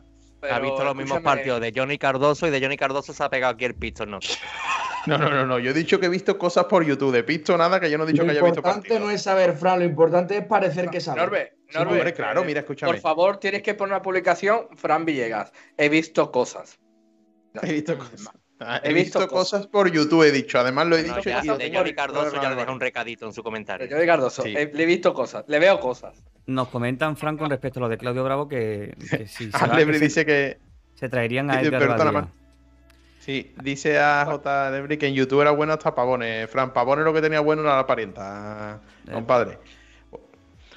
ha visto los mismos partidos de Johnny Cardoso y de Johnny Cardoso se ha pegado aquí el pistol, ¿no?
No, no, no, no. Yo he dicho que he visto cosas por YouTube. De visto nada que yo no he dicho
Lo
que haya visto
importante
partidos.
no es saber, Fran, lo importante es parecer que sabes.
Norbe,
Sí,
Norbe,
hombre, claro,
eh,
mira, escúchame.
Por favor, tienes que poner una publicación, Fran Villegas. He visto cosas.
He visto cosas. Ah, He,
He
visto,
visto
cosas por YouTube, he dicho. Además lo he
No,
dicho
ya,
y lo
de
tengo
Johnny
registrado
Cardoso
en
ya le deja un recadito en su comentario.
Yo de Cardoso,
Sí.
eh, le he visto cosas, le veo cosas.
Nos comentan, Fran, con respecto a lo de Claudio Bravo, que, que si se, va,
Alebri
que se-
dice que.
se traerían a Edgar Badía.
Sí, dice a J. Alebri que en YouTube era bueno hasta Pavones. Fran Pavones lo que tenía bueno era la parienta, compadre.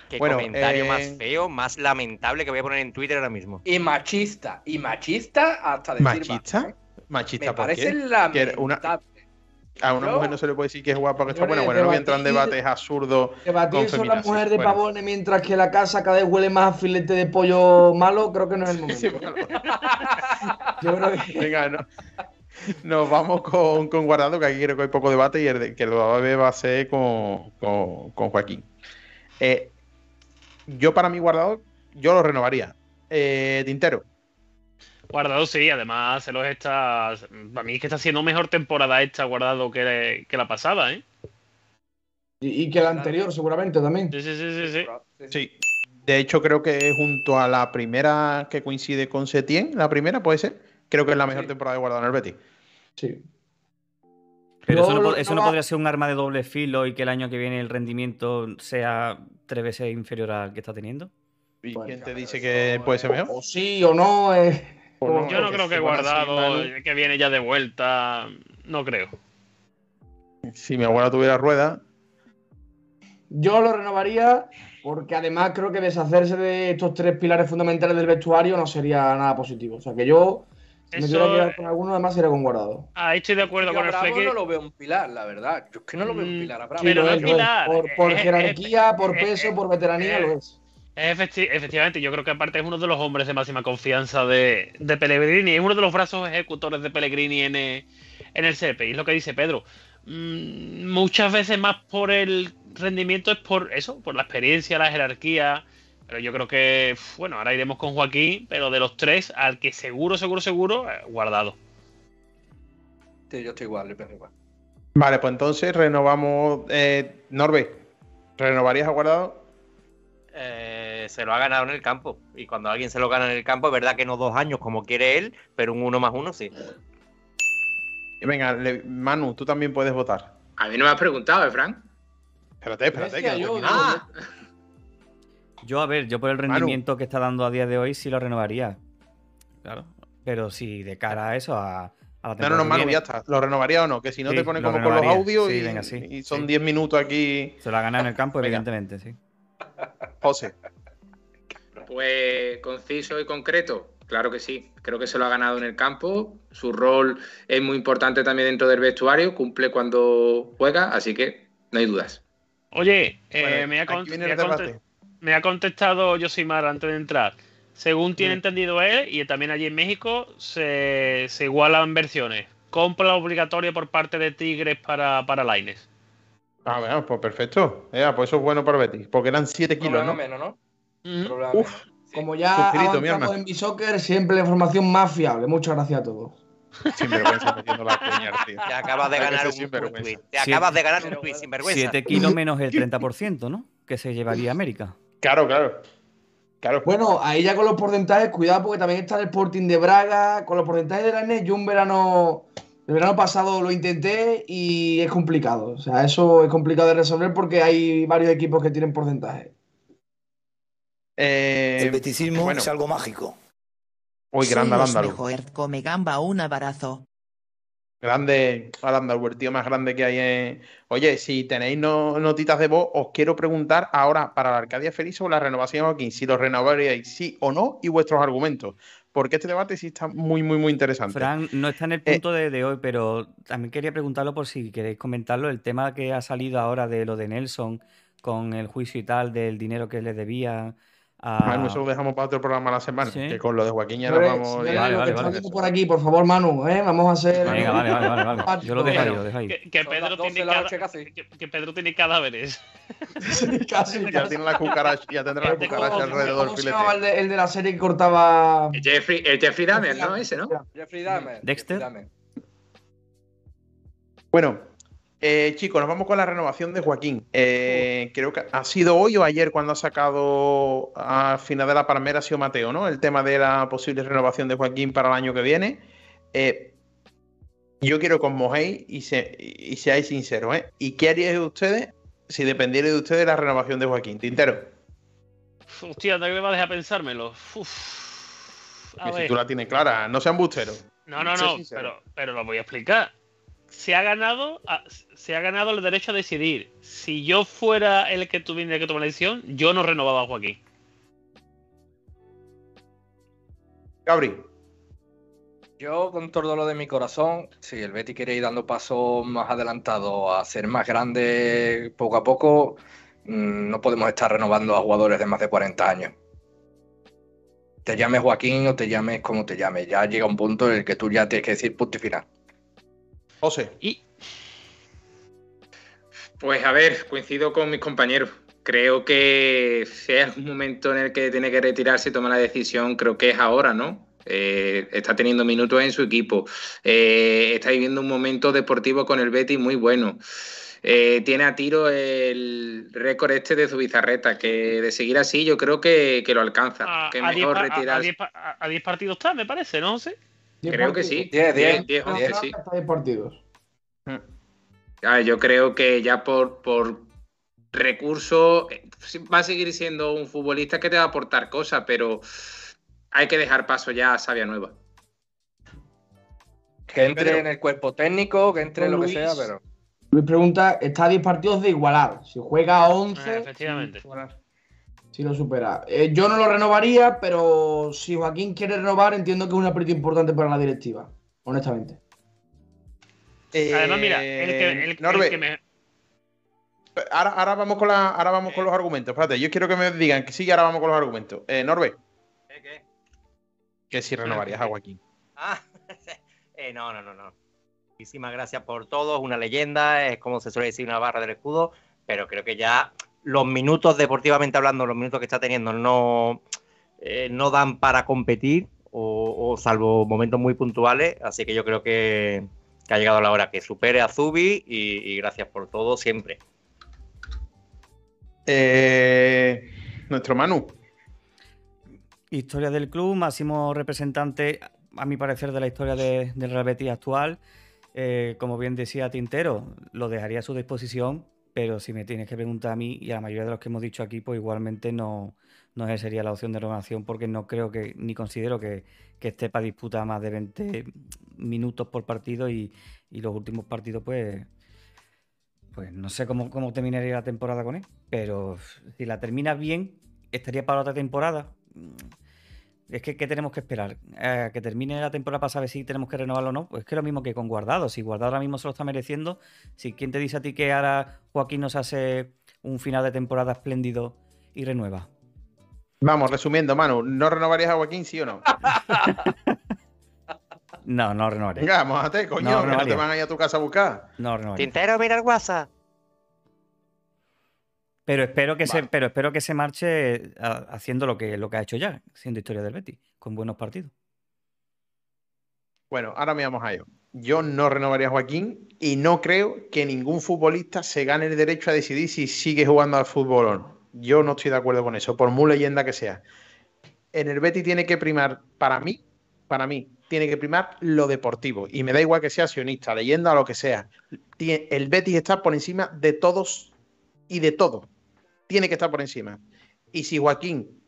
Qué
Bueno,
comentario
eh,
más feo, más lamentable que voy a poner en Twitter ahora mismo.
Y machista, y machista hasta decir
¿Machista?
¿eh?
¿Machista
Me
por
parece
qué?
lamentable.
Que una- A una
Yo-
mujer no se le puede decir que es guapa, que está buena. Bueno, no voy a entrar en
debatir-
debates absurdos.
Debatir sobre la mujer de
Bueno.
Pavones mientras que la casa cada vez huele más a filete de pollo malo, creo que no es el momento.
Sí, bueno.
Yo creo que-
Venga, no- nos vamos con, con Guardado, que aquí creo que hay poco debate y el de- que lo va a ver va a ser con, con- con Joaquín. Eh, yo para mí Guardado, yo lo renovaría. Eh, Tintero.
Guardado sí, además se los está. Para mí es que está haciendo mejor temporada esta guardado que, que la pasada, ¿eh?
Y, y que la anterior, seguramente también.
Sí, sí, sí, sí. sí.
Sí. De hecho, creo que junto a la primera que coincide con Setien, la primera puede ser, creo que es la mejor
Sí.
temporada de Guardado en el Betis.
Sí.
Pero eso no, eso podría ser un arma de doble filo y que el año que viene el rendimiento sea tres veces inferior al que está teniendo.
¿Y
Bueno,
quién te dice que puede ser mejor?
O sí o no. eh,
O no,
Yo no creo que
así,
guardado, que viene ya de vuelta. No creo.
Si mi abuela tuviera rueda,
Yo lo renovaría porque además creo que deshacerse de estos tres pilares fundamentales del vestuario no sería nada positivo. O sea que yo, si me
Eso-
tuviera que quedar con alguno, además sería con guardado.
Ahí estoy de acuerdo con
a
el
Bravo
Fleque.
no lo veo un pilar, la verdad. Yo es que no lo veo un
Mm,
pilar a Bravo.
Pero no
es,
pilar,
Por, por
es-
jerarquía, por
es-
peso,
es-
por veteranía,
es-
lo es.
Efecti- efectivamente, yo creo que aparte es uno de los hombres de máxima confianza de, de Pellegrini, es uno de los brazos ejecutores de Pellegrini en, eh, en el CP, y es lo que dice Pedro. Mm, muchas veces más por el rendimiento es por eso, por la experiencia, la jerarquía, pero yo creo que, bueno, ahora iremos con Joaquín, pero de los tres, al que seguro, seguro, seguro, eh, guardado.
Sí, yo estoy igual, yo pienso igual.
Vale, pues entonces renovamos. Eh, Norbe, ¿renovarías a guardado?
Eh, se lo ha ganado en el campo. Y cuando alguien se lo gana en el campo, es verdad que no dos años como quiere él, pero un uno más uno sí.
Venga, le- Manu, tú también puedes votar.
A mí no me has preguntado, ¿eh, Frank?
Espérate, espérate. Que no
yo,
termine.
digo,
Ah,
Yo, a ver, yo por el
Manu.
rendimiento que está dando a día de hoy sí lo renovaría. Claro. Pero si de cara a eso, a, a la
No, no,
temporada
no, Manu,
viene,
ya está. ¿Lo renovaría o no? Que si no
Sí,
te pones
lo
como con los audios
Sí,
y,
venga, sí,
y son
sí.
10 minutos aquí.
Se lo ha ganado en el campo, evidentemente, sí.
José.
Pues conciso y concreto, claro que sí. Creo que se lo ha ganado en el campo. Su rol es muy importante también dentro del vestuario, cumple cuando juega, así que no hay dudas.
Oye, eh,
Bueno,
me, ha
aquí
cont-
viene
me me ha contestado Yosimar antes de entrar. Según tiene
Mm.
entendido él, y también allí en México, se, se igualan versiones. Compra obligatoria por parte de Tigres para, para Laines.
Ah, bueno, pues perfecto. Ya, pues eso es bueno para Betis. Porque eran 7 kilos, ¿no?
menos, ¿no?
Ujú.
Problema
Uf.
Sí.
Como ya avanzamos en Bisoccer, siempre la información más fiable. Muchas gracias a todos.
sin vergüenza metiendo la coña, tío.
Te acabas de ganar un,
sinvergüenza.
tweet. Te acabas de ganar un tweet
bueno,
sin vergüenza.
7 kilos menos el 30%, ¿no? Que se llevaría a América.
Claro, claro. Claro.
Bueno, ahí ya con los porcentajes, cuidado porque también está el Sporting de Braga. Con los porcentajes de la NES, yo un verano, el verano pasado lo intenté y es complicado. O sea, eso es complicado de resolver porque hay varios equipos que tienen porcentajes.
Eh,
El beticismo
bueno.
es algo mágico.
Uy, grande
Soy
al
los
andaluz.
mejor, come gamba un abrazo.
Grande al andaluz, el tío más grande que hay en. Oye, si tenéis no- notitas de voz, os quiero preguntar ahora para la Arcadia Feliz o la renovación de Joaquín, si lo renovaríais sí o no y vuestros argumentos. Porque este debate sí está muy, muy, muy interesante.
Fran no está en el
Eh,
punto de, de hoy, pero también quería preguntarlo por si queréis comentarlo, el tema que ha salido ahora de lo de Nelson con el juicio y tal, del dinero que le debía a...
Manu, eso lo dejamos para otro programa a la semana.
Sí.
Que con lo de Joaquín ya nos vamos.
Vale, vale, vale.
por aquí, por favor, Manu, ¿eh? Vamos a hacer.
Venga, vale, vale, vale, vale. Yo lo dejo ahí,
Bueno,
lo dejo ahí.
Que, que Pedro
12
tiene cada- que, que Pedro tiene cadáveres.
Sí, casi,
Ya tiene la cucaracha, ya tendrá la cucaracha alrededor del
¿Cómo se llamaba el
filete.
de, el de la serie que cortaba?
El Jeffrey, el Jeffrey Dahmer, ¿no? Ese, ¿no?
Jeffrey Dahmer.
Dexter.
Jeffrey Dahmer.
Bueno, eh, chicos, nos vamos con la renovación de Joaquín. Eh, creo que ha sido hoy o ayer cuando ha sacado al final de la palmera, ha sido Mateo, ¿no? El tema de la posible renovación de Joaquín para el año que viene. Eh, yo quiero que os mojéis y, se- y seáis sinceros, ¿eh? ¿Y qué haríais ustedes si dependiera de ustedes la renovación de Joaquín? Tintero,
Hostia, ¿no me va a dejar pensármelo? Uf. A
si
ver.
tú la tienes clara, no sean busteros.
No, no, no, pero, pero lo voy a explicar. Se ha ganado, a- se ha ganado el derecho a decidir. Si yo fuera el que tuviera que tomar la decisión, yo no renovaba a Joaquín.
Gabri,
Yo, con todo lo de mi corazón, si el Betty quiere ir dando pasos más adelantados a ser más grande poco a poco, mm, no podemos estar renovando a jugadores de más de 40 años. Te llames Joaquín o te llames como te llames, ya llega un punto en el que tú ya tienes que decir punto y final.
José,
Y
Pues a ver, coincido con mis compañeros. Creo que si hay algún momento en el que tiene que retirarse y tomar la decisión, creo que es ahora, ¿no? Eh, está teniendo minutos en su equipo. Eh, está viviendo un momento deportivo con el Betis muy bueno. Eh, tiene a tiro el récord este de Zubizarreta, que de seguir así yo creo que, que lo alcanza.
a,
que
a diez
mejor retirarse.
diez a- a diez partidos está, me parece, ¿no? José?
Diez
Creo que sí.
10, 10,
10, 11, sí.
Hasta 10 partidos.
A ver, yo creo que ya por, por recurso eh, va a seguir siendo un futbolista que te va a aportar cosas, pero hay que dejar paso ya a Sabia Nueva.
Que entre
Pedro.
en el cuerpo técnico, que entre en lo que
Luis.
sea, pero.
Luis pregunta, está a 10 partidos de igualar. Si juega a 11,
Eh, efectivamente.
Si lo supera. Eh, yo no lo renovaría, pero si Joaquín quiere renovar, entiendo que es un aprieto importante para la directiva, honestamente.
Además, mira, el que, el- el
Eh, Norbe,
que me-
ahora, ahora vamos con la, ahora vamos con los argumentos. Espérate, yo quiero que me digan que sí, y ahora vamos con los argumentos. Eh, Norbe,
¿Eh, qué?
que si renovarías a Joaquín.
Ah, eh, no, no, no, no. Muchísimas gracias por todo. Es una leyenda, es como se suele decir, una barra del escudo. Pero creo que ya los minutos, deportivamente hablando, los minutos que está teniendo no, eh, no dan para competir, o, o salvo momentos muy puntuales. Así que yo creo que, que ha llegado la hora que supere a Zubi y, y gracias por todo siempre.
Eh, nuestro Manu.
Historia del club, máximo representante, a mi parecer, de la historia de- del Real Betis actual. Eh, como bien decía Tintero, lo dejaría a su disposición, pero si me tienes que preguntar a mí y a la mayoría de los que hemos dicho aquí, pues igualmente no, no sería la opción de renovación, porque no creo que, ni considero que, que esté para disputar más de 20 minutos por partido y, y los últimos partidos, pues, pues no sé cómo, cómo terminaría la temporada con él, pero si la termina bien, estaría para otra temporada. Es que ¿qué tenemos que esperar? ¿A que termine la temporada para saber si tenemos que renovarlo o no? Pues es que lo mismo que con Guardado. Si Guardado ahora mismo se lo está mereciendo, si quién te dice a ti que ahora Joaquín nos hace un final de temporada espléndido y renueva.
Vamos, resumiendo, Manu, ¿no renovarías a Joaquín, sí o no?
No, no renovaré.
Venga, mojate, coño,
No,
que no te van a ir a tu casa a buscar.
No renovaré.
Tintero, mira el WhatsApp.
Pero espero que se, pero espero que se marche a- haciendo lo que, lo que ha hecho ya, siendo historia del Betis, con buenos partidos.
Bueno, ahora me vamos a ello. Yo no renovaría a Joaquín y no creo que ningún futbolista se gane el derecho a decidir si sigue jugando al fútbol o no. Yo no estoy de acuerdo con eso, por muy leyenda que sea. En el Betis tiene que primar, para mí, para mí, tiene que primar lo deportivo. Y me da igual que sea sionista, leyenda o lo que sea. El Betis está por encima de todos y de todo. Tiene que estar por encima. Y si Joaquín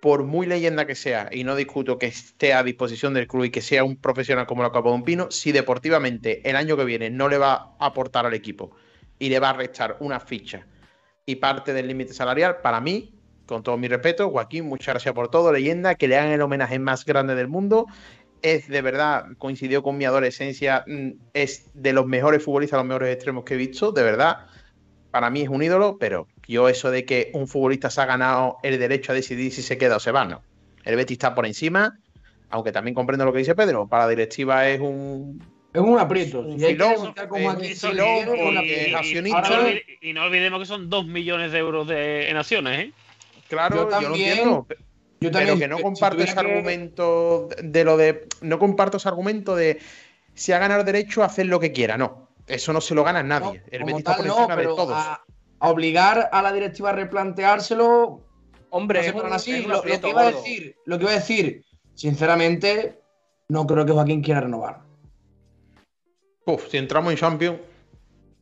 por muy leyenda que sea, y no discuto que esté a disposición del club y que sea un profesional como lo acabó un Pino, si deportivamente el año que viene no le va a aportar al equipo y le va a restar una ficha y parte del límite salarial, para mí, con todo mi respeto, Joaquín, muchas gracias por todo, leyenda, que le hagan el homenaje más grande del mundo. Es de verdad, coincidió con mi adolescencia, mm, es de los mejores futbolistas, los mejores extremos que he visto, de verdad para mí es un ídolo, pero yo eso de que un futbolista se ha ganado el derecho a decidir si se queda o se va, no. El Betis está por encima, aunque también comprendo lo que dice Pedro, para la directiva es un...
Es un aprieto.
Un filón,
y, no no olvidemos que son 2 millones de euros de, en acciones, ¿eh?
Claro,
Yo
yo, lo
también-
entiendo.
Yo
Pero que no comparto ese
que-
argumento de lo de. No comparto ese argumento de si ha ganado el derecho a hacer lo que quiera. No, eso no se lo gana nadie. el Betis está por
no,
encima de todos.
A obligar a la directiva a replanteárselo.
Hombre,
no se así. Lo, que iba a decir, lo que iba a decir, sinceramente, no creo que Joaquín quiera renovar.
Uf, si entramos en Champions.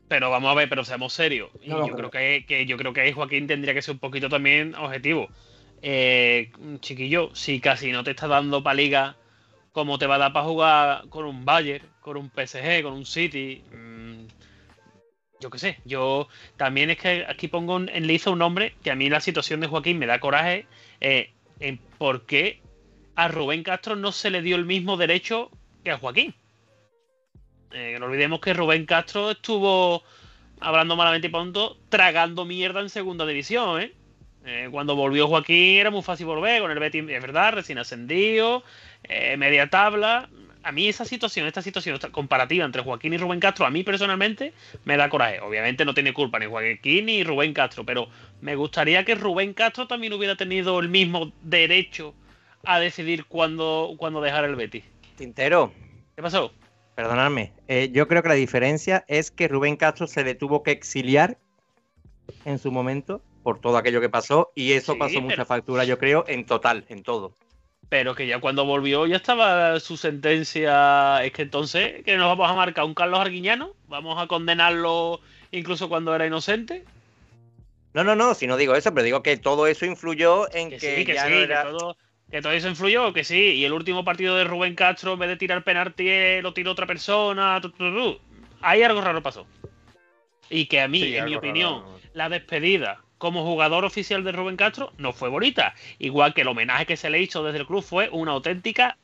Pero vamos a ver, pero seamos serios.
No
yo
creo.
creo que, que yo creo que ahí Joaquín tendría que ser un poquito también objetivo. Eh, chiquillo, si casi no te está dando para liga, como te va a dar para jugar con un Bayern, con un PSG, con un City? Yo qué sé, yo también es que aquí pongo en liza un nombre que a mí la situación de Joaquín me da coraje eh, por qué a Rubén Castro no se le dio el mismo derecho que a Joaquín. Eh, no olvidemos que Rubén Castro estuvo, hablando malamente y pronto, tragando mierda en segunda división, ¿eh? Eh, cuando volvió Joaquín era muy fácil volver, con el Betis, es verdad, recién ascendido, media tabla. A mí esa situación, esta situación esta comparativa entre Joaquín y Rubén Castro, a mí personalmente me da coraje. Obviamente no tiene culpa ni Joaquín ni Rubén Castro, pero me gustaría que Rubén Castro también hubiera tenido el mismo derecho a decidir cuándo, cuándo dejar el Betis.
Tintero,
¿Qué pasó?
perdonadme. eh, yo creo que la diferencia es que Rubén Castro se le tuvo que exiliar en su momento por todo aquello que pasó y eso
Sí,
pasó
pero-
mucha factura, yo creo, en total, en todo.
Pero que ya cuando volvió ya estaba su sentencia. Es que entonces, que nos vamos a marcar un Carlos Arguiñano, vamos a condenarlo incluso cuando era inocente.
No, no, no, si no digo eso, pero digo que todo eso influyó en que,
Que sí, que
ya
sí,
no
que
era-
todo, que todo eso influyó, que sí. Y el último partido de Rubén Castro, en vez de tirar penalti, eh, lo tiró otra persona. tu, tu, tu. Ahí algo raro pasó. Y que a mí,
Sí,
en mi opinión,
raro.
la despedida como jugador oficial de Rubén Castro no fue bonita. Igual que el homenaje que se le hizo desde el club fue una auténtica.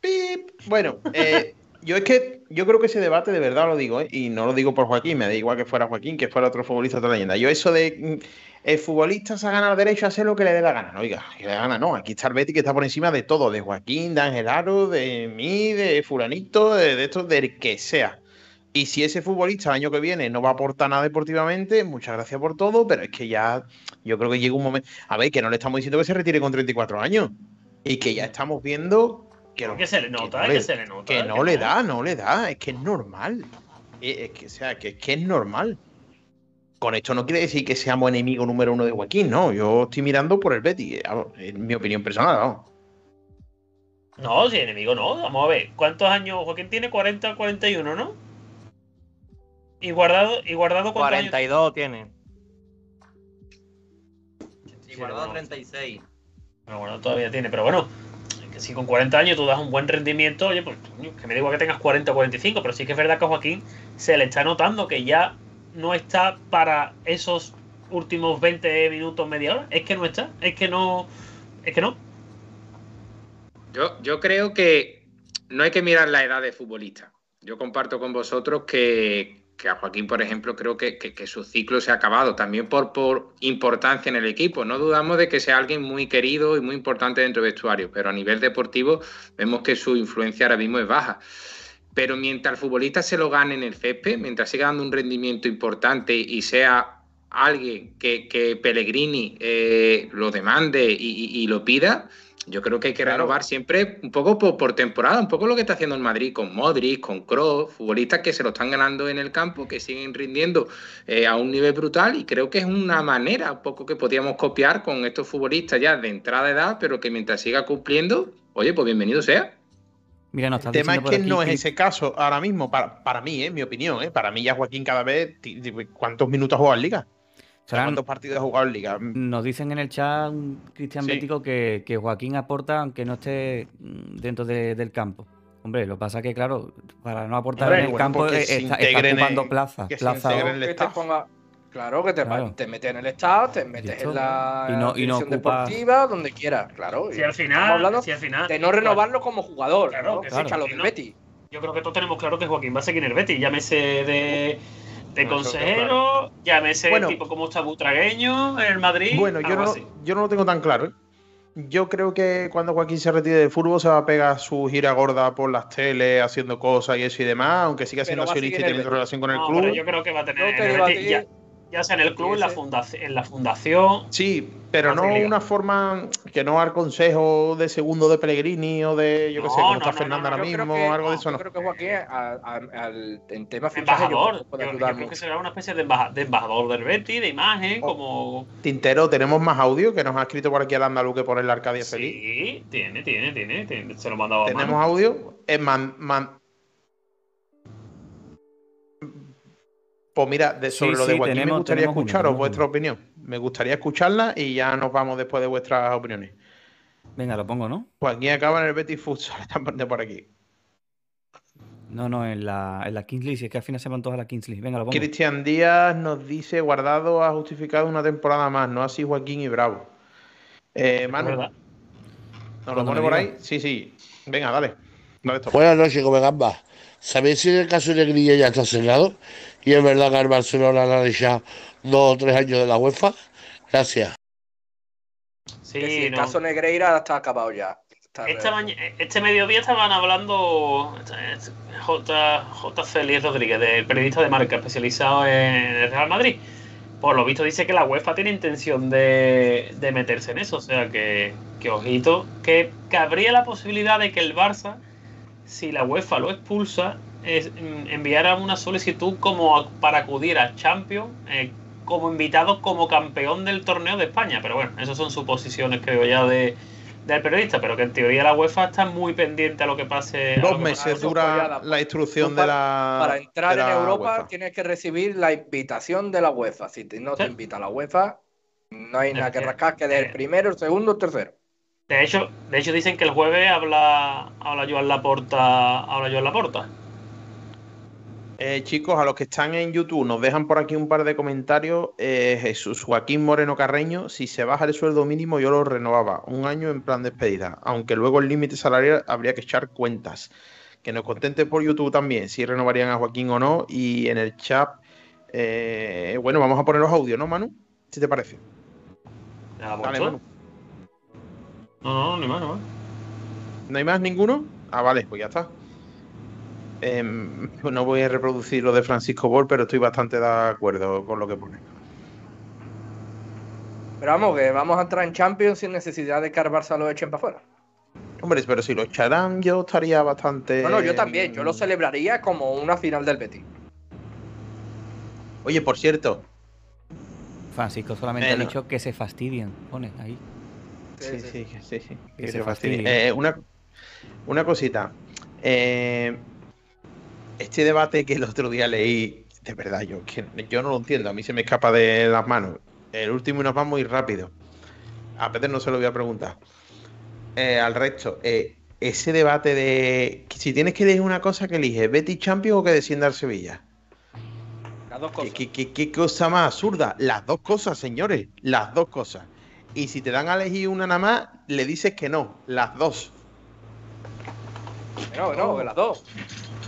Pip. Bueno, eh, yo es que yo creo que ese debate de verdad lo digo, ¿eh? y no lo digo por Joaquín, me da igual que fuera Joaquín, que fuera otro futbolista otra leyenda. Yo eso de mm, el futbolista se ha ganado el derecho a hacer lo que le dé la gana, no, oiga, que le dé la gana, no, aquí está el Betty que está por encima de todo, de Joaquín, de Ángel Aro, de mí, de fulanito, de, de esto, del que sea. Y si ese futbolista el año que viene no va a aportar nada deportivamente, muchas gracias por todo, pero es que ya yo creo que llega un momento. A ver, que no le estamos diciendo que se retire con 34 años. Y que ya estamos viendo que,
Que se le nota,
no
que
le-
se le nota.
que
que
no le da, no le da, es que es normal. Eh, Es que, o sea, que, que es normal. Con esto no quiere decir que seamos enemigo número uno de Joaquín, no. Yo estoy mirando por el Betty, eh, en mi opinión personal, vamos.
No, si enemigo no. Vamos a ver. ¿Cuántos años? Joaquín tiene 40, 41, ¿no? Y guardado, y guardado cuántos años
42 tiene. Y guardado
no.
36.
Bueno, bueno, todavía tiene, pero bueno, que si con 40 años tú das un buen rendimiento, oye, pues coño, que me igual que tengas 40 o 45, pero sí que es verdad que a Joaquín se le está notando que ya no está para esos últimos 20 minutos, media hora. Es que no está, es que no, es que no.
Yo, yo creo que no hay que mirar la edad de futbolista. Yo comparto con vosotros que, que a Joaquín, por ejemplo, creo que, que- su ciclo se ha acabado, también por, por importancia en el equipo. No dudamos de que sea alguien muy querido y muy importante dentro del vestuario, pero a nivel deportivo vemos que su influencia ahora mismo es baja. Pero mientras el futbolista se lo gane en el césped, mientras siga dando un rendimiento importante y sea alguien que, que Pellegrini eh, lo demande y, y- y lo pida, yo creo que hay que
Claro.
renovar siempre un poco por, por temporada, un poco lo que está haciendo el Madrid con Modric, con Kroos, futbolistas que se lo están ganando en el campo, que siguen rindiendo eh, a un nivel brutal y creo que es una manera un poco que podíamos copiar con estos futbolistas ya de entrada de edad, pero que mientras siga cumpliendo, oye, pues bienvenido sea.
Mira,
El tema es que no es ese caso ahora mismo, para, para mí, en mi opinión, ¿eh? para mí ya Joaquín cada vez, ti- ¿cuántos minutos ha jugado en Liga? ¿Cuántos partidos ha jugado en Liga?
Nos dicen en el chat, Cristian
Sí.
Bético, que, que Joaquín aporta aunque no esté mm, dentro de- del campo. Hombre, lo que pasa que, claro, para no aportar
Hombre,
en el
bueno,
campo eh,
se
está, está
en
ocupando plaza.
que se
plaza
integre en el
que te
staff.
ponga. Claro, que te,
Claro.
te metes en el staff, te metes en la
y no- y no ocupa-
deportiva, donde quieras, claro.
Si
y
al
estamos
final,
hablando
si al final
de no renovarlo como jugador,
Claro,
¿no?
que
Que
sí,
ficha lo
que
del
no.
Betis.
Yo creo que todos tenemos claro que Joaquín va a seguir en el Betis. Llámese de, de consejero, llámese
Bueno.
tipo como está Butragueño en el Madrid.
Bueno, yo no,
así.
yo no lo tengo tan claro. ¿eh? Yo creo que cuando Joaquín se retire del fútbol se va a pegar su gira gorda por las teles, haciendo cosas y eso y demás, aunque siga siendo accionista y teniendo relación con el
No,
club.
pero yo creo que va a tener
Yo
el
a
ya, sea en el club, en la, fundación, en la fundación.
Sí, pero
a
no una forma que no al consejo de segundo de Pellegrini o de, yo qué
No,
sé, como
no,
está
no,
Fernando
no,
ahora
Yo
mismo,
que-
algo de eso
yo
no.
creo que Joaquín, a- a- al- en tema fichaje, yo creo
Embajador. Yo, yo creo que será una especie de, embaja- de embajador del Betis, de imagen,
Oh.
como.
Tintero, tenemos más audio que nos ha escrito por aquí el andaluz que pone la Arcadia Feliz.
Sí, tiene, tiene, tiene, tiene, Se lo he mandado a
Tenemos audio. Es man, man- Pues mira, de,
Sí,
sobre lo de
sí,
Joaquín me gustaría escucharos vuestra opinión. Me gustaría escucharla y ya nos vamos después de vuestras opiniones.
Venga, lo pongo, ¿no?
Joaquín acaba en el Betis Futsal, están poniendo por aquí.
No, no, en la, en la Kingsley, si es que al final se van todas a la Kingsley. Venga, lo pongo.
Cristian Díaz nos dice, Guardado ha justificado una temporada más, no así Joaquín y Bravo. Eh, Manu. ¿nos lo pone por ahí? Sí, sí. Venga, dale. Dale.
Buenas noches, come gambas. ¿Sabéis si en el caso de Negrilla ya está cerrado? Y es verdad que el Barcelona le ha analizado dos o tres años de la UEFA. Gracias.
Sí,
Que si el
no.
caso Negreira está acabado ya. Está
Esta este mediodía estaban hablando J, J. Félix Rodríguez, del periodista de marca especializado en el Real Madrid. Por lo visto dice que la UEFA tiene intención de, de meterse en eso. O sea que, que ojito, que cabría la posibilidad de que el Barça, si la UEFA lo expulsa, es, mm, enviara una solicitud como a- para acudir a Champions eh, como invitado como campeón del torneo de España. Pero bueno, esas son suposiciones, creo ya, de, del periodista. Pero que en teoría la UEFA está muy pendiente a lo que pase.
Dos
que pase.
meses dura la instrucción de la.
Para entrar en Europa
UEFA.
tienes que recibir la invitación de la UEFA. Si te- no te invita la UEFA, no hay nada que rascar, que del primero, el segundo, el tercero.
De hecho, de hecho dicen que el jueves habla, habla Joan Laporta, habla Joan Laporta.
Eh, chicos, a los que están en YouTube, nos dejan por aquí un par de comentarios. Eh, Jesús Joaquín Moreno Carreño, si se baja el sueldo mínimo, yo lo renovaba. Un año en plan despedida. Aunque luego el límite salarial habría que echar cuentas. Que nos contente por YouTube también, si renovarían a Joaquín o no. Y en el chat, eh, bueno, vamos a poner los audios, ¿no, Manu? Si te parece.
Ya,
Dale,
¿puesto?
Manu.
No, no, ni más, ni más.
¿No hay más ninguno? Ah, vale, pues ya está. Em, no voy a reproducir lo de Francisco Bol, pero estoy bastante de acuerdo con lo que pone.
Pero vamos, que vamos a entrar en Champions sin necesidad de que al Barça lo echen para afuera.
Hombre, pero si lo echarán, yo estaría bastante.
No, no, yo también. Yo lo celebraría como una final del Betis.
Oye, por cierto.
Francisco solamente ha dicho que se fastidian. Pone ahí.
Sí, sí, sí, sí.
Que
que
se
se fastidie.
fastidie.
Eh, una, una cosita. Eh, este debate que el otro día leí, de verdad, yo, que yo no lo entiendo. A mí se me escapa de las manos. El último y nos va muy rápido. A Peter no se lo voy a preguntar. Eh, al resto, eh, ese debate de si tienes que elegir una cosa que eliges, Betty Champions o que descienda al Sevilla.
Las dos
¿Qué, qué- qué- qué cosa más absurda? Las dos cosas, señores. Las dos cosas. Y si te dan a elegir una nada más, le dices que no. Las dos.
No, no, las dos.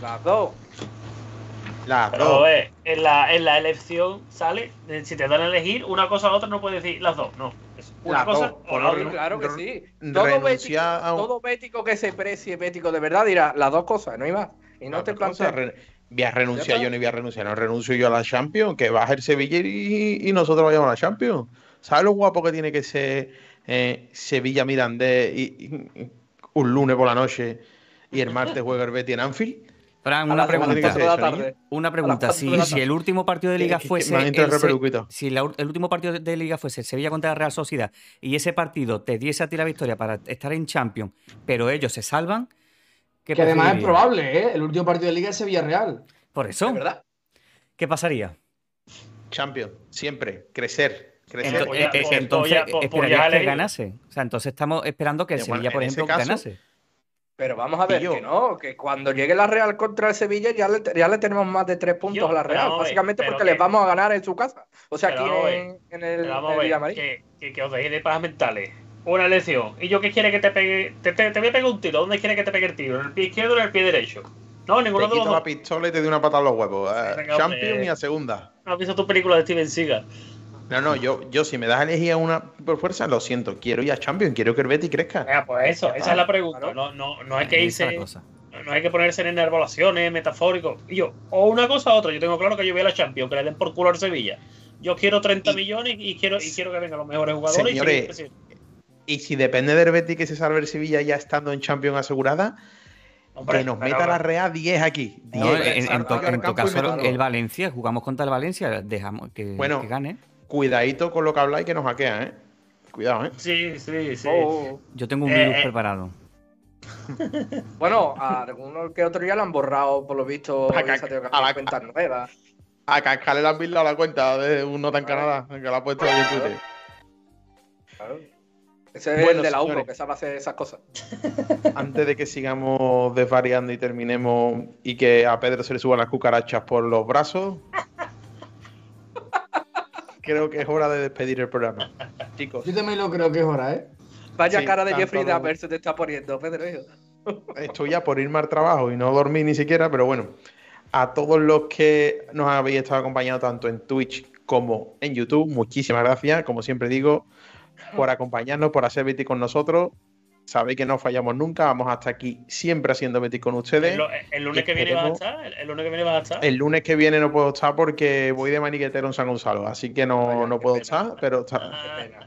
Las dos.
Las
Pero
dos.
ver, en la, en la elección sale, eh, si te dan a elegir una cosa u otra, no puedes decir las dos, no. Es una
Las
cosa
dos.
o la
Por
otra.
Claro que sí. Todo bético,
renunciar a un-
todo bético que se precie bético de verdad dirá las dos cosas, no hay más. Y no te
re- Voy a renunciar yo, ni voy a renunciar. No renuncio yo a la Champions, que baje el Sevilla y, y nosotros vayamos a la Champions. ¿Sabes lo guapo que tiene que ser eh, Sevilla Mirandés y, un lunes por la noche y el martes juega el Betis en Anfield?
Fran, una pregunta. Una pregunta. Si, el último partido de liga fuese. el si la el último partido de liga fuese Sevilla contra la Real Sociedad y ese partido te diese a ti la victoria para estar en Champions, pero ellos se salvan. ¿qué
Que además es probable, ¿eh? El último partido de liga es Sevilla-Real.
Por eso.
verdad?
¿Qué pasaría?
Champions, siempre. Crecer. Crecer.
Pues
eh, eh,
pues-
entonces
pues pues- pues
esperarías que ganase. O sea, entonces estamos esperando que el
Eh, bueno,
Sevilla, por ejemplo,
caso-
ganase.
Pero vamos a ver
yo-
que no, que cuando llegue la Real contra el Sevilla ya le, ya le tenemos más de tres puntos
Yo-
a la Real, básicamente porque
que-
les vamos a ganar en su casa. O sea, aquí en, en el, en
a
el
ver, que, que, que os dejéis de pajas mentales. Una elección. ¿Y yo qué quiere que te pegue? Te, te, te voy a pegar un tiro. ¿Dónde quiere que te pegue el tiro? ¿En el pie izquierdo o en el pie derecho? No, ninguno
Te
de los
quito la
dos.
pistola y te doy una patada en los huevos. Eh, Champions y a segunda.
¿No has visto tu película de Steven Seagal?
No, no, yo, yo si me das a elegir una por fuerza, lo siento. Quiero ir a Champions, quiero que el Betis crezca.
Pues eso, esa es la pregunta. No, no, no hay que irse. No hay que ponerse en enarbolaciones, metafóricos. Y yo, o una cosa o otra. Yo tengo claro que yo voy a la Champions, que le den por culo al Sevilla. Yo quiero 30 millones y quiero, y quiero que vengan los mejores jugadores. y
Señores. Y si depende del Betis que se salve el Sevilla ya estando en Champions asegurada,
Hombre,
que nos meta la Real 10 aquí. 10.
No, en, to- tu caso, el. Valencia, jugamos contra el Valencia, dejamos que,
Bueno.
que gane.
Cuidadito con lo que habláis que nos hackean, ¿eh? Cuidado, ¿eh?
Sí, sí, sí.
Oh,
Yo tengo un
Eh,
virus
eh.
preparado.
Bueno, a algunos que otros ya lo han borrado, por lo visto,
A ca-
que
la-
hacer cuentas nuevas.
A Cascale le han virlado la cuenta de un nota en Canadá, que la ha puesto ahí en Twitter.
Claro. Ese es
Bueno,
el de la UCO,
señores.
que sabe hacer esas cosas.
Antes de que sigamos desvariando y terminemos y que a Pedro se le suban las cucarachas por los brazos, creo que es hora de despedir el programa. Chicos,
Yo también lo creo que es hora, ¿eh?
Vaya
Sí,
cara de Jeffrey
lo-
Dahmer se te está poniendo, Pedro.
estoy ya por irme al trabajo y no dormir ni siquiera, pero bueno, a todos los que nos habéis estado acompañando tanto en Twitch como en YouTube, muchísimas gracias, como siempre digo, por acompañarnos, por hacer Betty con nosotros. Sabéis que no fallamos nunca, vamos hasta aquí siempre haciendo Betty con ustedes.
El, lunes que viene vas a estar. El, el lunes que viene vas a estar.
El lunes que viene no puedo estar porque voy de maniquetero en San Gonzalo, así que no, no puedo estar, pero está-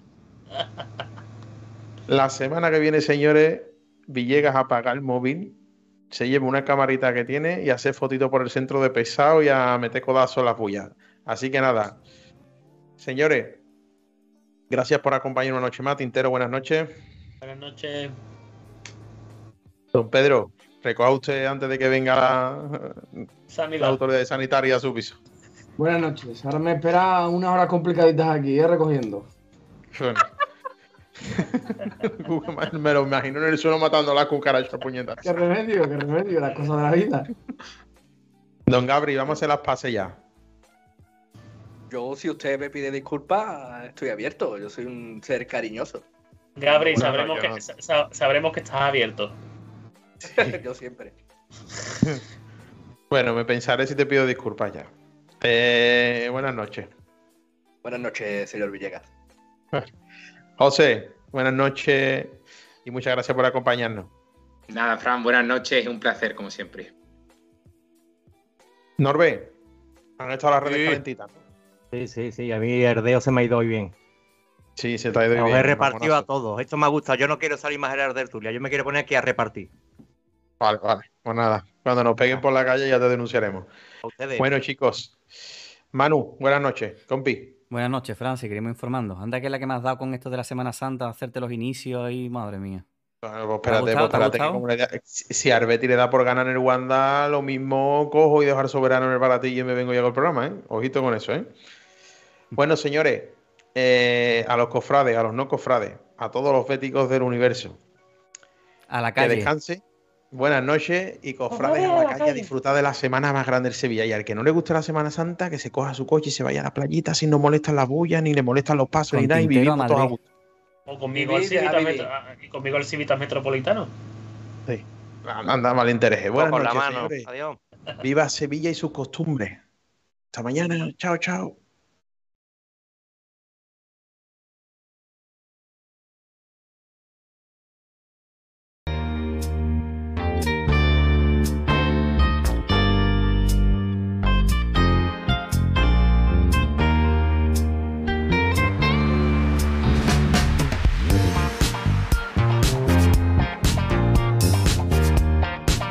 la semana que viene, señores, Villegas apaga el móvil se lleve una camarita que tiene y a hacer fotito por el centro de pesado y a meter codazo en las bullas. Así que nada, señores, gracias por acompañarnos una noche más. Tintero, buenas noches.
Buenas noches.
Don Pedro, recoja usted antes de que venga la, la autoridad sanitaria a su piso.
Buenas noches. Ahora me espera unas horas complicaditas aquí, ¿eh? recogiendo.
Bueno. me lo imagino en el suelo matando a las cucarachas puñetas.
Qué remedio, qué remedio, las cosas de la vida.
Don Gabri, vamos a hacer las pases ya.
Yo, si usted me pide disculpas, estoy abierto. Yo soy un ser cariñoso.
Gabri,
Bueno,
sabremos,
no.
que, sa- sabremos que estás abierto.
Yo siempre.
Bueno, me pensaré si te pido disculpas ya. Eh, buenas noches.
Buenas noches, señor Villegas.
José, buenas noches y muchas gracias por acompañarnos.
Nada, Fran, buenas noches, un placer, como siempre.
Norbe, han estado las redes
Sí.
calentitas. ¿no?
Sí, sí, sí, a mí el deo se me ha ido hoy bien.
Sí, se te ha ido
Os
bien.
he repartido a todos. Esto me ha gustado. Yo no quiero salir más en de Tulia. Yo me quiero poner aquí a repartir.
Vale, vale. Pues nada, cuando nos peguen por la calle ya te denunciaremos.
A ustedes.
Bueno, chicos. Manu, buenas noches. Compi.
Buenas noches, Fran, seguiremos informando. Anda que es la que me has dado con esto de la Semana Santa, hacerte los inicios ahí, madre mía.
Bueno, pues
¿Te ha
espérate, pues espérate, que como le da- si a Arbeti le da por ganar en el Wanda, lo mismo cojo y dejar soberano en el baratillo y me vengo ya con el programa, ¿eh? Ojito con eso, ¿eh? Bueno, señores, eh, a los cofrades, a los no cofrades, a todos los béticos del universo,
A la
que
calle.
descanse. Buenas noches y cofrades a la calle a disfrutar de la semana más grande del Sevilla. Y al que no le guste la Semana Santa, que se coja su coche y se vaya a la playita sin no molestan las bullas, ni le molestan los pasos,
Con
ni nada, y vivimos todos a gusto.
O conmigo Civitas, metro- ah, y conmigo el Civitas Metropolitano.
Sí. Anda mal interés. Buenas
con la
noches,
mano. Adiós.
Viva Sevilla y sus costumbres. Hasta mañana. Chao, chao.